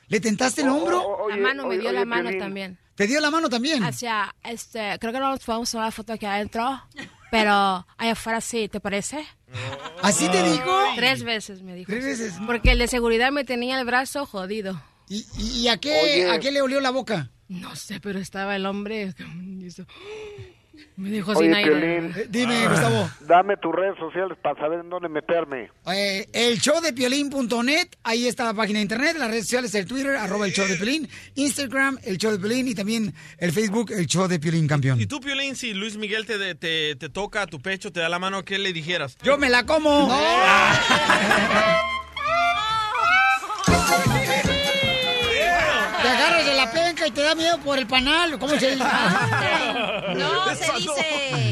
[SPEAKER 1] ¿Le tentaste el hombro?
[SPEAKER 28] la mano, me dio la mano también.
[SPEAKER 1] ¿Te dio la mano también?
[SPEAKER 28] Hacia, este, creo que no nos podemos tomar la foto aquí adentro, pero allá afuera sí, ¿te parece?
[SPEAKER 1] ¿Así te dijo?
[SPEAKER 28] Tres veces me dijo.
[SPEAKER 1] Tres veces.
[SPEAKER 28] Porque el de seguridad me tenía el brazo jodido.
[SPEAKER 1] ¿Y, y a, qué, a qué le olió la boca?
[SPEAKER 28] No sé, pero estaba el hombre. y eso, Me dijo
[SPEAKER 29] Oye,
[SPEAKER 28] sin aire.
[SPEAKER 29] Piolín,
[SPEAKER 1] Eh, Dime, Gustavo.
[SPEAKER 29] Dame tus redes sociales para saber en dónde meterme.
[SPEAKER 1] Eh, el show de piolín.net, ahí está la página de internet, las redes sociales, el Twitter, arroba el show de Piolín, Instagram, el show de Piolín y también el Facebook, el show de Piolín campeón.
[SPEAKER 5] Y tú, Piolín, si Luis Miguel te, te, te toca a tu pecho, te da la mano, ¿qué le dijeras?
[SPEAKER 1] Yo me la como. Te te da miedo por el panal. ¿Cómo se dice?
[SPEAKER 4] No, se dice.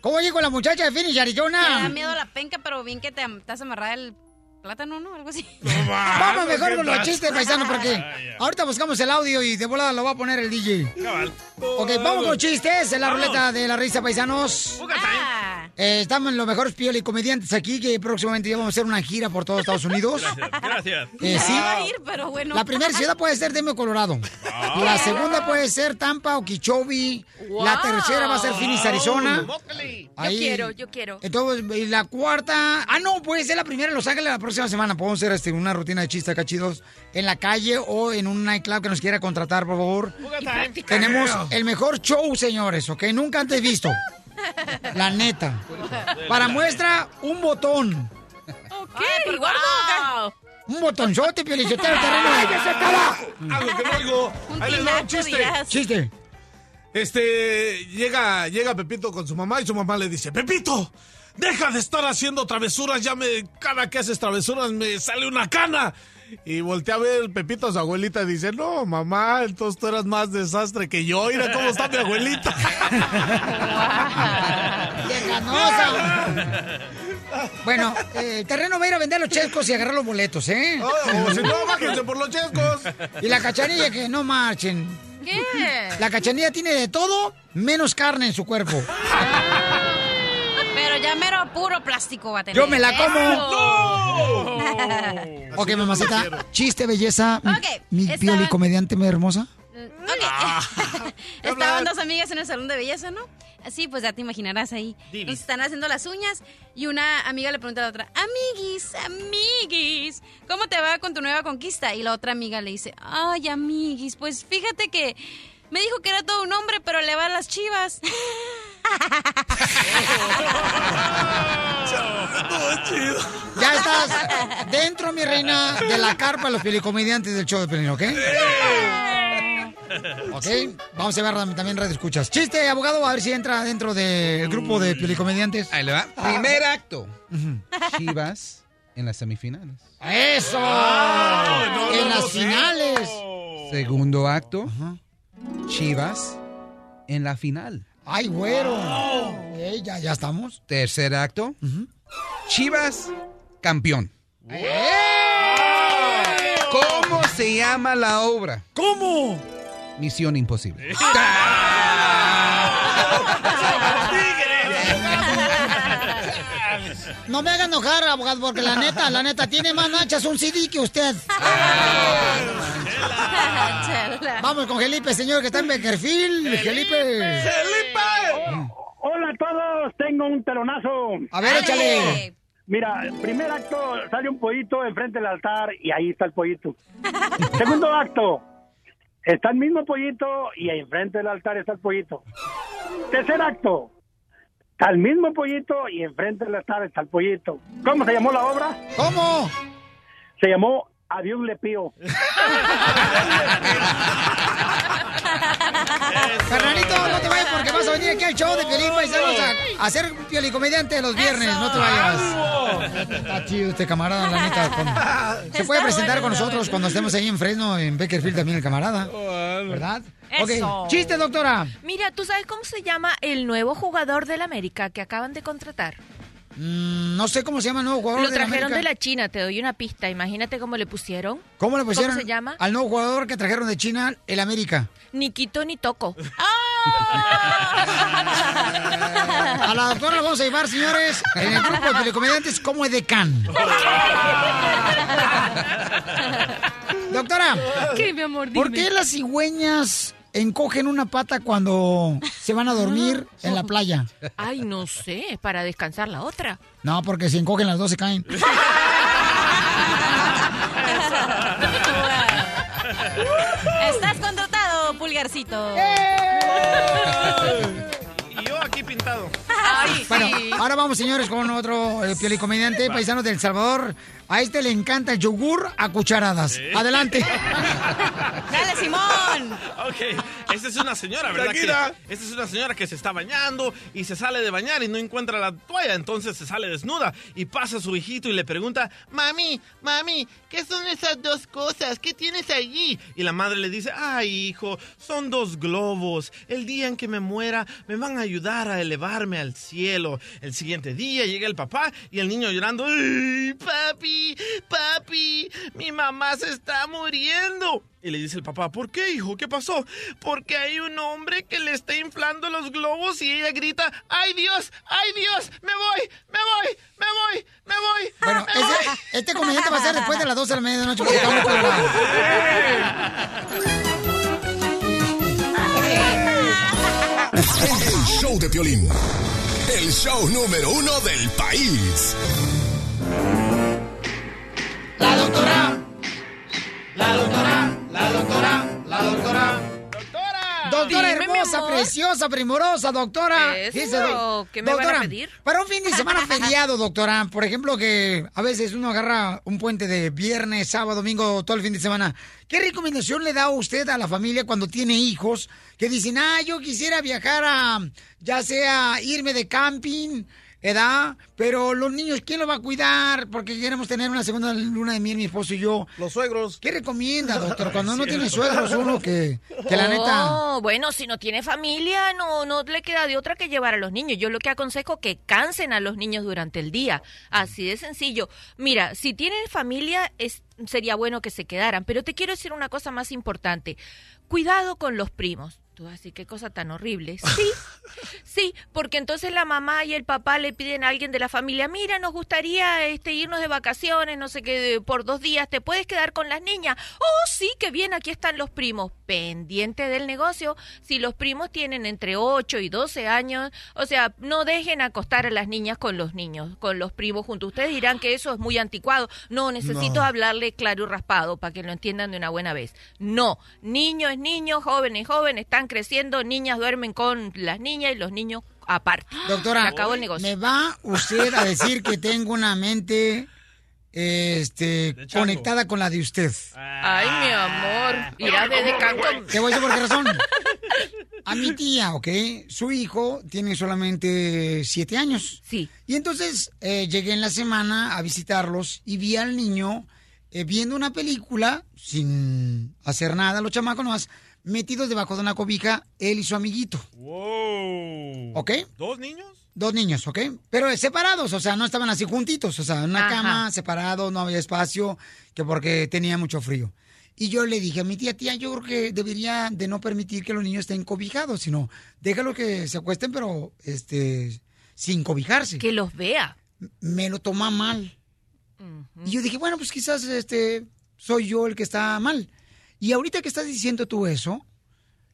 [SPEAKER 1] ¿Cómo dijo la muchacha de Phoenix,
[SPEAKER 4] Me da
[SPEAKER 1] Arizona?
[SPEAKER 4] miedo la penca, pero bien que te estás amarrada el plátano, ¿no? Algo así.
[SPEAKER 1] Vamos mejor con los chistes, paisano, porque ahorita buscamos el audio y de volada lo va a poner el DJ. Ok, vamos con los chistes en la ruleta de la risa, paisanos. Eh, estamos en los mejores pioli comediantes aquí, que próximamente ya vamos a hacer una gira por todo Estados Unidos.
[SPEAKER 5] Gracias.
[SPEAKER 1] Eh, sí.
[SPEAKER 4] A ir, pero bueno.
[SPEAKER 1] La primera ciudad puede ser Denver, Colorado. La segunda puede ser Tampa, Okeechobee. La
[SPEAKER 23] Wow.
[SPEAKER 1] tercera va a ser Phoenix, Arizona.
[SPEAKER 23] Yo
[SPEAKER 1] Ahí.
[SPEAKER 23] quiero, yo quiero.
[SPEAKER 1] Entonces, y la cuarta. Ah, no, puede ser la primera en Los Ángeles la próxima semana. Podemos hacer este, una rutina de chistes acá chidos en la calle o en un nightclub que nos quiera contratar, por favor. Tenemos el mejor show, señores, ¿ok? Nunca antes visto. La neta. Para muestra, un botón.
[SPEAKER 23] ¿Qué? gordo?
[SPEAKER 1] Un botonzote, piolichotero, terreno.
[SPEAKER 3] ¡Cállese, carajo! Algo que no oigo. Ahí les va un chiste.
[SPEAKER 4] dirás.
[SPEAKER 1] Chiste.
[SPEAKER 3] Este, llega, llega Pepito con su mamá y su mamá le dice, Pepito, deja de estar haciendo travesuras, ya me, cada que haces travesuras me sale una cana. Y voltea a ver Pepito a su abuelita y dice, no, mamá, entonces tú eras más desastre que yo, mira cómo está mi abuelita.
[SPEAKER 1] ¡Qué ganosa! Bueno, eh, el terreno va a ir a vender los chescos y agarrar los boletos, ¿eh?
[SPEAKER 3] Oh, o si no, bájense por los chescos.
[SPEAKER 1] Y la cachanilla que no marchen.
[SPEAKER 4] ¿Qué?
[SPEAKER 1] La cachanilla tiene de todo menos carne en su cuerpo.
[SPEAKER 4] Ya mero puro plástico va a tener.
[SPEAKER 1] Yo me la como.
[SPEAKER 4] Eso.
[SPEAKER 1] Ok, mamacita, chiste, belleza. mi-
[SPEAKER 4] Ok,
[SPEAKER 1] Mi,
[SPEAKER 4] está-
[SPEAKER 1] pioli comediante me hermosa.
[SPEAKER 4] Ok. Estaban dos amigas en el salón de belleza, ¿no? Así, pues ya te imaginarás ahí. Entonces están haciendo las uñas y una amiga le pregunta a la otra, amiguis, amiguis, ¿cómo te va con tu nueva conquista? Y la otra amiga le dice, ay, amiguis, pues fíjate que me dijo que era todo un hombre, pero le va a las chivas.
[SPEAKER 1] Ya estás dentro, mi reina, de la carpa de los pielicomediantes del show de Pelín, ¿ok? Ok, vamos a ver también radio escuchas. Chiste, abogado, a ver si entra dentro del grupo de pielicomediantes.
[SPEAKER 11] Ahí le va. Primer acto. Chivas en las semifinales.
[SPEAKER 1] ¡Eso!
[SPEAKER 11] no,
[SPEAKER 1] en
[SPEAKER 11] no,
[SPEAKER 1] las
[SPEAKER 11] no,
[SPEAKER 1] finales.
[SPEAKER 11] Segundo acto. Chivas en la final.
[SPEAKER 1] ¡Ay, güero! Ey, ya, ya estamos.
[SPEAKER 11] Tercer acto. Chivas campeón. ¿Cómo se llama la obra?
[SPEAKER 3] ¿Cómo?
[SPEAKER 11] Misión Imposible.
[SPEAKER 1] No me haga enojar, abogado, porque la neta, la neta, tiene más nachas un CD que usted. Vamos con Felipe, señor, que está en Beckerfield. Felipe.
[SPEAKER 22] Hola a todos, tengo un telonazo.
[SPEAKER 1] A ver, échale.
[SPEAKER 22] Mira, primer acto, sale un pollito enfrente del altar y ahí está el pollito. Segundo acto, está el mismo pollito y ahí enfrente del altar está el pollito. Tercer acto, está el mismo pollito y enfrente del altar está el pollito. ¿Cómo se llamó la obra?
[SPEAKER 1] ¿Cómo?
[SPEAKER 22] Se llamó Adiós le pío.
[SPEAKER 1] Carnalito, no te vayas porque vas a venir aquí al show de Piolín Paisanos a, a hacer Piolicomediante los viernes. No te vayas. Está chido este camarada, la neta. con- Se puede presentar con
[SPEAKER 23] bueno.
[SPEAKER 1] nosotros cuando estemos ahí en Fresno, en Beckerfield también el camarada. ¿Verdad?
[SPEAKER 23] Eso.
[SPEAKER 1] Ok, chiste, doctora.
[SPEAKER 23] Mira, ¿tú sabes cómo se llama el nuevo jugador del América que acaban de contratar?
[SPEAKER 1] Mm, no sé cómo se llama el nuevo jugador
[SPEAKER 23] Lo
[SPEAKER 1] de la
[SPEAKER 23] trajeron de la China, te doy una pista. Imagínate cómo le pusieron.
[SPEAKER 1] ¿Cómo le pusieron
[SPEAKER 23] ¿Cómo se llama?
[SPEAKER 1] al nuevo jugador que trajeron de China, el América?
[SPEAKER 23] Ni quito ni toco.
[SPEAKER 1] A la doctora la vamos a llevar, señores, en el grupo de telecomediantes como Edecán. Doctora,
[SPEAKER 28] ¿Qué, mi amor?
[SPEAKER 1] ¿por qué las cigüeñas encogen una pata cuando se van a dormir en la playa?
[SPEAKER 23] Ay, no sé, para descansar la otra.
[SPEAKER 1] No, porque si encogen las dos se caen.
[SPEAKER 4] Estás contratado, pulgarcito.
[SPEAKER 5] Y yo aquí pintado.
[SPEAKER 1] Bueno, ahora vamos, señores, con otro eh, piolicomediante, paisano del Salvador. A este le encanta el yogur a cucharadas. Adelante.
[SPEAKER 4] Dale, Simón.
[SPEAKER 5] Ok, esta es una señora, ¿verdad? Que, esta es una señora que se está bañando y se sale de bañar y no encuentra la toalla, entonces se sale desnuda y pasa a su hijito y le pregunta, mami, mami, ¿qué son esas dos cosas? ¿Qué tienes allí? Y la madre le dice, ay hijo, son dos globos. El día en que me muera me van a ayudar a elevarme al cielo. El siguiente día llega el papá y el niño llorando, ay, papi, papi, mi mamá se está muriendo. Y le dice el papá, ¿por qué, hijo? ¿Qué pasó? Porque hay un hombre que le está inflando los globos y ella grita, ¡ay Dios! ¡ay Dios! ¡Me voy! ¡me voy! ¡me voy! ¡me voy!
[SPEAKER 1] Bueno,
[SPEAKER 5] me voy".
[SPEAKER 1] ese- este comediante va a ser después de las 12 de la medianoche porque muy colorado.
[SPEAKER 6] El show de Piolín. El show número uno del país.
[SPEAKER 1] La doctora. La doctora. La doctora. La doctora. Doctora
[SPEAKER 23] Dime, mi
[SPEAKER 1] hermosa, preciosa, primorosa, doctora.
[SPEAKER 23] Eso, ¿qué me van a
[SPEAKER 1] doctora,
[SPEAKER 23] pedir?
[SPEAKER 1] Para un fin de semana feriado, doctora, por ejemplo, que a veces uno agarra un puente de viernes, sábado, domingo, todo el fin de semana. ¿Qué recomendación le da usted a la familia cuando tiene hijos que dicen, ah, yo quisiera viajar a, ya sea irme de camping, edad, pero los niños, ¿quién los va a cuidar? Porque queremos tener una segunda luna de miel, mi esposo y yo.
[SPEAKER 3] Los suegros.
[SPEAKER 1] ¿Qué recomienda, doctor? Cuando uno tiene suegros, uno que, que la neta...
[SPEAKER 23] Oh, bueno, si no tiene familia, no, no le queda de otra que llevar a los niños. Yo lo que aconsejo que cansen a los niños durante el día. Así de sencillo. Mira, si tienen familia, es, sería bueno que se quedaran. Pero te quiero decir una cosa más importante. Cuidado con los primos. Tú así, qué cosa tan horrible. Sí, sí, porque entonces la mamá y el papá le piden a alguien de la familia, mira, nos gustaría este irnos de vacaciones, no sé qué, por dos días, ¿te puedes quedar con las niñas? Oh, sí, qué bien, aquí están los primos. Pendiente del negocio, si los primos tienen entre 8 y 12 años, o sea, no dejen acostar a las niñas con los niños, con los primos juntos. Ustedes dirán que eso es muy anticuado. No, necesito
[SPEAKER 31] No.
[SPEAKER 23] hablarle claro y raspado para que lo entiendan de una buena vez. No, niño es niño, joven es joven, están creciendo, niñas duermen con las niñas y los niños aparte.
[SPEAKER 1] Doctora,
[SPEAKER 23] Se acabó el negocio.
[SPEAKER 1] ¿me va usted a decir que tengo una mente este, conectada con la de usted?
[SPEAKER 23] Ay, mi amor, irá de Cancún.
[SPEAKER 1] Te voy a decir por qué razón. A mi tía, ¿ok? Su hijo tiene solamente siete años.
[SPEAKER 23] Sí.
[SPEAKER 1] Y entonces eh, llegué en la semana a visitarlos y vi al niño eh, viendo una película sin hacer nada, los chamacos nomás, metidos debajo de una cobija, él y su amiguito.
[SPEAKER 5] Wow.
[SPEAKER 1] ¿Ok?
[SPEAKER 5] ¿Dos niños?
[SPEAKER 1] Dos niños, ¿ok? Pero separados, o sea, no estaban así juntitos, o sea, en una
[SPEAKER 5] Ajá.
[SPEAKER 1] cama, separados, no había espacio, que porque tenía mucho frío. Y yo le dije a mi tía, tía, yo creo que debería de no permitir que los niños estén cobijados, sino déjalo que se acuesten, pero este sin cobijarse.
[SPEAKER 23] Que los vea.
[SPEAKER 1] Me lo toma mal. Y yo dije, bueno, pues quizás este soy yo el que está mal. Y ahorita que estás diciendo tú eso,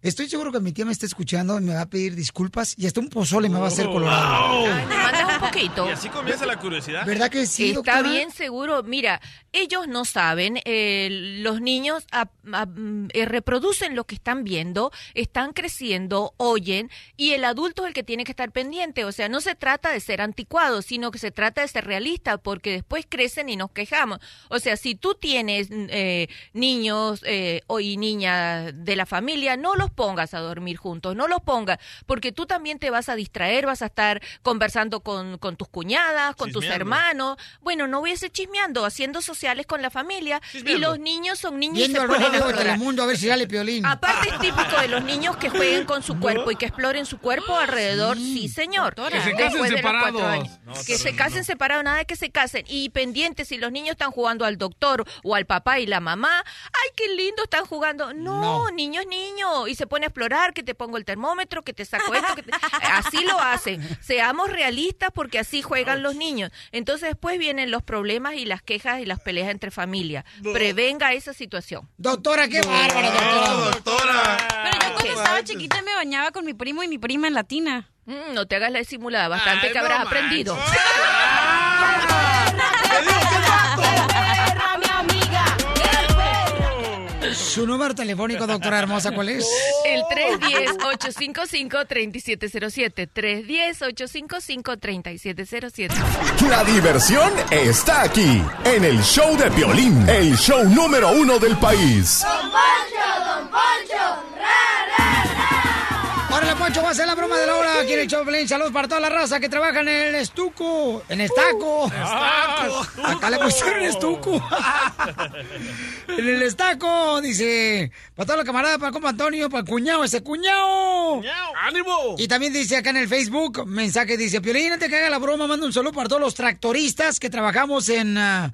[SPEAKER 1] estoy seguro que mi tía me está escuchando y me va a pedir disculpas y hasta un pozole me va a hacer colorado.
[SPEAKER 23] Ay, ¿me mandas un poquito?
[SPEAKER 5] Y así comienza la curiosidad.
[SPEAKER 1] ¿Verdad que sí,
[SPEAKER 23] Está
[SPEAKER 1] doctora?
[SPEAKER 23] bien seguro. Mira, ellos no saben, eh, los niños eh, reproducen lo que están viendo, están creciendo, oyen, y el adulto es el que tiene que estar pendiente. O sea, no se trata de ser anticuado, sino que se trata de ser realista, porque después crecen y nos quejamos. O sea, si tú tienes eh, niños eh, o y niñas de la familia, no los pongas a dormir juntos, no los pongas, porque tú también te vas a distraer, vas a estar conversando con, con tus cuñadas, con tus
[SPEAKER 31] Chismeando.
[SPEAKER 23] hermanos. Bueno, no hubiese chismeando, haciendo sociales con la familia. Y
[SPEAKER 1] Chismeando.
[SPEAKER 23] los niños son niños
[SPEAKER 1] Viendo
[SPEAKER 23] y
[SPEAKER 1] el
[SPEAKER 23] se ponen a
[SPEAKER 1] rojo
[SPEAKER 23] explorar.
[SPEAKER 1] Telemundo a ver si sale piolín.
[SPEAKER 23] Aparte es típico de los niños que jueguen con su cuerpo y que exploren su cuerpo alrededor, sí, señor.
[SPEAKER 3] Que se casen separados.
[SPEAKER 23] años.
[SPEAKER 3] No,
[SPEAKER 23] que se casen separados, nada de que se casen. Y pendientes, si los niños están jugando al doctor o al papá y la mamá, ay, qué lindo están jugando. No, niño es niño. Y se pone a explorar, que te pongo el termómetro, que te saco esto. que te- Así lo hacen. Seamos realistas porque así juegan los niños. Entonces después vienen los problemas y las quejas y las peleas entre familias. Prevenga esa situación.
[SPEAKER 1] Doctora, qué bárbara, doctora.
[SPEAKER 4] Pero yo cuando estaba chiquita me bañaba con mi primo y mi prima en la tina.
[SPEAKER 23] Mm, no te hagas la disimulada, bastante
[SPEAKER 4] Ay,
[SPEAKER 23] que
[SPEAKER 4] no
[SPEAKER 23] habrás
[SPEAKER 4] manches.
[SPEAKER 23] aprendido.
[SPEAKER 1] Su número telefónico, doctora hermosa, ¿cuál es?
[SPEAKER 23] El 310-855-3707. 310-855-3707.
[SPEAKER 27] La diversión está aquí, en el show de violín, el show número uno del país.
[SPEAKER 26] Don Poncho, Don Poncho,
[SPEAKER 1] Órale, Poncho, va a ser la broma de la hora aquí en el Piolín. Saludos para toda la raza que trabaja en el estuco, en estaco.
[SPEAKER 26] Estaco.
[SPEAKER 1] Acá le pusieron estuco. en el estaco, dice. Para toda la camarada, para compa Antonio, para el cuñado, ese cuñado.
[SPEAKER 3] ¡Ánimo!
[SPEAKER 1] Y también dice acá en el Facebook, mensaje dice, Piolín, te caga la broma, manda un saludo para todos los tractoristas que trabajamos en, ah,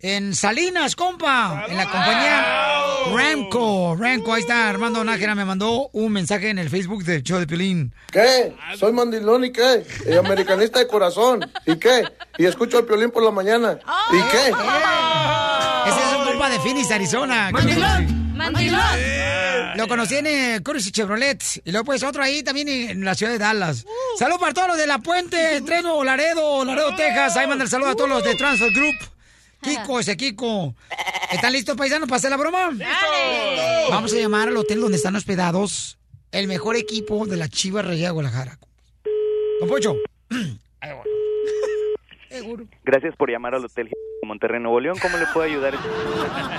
[SPEAKER 1] en Salinas, compa, en la compañía Ramco. Ramco, ahí está, Armando Nájera me mandó un mensaje en el Facebook del show de Piolín.
[SPEAKER 32] ¿Qué? Soy mandilón y qué? Y americanista de corazón. ¿Y qué? Y escucho al piolín por la mañana. ¿Y qué?
[SPEAKER 1] Ese es un compa de Phoenix, Arizona.
[SPEAKER 4] ¡Mandilón! ¡Mandilón!
[SPEAKER 1] Lo conocí en eh, Cruz y Chevrolet. Y luego pues otro ahí también en la ciudad de Dallas. Saludos para todos los de La Puente, Treno, Laredo, Laredo, Texas. Ahí manda el saludo a todos los de Transfer Group. Kiko, ese Kiko. ¿Están listos, paisanos, para hacer la broma? Vamos a llamar al hotel donde están hospedados el mejor equipo de la Chivas Reyes de Guadalajara. Don Pocho.
[SPEAKER 33] Gracias por llamar al Hotel Monterrey Nuevo León. ¿Cómo le puedo ayudar?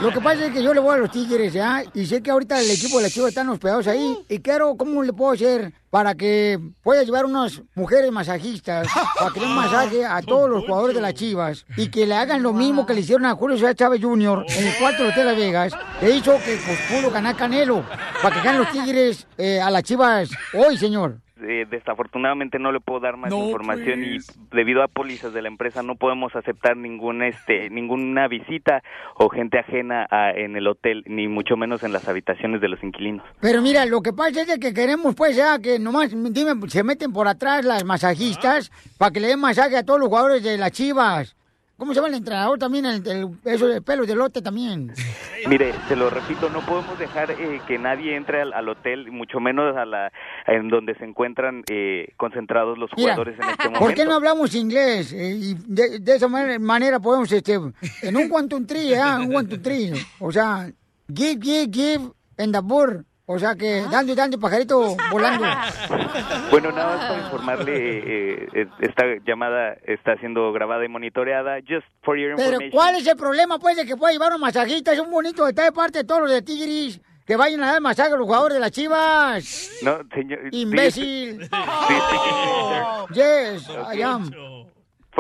[SPEAKER 1] Lo que pasa es que yo le voy a los Tigres, ¿ya? Y sé que ahorita el equipo de la Chivas están hospedados ahí. Y quiero, ¿cómo le puedo hacer para que pueda llevar unas mujeres masajistas para que den masaje a todos los jugadores de las Chivas y que le hagan lo mismo que le hicieron a Julio César Chávez Jr. en el cuarto del Hotel Las Vegas? He dicho que pues, pudo ganar Canelo para que ganen los Tigres eh, a las Chivas hoy, señor.
[SPEAKER 33] Eh, desafortunadamente no le puedo dar más
[SPEAKER 1] No,
[SPEAKER 33] información
[SPEAKER 1] pues.
[SPEAKER 33] y debido a pólizas de la empresa no podemos aceptar ningún este ninguna visita o gente ajena a- en el hotel ni mucho menos en las habitaciones de los inquilinos.
[SPEAKER 1] Pero mira, lo que pasa es que queremos, pues, ya que nomás, dime, se meten por atrás las masajistas para que le den masaje a todos los jugadores de las Chivas. ¿Cómo se llama el entrenador también? El, el- eso de pelos de lote también.
[SPEAKER 33] Mire, se lo repito, no podemos dejar eh, que nadie entre al, al hotel, mucho menos a la en donde se encuentran eh, concentrados los
[SPEAKER 1] Mira,
[SPEAKER 33] jugadores en este momento.
[SPEAKER 1] ¿por qué no hablamos inglés? Eh, y de, de esa manera, manera podemos, este, en un two, three, ¿ah? Un two, three. O sea, give, give, give, and the bird. O sea que dando y dando pajarito volando.
[SPEAKER 33] Bueno, nada más para informarle, eh, eh, esta llamada está siendo grabada y monitoreada. Just for your
[SPEAKER 1] Pero
[SPEAKER 33] information.
[SPEAKER 1] ¿cuál es el problema, pues, de que pueda llevar un masajista? Es un bonito detalle de parte de todos los de Tigris. Que vayan a dar masaje a los jugadores de las chivas.
[SPEAKER 33] No, señor.
[SPEAKER 1] Imbécil.
[SPEAKER 33] Sir?
[SPEAKER 1] Yes, I am.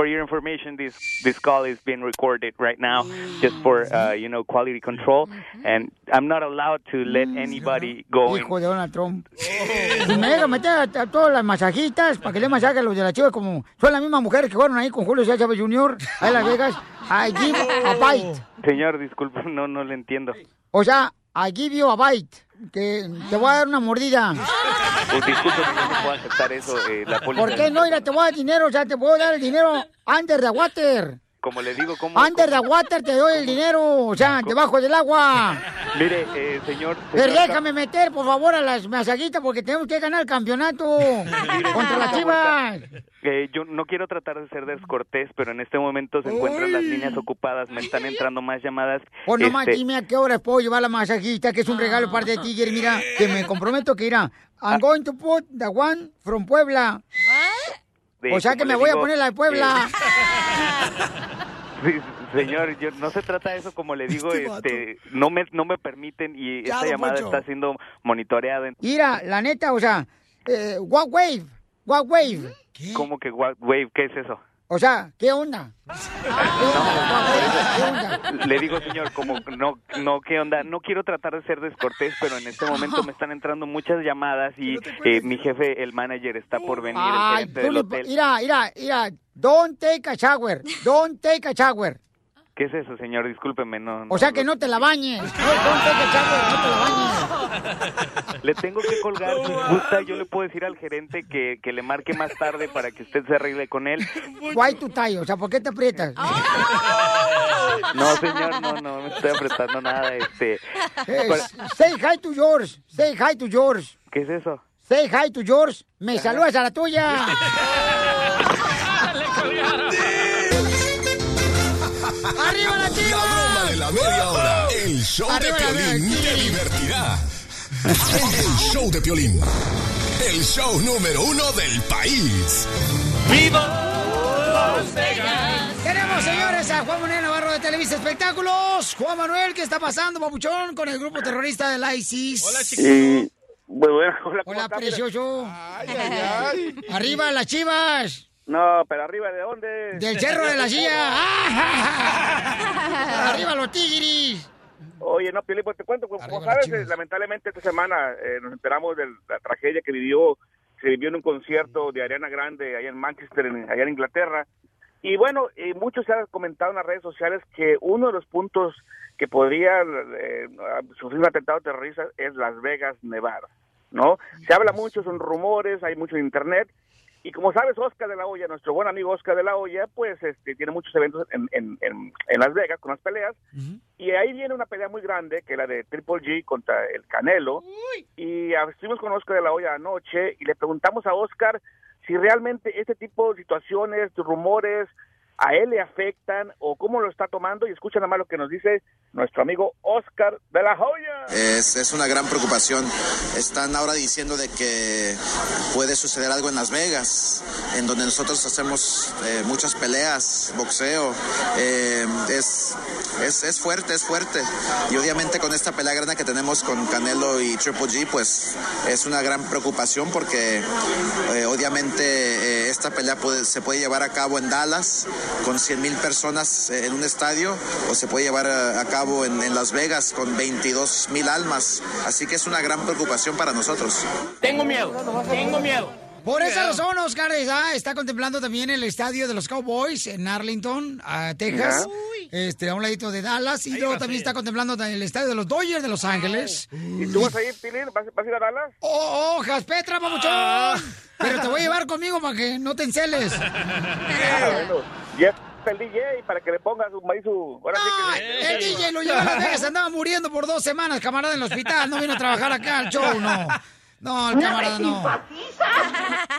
[SPEAKER 33] For your information, this this call is being recorded right now, just for uh, you know quality control, and I'm not allowed to let anybody go in.
[SPEAKER 1] Hijo de Donald Trump. Si me deja meter a, a todas las masajistas para que le masaje a los de la chiva como son las mismas mujeres que fueron ahí con Julio César Chávez Jr. a Las Vegas. I give a bite.
[SPEAKER 33] Señor, disculpe, no no le entiendo.
[SPEAKER 1] O sea, I give you a bite. Que te voy a dar una mordida.
[SPEAKER 33] Uh, disculpe, no puedo aceptar eso. eh, la.
[SPEAKER 1] ¿Por qué no? Mira, te voy a dar dinero. O sea, te puedo dar el dinero under the water.
[SPEAKER 33] Como le digo, ¿cómo?
[SPEAKER 1] Under the water te doy el dinero. O sea, debajo del agua.
[SPEAKER 33] Mire, eh, señor.
[SPEAKER 1] Pero déjame meter, por favor, a las masajitas porque tenemos que ganar el campeonato contra las chivas.
[SPEAKER 33] Eh, yo no quiero tratar de ser descortés, pero en este momento se encuentran las líneas ocupadas, me están entrando más llamadas.
[SPEAKER 1] Pues nomás
[SPEAKER 33] Este,
[SPEAKER 1] dime a qué hora puedo llevar la masajista, que es un regalo parte de ti, Jerry. Mira, que me comprometo que irá. I'm going to put the one from Puebla.
[SPEAKER 33] de-
[SPEAKER 1] O sea que
[SPEAKER 33] como
[SPEAKER 1] me voy a poner la de Puebla.
[SPEAKER 33] Sí, señor, yo, no se trata de eso, como le digo, este, no me no me permiten y
[SPEAKER 1] Ya,
[SPEAKER 33] esta llamada está siendo monitoreada.
[SPEAKER 1] Mira, la neta, o sea, eh, what wave, what wave.
[SPEAKER 33] ¿Cómo que what wave? ¿Qué es eso?
[SPEAKER 1] O sea, ¿qué onda? ¿Qué onda?
[SPEAKER 33] Le digo, señor, como no, no, ¿qué onda? No quiero tratar de ser descortés, pero en este momento me están entrando muchas llamadas y eh, mi jefe, el manager, está por venir,
[SPEAKER 1] Ay,
[SPEAKER 33] del hotel.
[SPEAKER 1] mira, mira, mira, don't take a shower, don't take a shower.
[SPEAKER 33] ¿Qué es eso, señor? Discúlpeme, no.
[SPEAKER 1] O sea que no te la bañes. No, a shower, no te la bañes.
[SPEAKER 33] Le tengo que colgar, si gusta, yo le puedo decir al gerente que, que le marque más tarde para que usted se arregle con él.
[SPEAKER 1] Why to tie? O sea, ¿por qué te aprietas?
[SPEAKER 33] No, señor, no, no me estoy apretando nada, este...
[SPEAKER 1] Eh, say hi to yours, say hi to yours.
[SPEAKER 33] ¿Qué es eso?
[SPEAKER 1] Say hi to yours. Me saludas a la tuya. ¡Arriba la chiva!
[SPEAKER 6] La broma de la media hora. El show
[SPEAKER 1] Arriba
[SPEAKER 6] de Piolín te divertirá. El show de Piolín. El show número uno del país.
[SPEAKER 26] ¡Viva
[SPEAKER 1] Tenemos, señores, a Juan Manuel Navarro de Televisa Espectáculos. Juan Manuel, ¿qué está pasando, papuchón, con el grupo terrorista del ISIS? Hola,
[SPEAKER 34] Y, bueno, bueno, hola,
[SPEAKER 1] precioso.
[SPEAKER 34] ay, ay.
[SPEAKER 1] Arriba las chivas.
[SPEAKER 34] No, pero arriba de dónde?
[SPEAKER 1] Del cerro de la silla. Arriba los tigris.
[SPEAKER 34] Oye, no, Piolín, pues te cuento, como, como sabes, eh, lamentablemente esta semana eh, nos enteramos de la tragedia que vivió, se vivió en un concierto de Ariana Grande allá en Manchester, en- allá en Inglaterra. Y bueno, eh, mucho se ha comentado en las redes sociales que uno de los puntos que podría eh, sufrir un atentado terrorista es Las Vegas, Nevada, ¿no? Se habla mucho, son rumores, hay mucho en internet. Y como sabes, Oscar de la Hoya, nuestro buen amigo Oscar de la Hoya, pues este, tiene muchos eventos en, en, en, en Las Vegas con las peleas. Y ahí viene una pelea muy grande, que es la de Triple G contra el Canelo. Y estuvimos con Oscar de la Hoya anoche y le preguntamos a Oscar si realmente este tipo de situaciones, de rumores, a él le afectan o cómo lo está tomando. Y escucha nada más lo que nos dice nuestro amigo Oscar de la Hoya.
[SPEAKER 31] Es, una gran preocupación. Están ahora diciendo de que puede suceder algo en Las Vegas, en donde nosotros hacemos eh, muchas peleas, boxeo. Eh, es, es, es fuerte, es fuerte. Y obviamente con esta pelea grande que tenemos con Canelo y Triple G, pues es una gran preocupación porque eh, obviamente esta pelea puede- se puede llevar a cabo en Dallas con 100 mil personas eh, en un estadio o se puede llevar a, a cabo en, en Las Vegas con 22 mil almas. Así que es una gran preocupación para nosotros.
[SPEAKER 1] Tengo miedo, tengo miedo. Por esa razón, Oscar ah, está contemplando también el estadio de los Cowboys en Arlington, a Texas, este, a un ladito de Dallas, y luego también está contemplando el estadio de los Dodgers de Los Ángeles.
[SPEAKER 34] ¿Y tú vas a ir, Pilín? ¿Vas, vas a ir a Dallas?
[SPEAKER 1] ¡Oh, hojas, Petra, papuchón! Pero te voy a llevar conmigo para que no te enceles.
[SPEAKER 34] Ah, el DJ para que le ponga su maíz su... Ahora sí que...
[SPEAKER 1] El DJ lo llevó a Las Vegas, andaba muriendo por dos semanas, camarada, en el hospital. No vino a trabajar acá al show, no. No, el camarada no.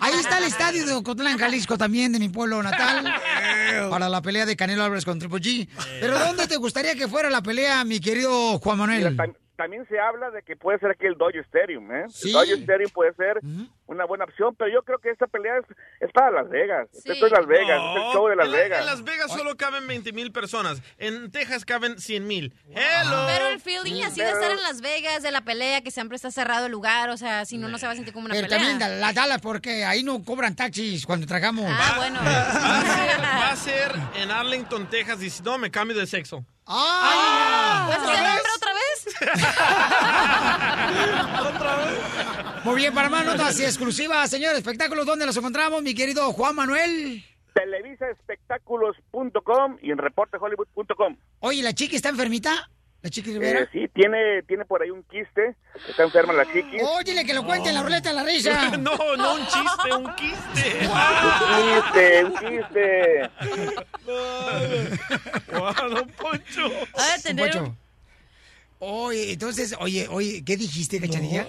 [SPEAKER 1] Ahí está el estadio de Ocotlán, Jalisco, también, de mi pueblo natal. Para la pelea de Canelo Álvarez con Triple G. Pero ¿dónde te gustaría que fuera la pelea, mi querido Juan Manuel?
[SPEAKER 34] Mira, también se habla de que puede ser aquí el Dodger Stadium, ¿eh?
[SPEAKER 1] Sí.
[SPEAKER 34] El Dodger Stadium puede ser una buena opción, pero yo creo que esta pelea es, es para Las Vegas. Esto es Las Vegas, es el show de Las
[SPEAKER 5] en, la-
[SPEAKER 34] Vegas.
[SPEAKER 5] en Las Vegas solo caben 20 mil personas. En Texas caben 100 mil. Hello.
[SPEAKER 4] Pero el feeling es así de estar en Las Vegas, de la pelea, que siempre está cerrado el lugar, o sea, si no, no se va a sentir como una
[SPEAKER 1] Pero
[SPEAKER 4] pelea.
[SPEAKER 1] también da- las Dallas porque ahí no cobran taxis cuando tragamos.
[SPEAKER 4] Ah, bueno.
[SPEAKER 5] Va a ser en Arlington, Texas, y si no, me cambio de sexo.
[SPEAKER 1] ¡Ah!
[SPEAKER 4] ¿Vas a ser otra vez?
[SPEAKER 1] Muy bien, para más notas y exclusivas, señor espectáculos, ¿dónde los encontramos, mi querido Juan Manuel?
[SPEAKER 34] Televisaespectáculos.com y en reportehollywood.com.
[SPEAKER 1] Oye, ¿la chiqui está enfermita? ¿La chiqui Rivera?
[SPEAKER 34] Eh, sí, tiene, tiene por ahí un quiste, está enferma la chiqui.
[SPEAKER 1] Oye, que lo cuente en la ruleta de la risa.
[SPEAKER 5] no, no un chiste, un quiste.
[SPEAKER 34] Un quiste, un quiste.
[SPEAKER 5] Wow, Poncho.
[SPEAKER 1] Don Poncho. Oye, entonces, oye, oye, ¿qué dijiste, cachanilla?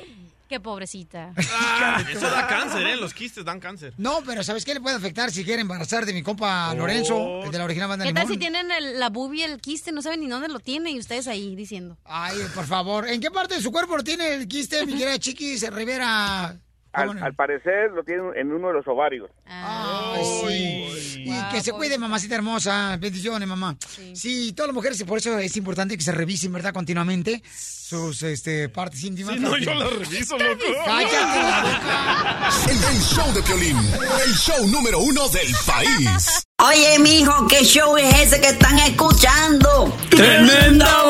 [SPEAKER 4] Qué pobrecita.
[SPEAKER 5] Ah, eso da cáncer, ¿eh? Los quistes dan cáncer.
[SPEAKER 1] No, pero ¿sabes qué le puede afectar si quiere embarazar de mi compa Lorenzo, el de la original banda
[SPEAKER 4] ¿Qué tal
[SPEAKER 1] Limón?
[SPEAKER 4] si tienen el- la bubia, el quiste, no saben ni dónde lo tiene y ustedes ahí diciendo?
[SPEAKER 1] Ay, por favor, ¿en qué parte de su cuerpo lo tiene el quiste, mi querida Chiquis Rivera?
[SPEAKER 34] Al, al parecer lo tiene en uno de los ovarios.
[SPEAKER 1] Ay, sí. Y que se cuide, mamacita hermosa. Bendiciones, mamá. Sí. todas las mujeres, y por eso es importante que se revisen, ¿verdad? Continuamente sus este, partes íntimas.
[SPEAKER 5] Sí, no, yo la reviso, loco.
[SPEAKER 1] Cállate la boca.
[SPEAKER 6] El, el show de Piolín, el show número uno del país.
[SPEAKER 35] Oye, mijo, ¿qué show es ese que están escuchando?
[SPEAKER 26] ¡Tremenda